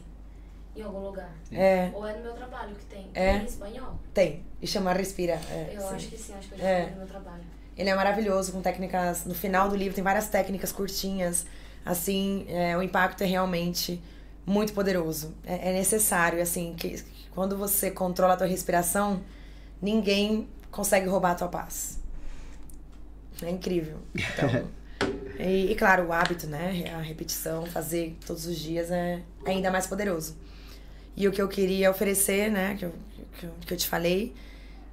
[SPEAKER 3] Em algum lugar.
[SPEAKER 2] É,
[SPEAKER 3] Ou é no meu trabalho que tem.
[SPEAKER 2] É.
[SPEAKER 3] Em espanhol?
[SPEAKER 2] tem. E chama Respira. É,
[SPEAKER 3] Eu
[SPEAKER 2] sim.
[SPEAKER 3] acho que sim, acho que eu já
[SPEAKER 2] É.
[SPEAKER 3] no meu trabalho.
[SPEAKER 2] Ele é maravilhoso, com técnicas. No final do livro tem várias técnicas curtinhas. Assim, é, o impacto é realmente muito poderoso. É, é necessário, assim, que quando você controla a tua respiração, ninguém consegue roubar a tua paz. É incrível. Então, e, e, claro, o hábito, né? A repetição, fazer todos os dias é ainda mais poderoso. E o que eu queria oferecer, né? Que eu, que eu, que eu te falei,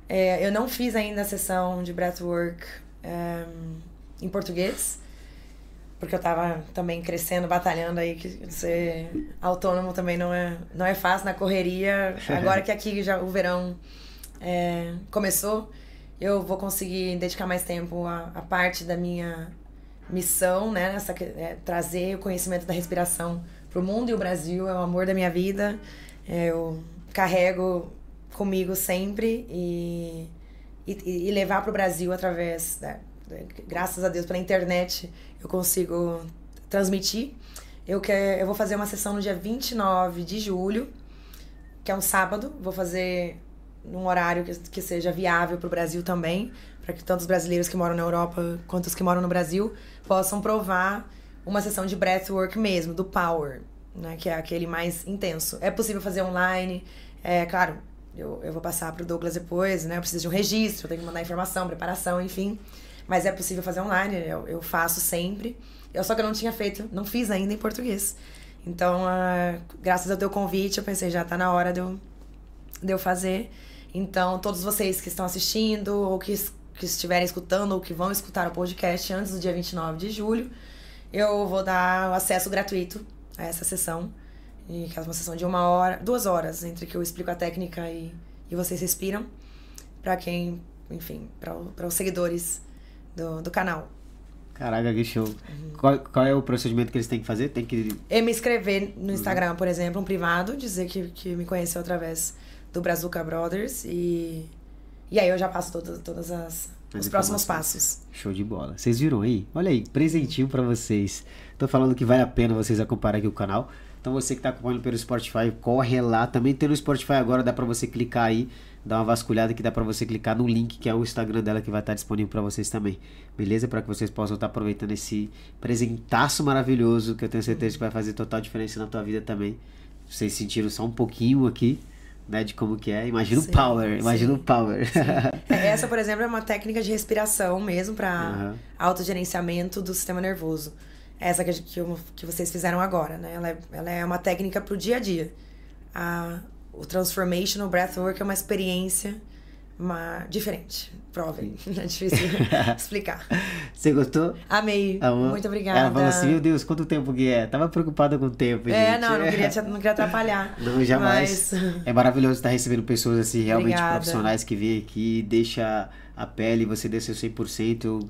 [SPEAKER 2] é, eu não fiz ainda a sessão de breathwork é, em português, porque eu tava também crescendo, batalhando aí, que ser autônomo também não é, não é fácil na correria. Agora que aqui já o verão é, começou, eu vou conseguir dedicar mais tempo à, à parte da minha missão, né? É, trazer o conhecimento da respiração pro mundo e o Brasil é o amor da minha vida. É, eu carrego comigo sempre e, e, e levar pro Brasil através, da- graças a Deus, pela internet, eu consigo transmitir. Eu, quer, eu vou fazer uma sessão no dia 29 de julho, que é um sábado. Vou fazer num horário que, que seja viável para o Brasil também, para que tanto os brasileiros que moram na Europa quanto os que moram no Brasil possam provar uma sessão de breathwork mesmo, do power, né, que é aquele mais intenso. É possível fazer online, é claro, eu, eu vou passar para o Douglas depois, né, eu preciso de um registro, eu tenho que mandar informação, preparação, enfim, mas é possível fazer online, eu, eu faço sempre. Eu só que eu não tinha feito, não fiz ainda em português. Então, ah, graças ao teu convite, eu pensei, já tá na hora de eu, de eu fazer. Então, todos vocês que estão assistindo, ou que, que estiverem escutando, ou que vão escutar o podcast antes do dia 29 de julho, eu vou dar acesso gratuito a essa sessão. E que é uma sessão de uma hora, duas horas, entre que eu explico a técnica e, e vocês respiram. Pra quem, enfim, para os seguidores do, do canal.
[SPEAKER 1] Caraca, que show. Qual, qual é o procedimento que eles têm que fazer? Tem que.
[SPEAKER 2] E me inscrever no Instagram, por exemplo, um privado, dizer que, que me conheceu através do Brazuca Brothers e. E aí eu já passo todas, todas as.
[SPEAKER 1] As
[SPEAKER 2] os próximos passos.
[SPEAKER 1] Show de bola. Vocês viram aí? Olha aí, presentinho pra vocês. Tô falando que vale a pena vocês acompanharem aqui o canal. Então você que tá acompanhando pelo Spotify, corre lá. Também tem no Spotify agora, dá pra você clicar aí, dar uma vasculhada que dá pra você clicar no link que é o Instagram dela que vai estar disponível pra vocês também. Beleza? Pra que vocês possam estar aproveitando esse presentaço maravilhoso que eu tenho certeza que vai fazer total diferença na tua vida também. Vocês sentiram só um pouquinho aqui, né, de como que é. Imagina o power, imagina
[SPEAKER 2] sim.
[SPEAKER 1] o power.
[SPEAKER 2] É, Essa, por exemplo, é uma técnica de respiração mesmo para
[SPEAKER 1] Aham.
[SPEAKER 2] autogerenciamento do sistema nervoso. Essa que, que, que vocês fizeram agora, né? Ela é, ela é uma técnica pro dia a dia. A, o Transformational Breathwork é uma experiência uma, diferente. Provem. É difícil explicar.
[SPEAKER 1] Você gostou?
[SPEAKER 2] Amei.
[SPEAKER 1] Amor?
[SPEAKER 2] Muito obrigada.
[SPEAKER 1] Ela falou assim, meu Deus, quanto tempo que é? Tava preocupada com o tempo,
[SPEAKER 2] É,
[SPEAKER 1] gente.
[SPEAKER 2] não, não queria, te- não queria atrapalhar.
[SPEAKER 1] Não, jamais.
[SPEAKER 2] Mas-
[SPEAKER 1] É maravilhoso estar recebendo pessoas assim, realmente
[SPEAKER 2] Obrigada.
[SPEAKER 1] profissionais que vêm aqui, deixa a pele, você dê seu 100%. Eu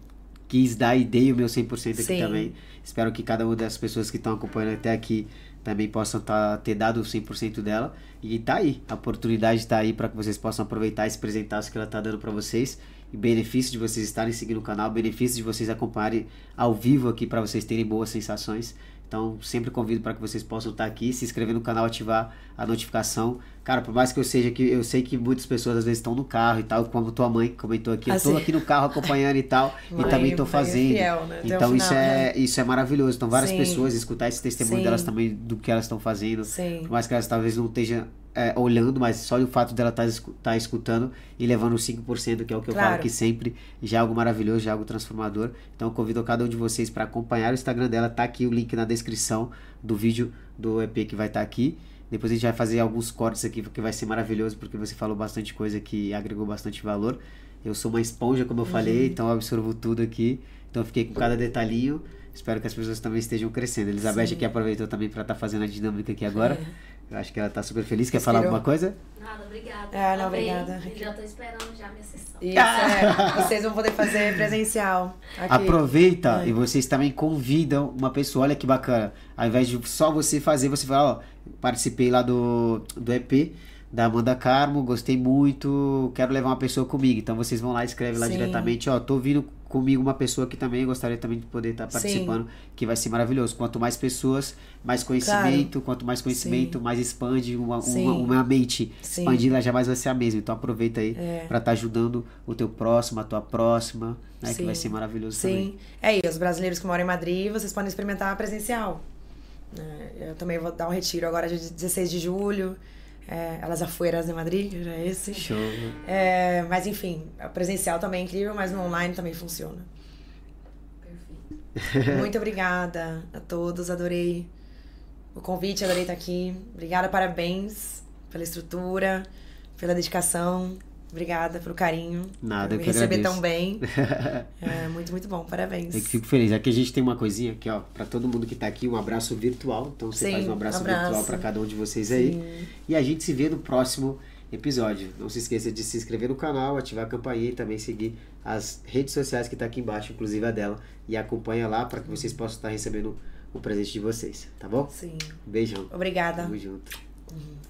[SPEAKER 1] quis dar e dei o meu 100% aqui
[SPEAKER 2] Sim.
[SPEAKER 1] também. Espero que cada uma das pessoas que estão acompanhando até aqui também possam tá, ter dado o 100% dela. E tá aí, a oportunidade tá aí para que vocês possam aproveitar esse presentaço que ela tá dando para vocês. E benefício de vocês estarem seguindo o canal, benefício de vocês acompanharem ao vivo aqui para vocês terem boas sensações. Então, sempre convido para que vocês possam estar aqui, se inscrever no canal, ativar a notificação. Cara, por mais que eu seja que eu sei que muitas pessoas às vezes estão no carro e tal, como tua mãe comentou aqui, eu tô
[SPEAKER 2] Assim.
[SPEAKER 1] aqui no carro acompanhando e tal, e
[SPEAKER 2] Mãe-
[SPEAKER 1] também tô
[SPEAKER 2] mãe é
[SPEAKER 1] fazendo.
[SPEAKER 2] fiel, né?
[SPEAKER 1] Então, isso
[SPEAKER 2] final,
[SPEAKER 1] é
[SPEAKER 2] né?
[SPEAKER 1] isso é maravilhoso. Então, várias
[SPEAKER 2] Sim.
[SPEAKER 1] pessoas escutar esse testemunho
[SPEAKER 2] Sim.
[SPEAKER 1] delas também do que elas estão fazendo.
[SPEAKER 2] Sim.
[SPEAKER 1] Por mais que elas talvez não estejam é, olhando, mas só o fato dela estar tá escutando e levando os 5%, que é o que eu falo aqui sempre, já é algo maravilhoso, já é algo transformador. Então eu convido cada um de vocês para acompanhar o Instagram dela, tá aqui o link na descrição do vídeo do EP que vai estar aqui. Depois a gente vai fazer alguns cortes aqui, porque vai ser maravilhoso, porque você falou bastante coisa que agregou bastante valor. Eu sou uma esponja, como eu
[SPEAKER 2] Uhum.
[SPEAKER 1] falei, então eu absorvo tudo aqui. Então eu fiquei com cada detalhinho. Espero que as pessoas também estejam crescendo. Elizabeth
[SPEAKER 2] Sim.
[SPEAKER 1] aqui aproveitou também para estar fazendo a dinâmica aqui agora. Eu acho que ela tá super feliz. Quer
[SPEAKER 2] Inspirou.
[SPEAKER 1] falar alguma coisa?
[SPEAKER 3] Nada, obrigada.
[SPEAKER 2] É, não,
[SPEAKER 3] Amei.
[SPEAKER 2] obrigada.
[SPEAKER 3] Já tô esperando já a minha sessão.
[SPEAKER 2] Isso, é. Vocês vão poder fazer presencial. Aqui.
[SPEAKER 1] Aproveita
[SPEAKER 2] É.
[SPEAKER 1] e vocês também convidam uma pessoa. Olha que bacana. Ao invés de só você fazer, você fala, ó, participei lá do, do EP da Amanda Carmo, gostei muito, quero levar uma pessoa comigo. Então vocês vão lá e escrevem lá
[SPEAKER 2] Sim.
[SPEAKER 1] diretamente, ó, tô vindo comigo uma pessoa que também gostaria também de poder estar participando, que vai ser maravilhoso. Quanto mais pessoas, mais conhecimento, quanto mais conhecimento, mais expande uma,
[SPEAKER 2] Sim.
[SPEAKER 1] uma, uma mente.
[SPEAKER 2] Sim.
[SPEAKER 1] Expandir ela jamais vai ser a mesma. Então aproveita aí
[SPEAKER 2] É.
[SPEAKER 1] pra estar ajudando o teu próximo, a tua próxima, né, que
[SPEAKER 2] Sim.
[SPEAKER 1] vai ser maravilhoso também.
[SPEAKER 2] Sim. É, e os brasileiros que moram em Madrid, vocês podem experimentar presencial. É, Eu também vou dar um retiro agora dia 16 de julho. É, Elas Afueras de Madrid, já é esse.
[SPEAKER 1] Show.
[SPEAKER 2] É, mas enfim, o presencial também é incrível, mas no online também funciona.
[SPEAKER 3] Perfeito.
[SPEAKER 2] Muito obrigada a todos, adorei o convite, adorei estar aqui. Obrigada, parabéns pela estrutura, pela dedicação. Obrigada pelo carinho.
[SPEAKER 1] Nada,
[SPEAKER 2] por me receber
[SPEAKER 1] agradeço.
[SPEAKER 2] tão bem. É muito, muito bom. Parabéns.
[SPEAKER 1] Eu que fico feliz. Aqui a gente tem uma coisinha aqui, ó, pra todo mundo que tá aqui, um abraço virtual. Então você
[SPEAKER 2] Sim,
[SPEAKER 1] faz um abraço,
[SPEAKER 2] abraço.
[SPEAKER 1] virtual pra cada um de vocês aí.
[SPEAKER 2] Sim.
[SPEAKER 1] E a gente se vê no próximo episódio. Não se esqueça de se inscrever no canal, ativar a campainha e também seguir as redes sociais que tá aqui embaixo, inclusive a dela. E acompanha lá para que vocês possam estar recebendo o presente de vocês, tá bom?
[SPEAKER 2] Sim.
[SPEAKER 1] Beijão.
[SPEAKER 2] Obrigada.
[SPEAKER 1] Tamo junto.
[SPEAKER 2] Uhum.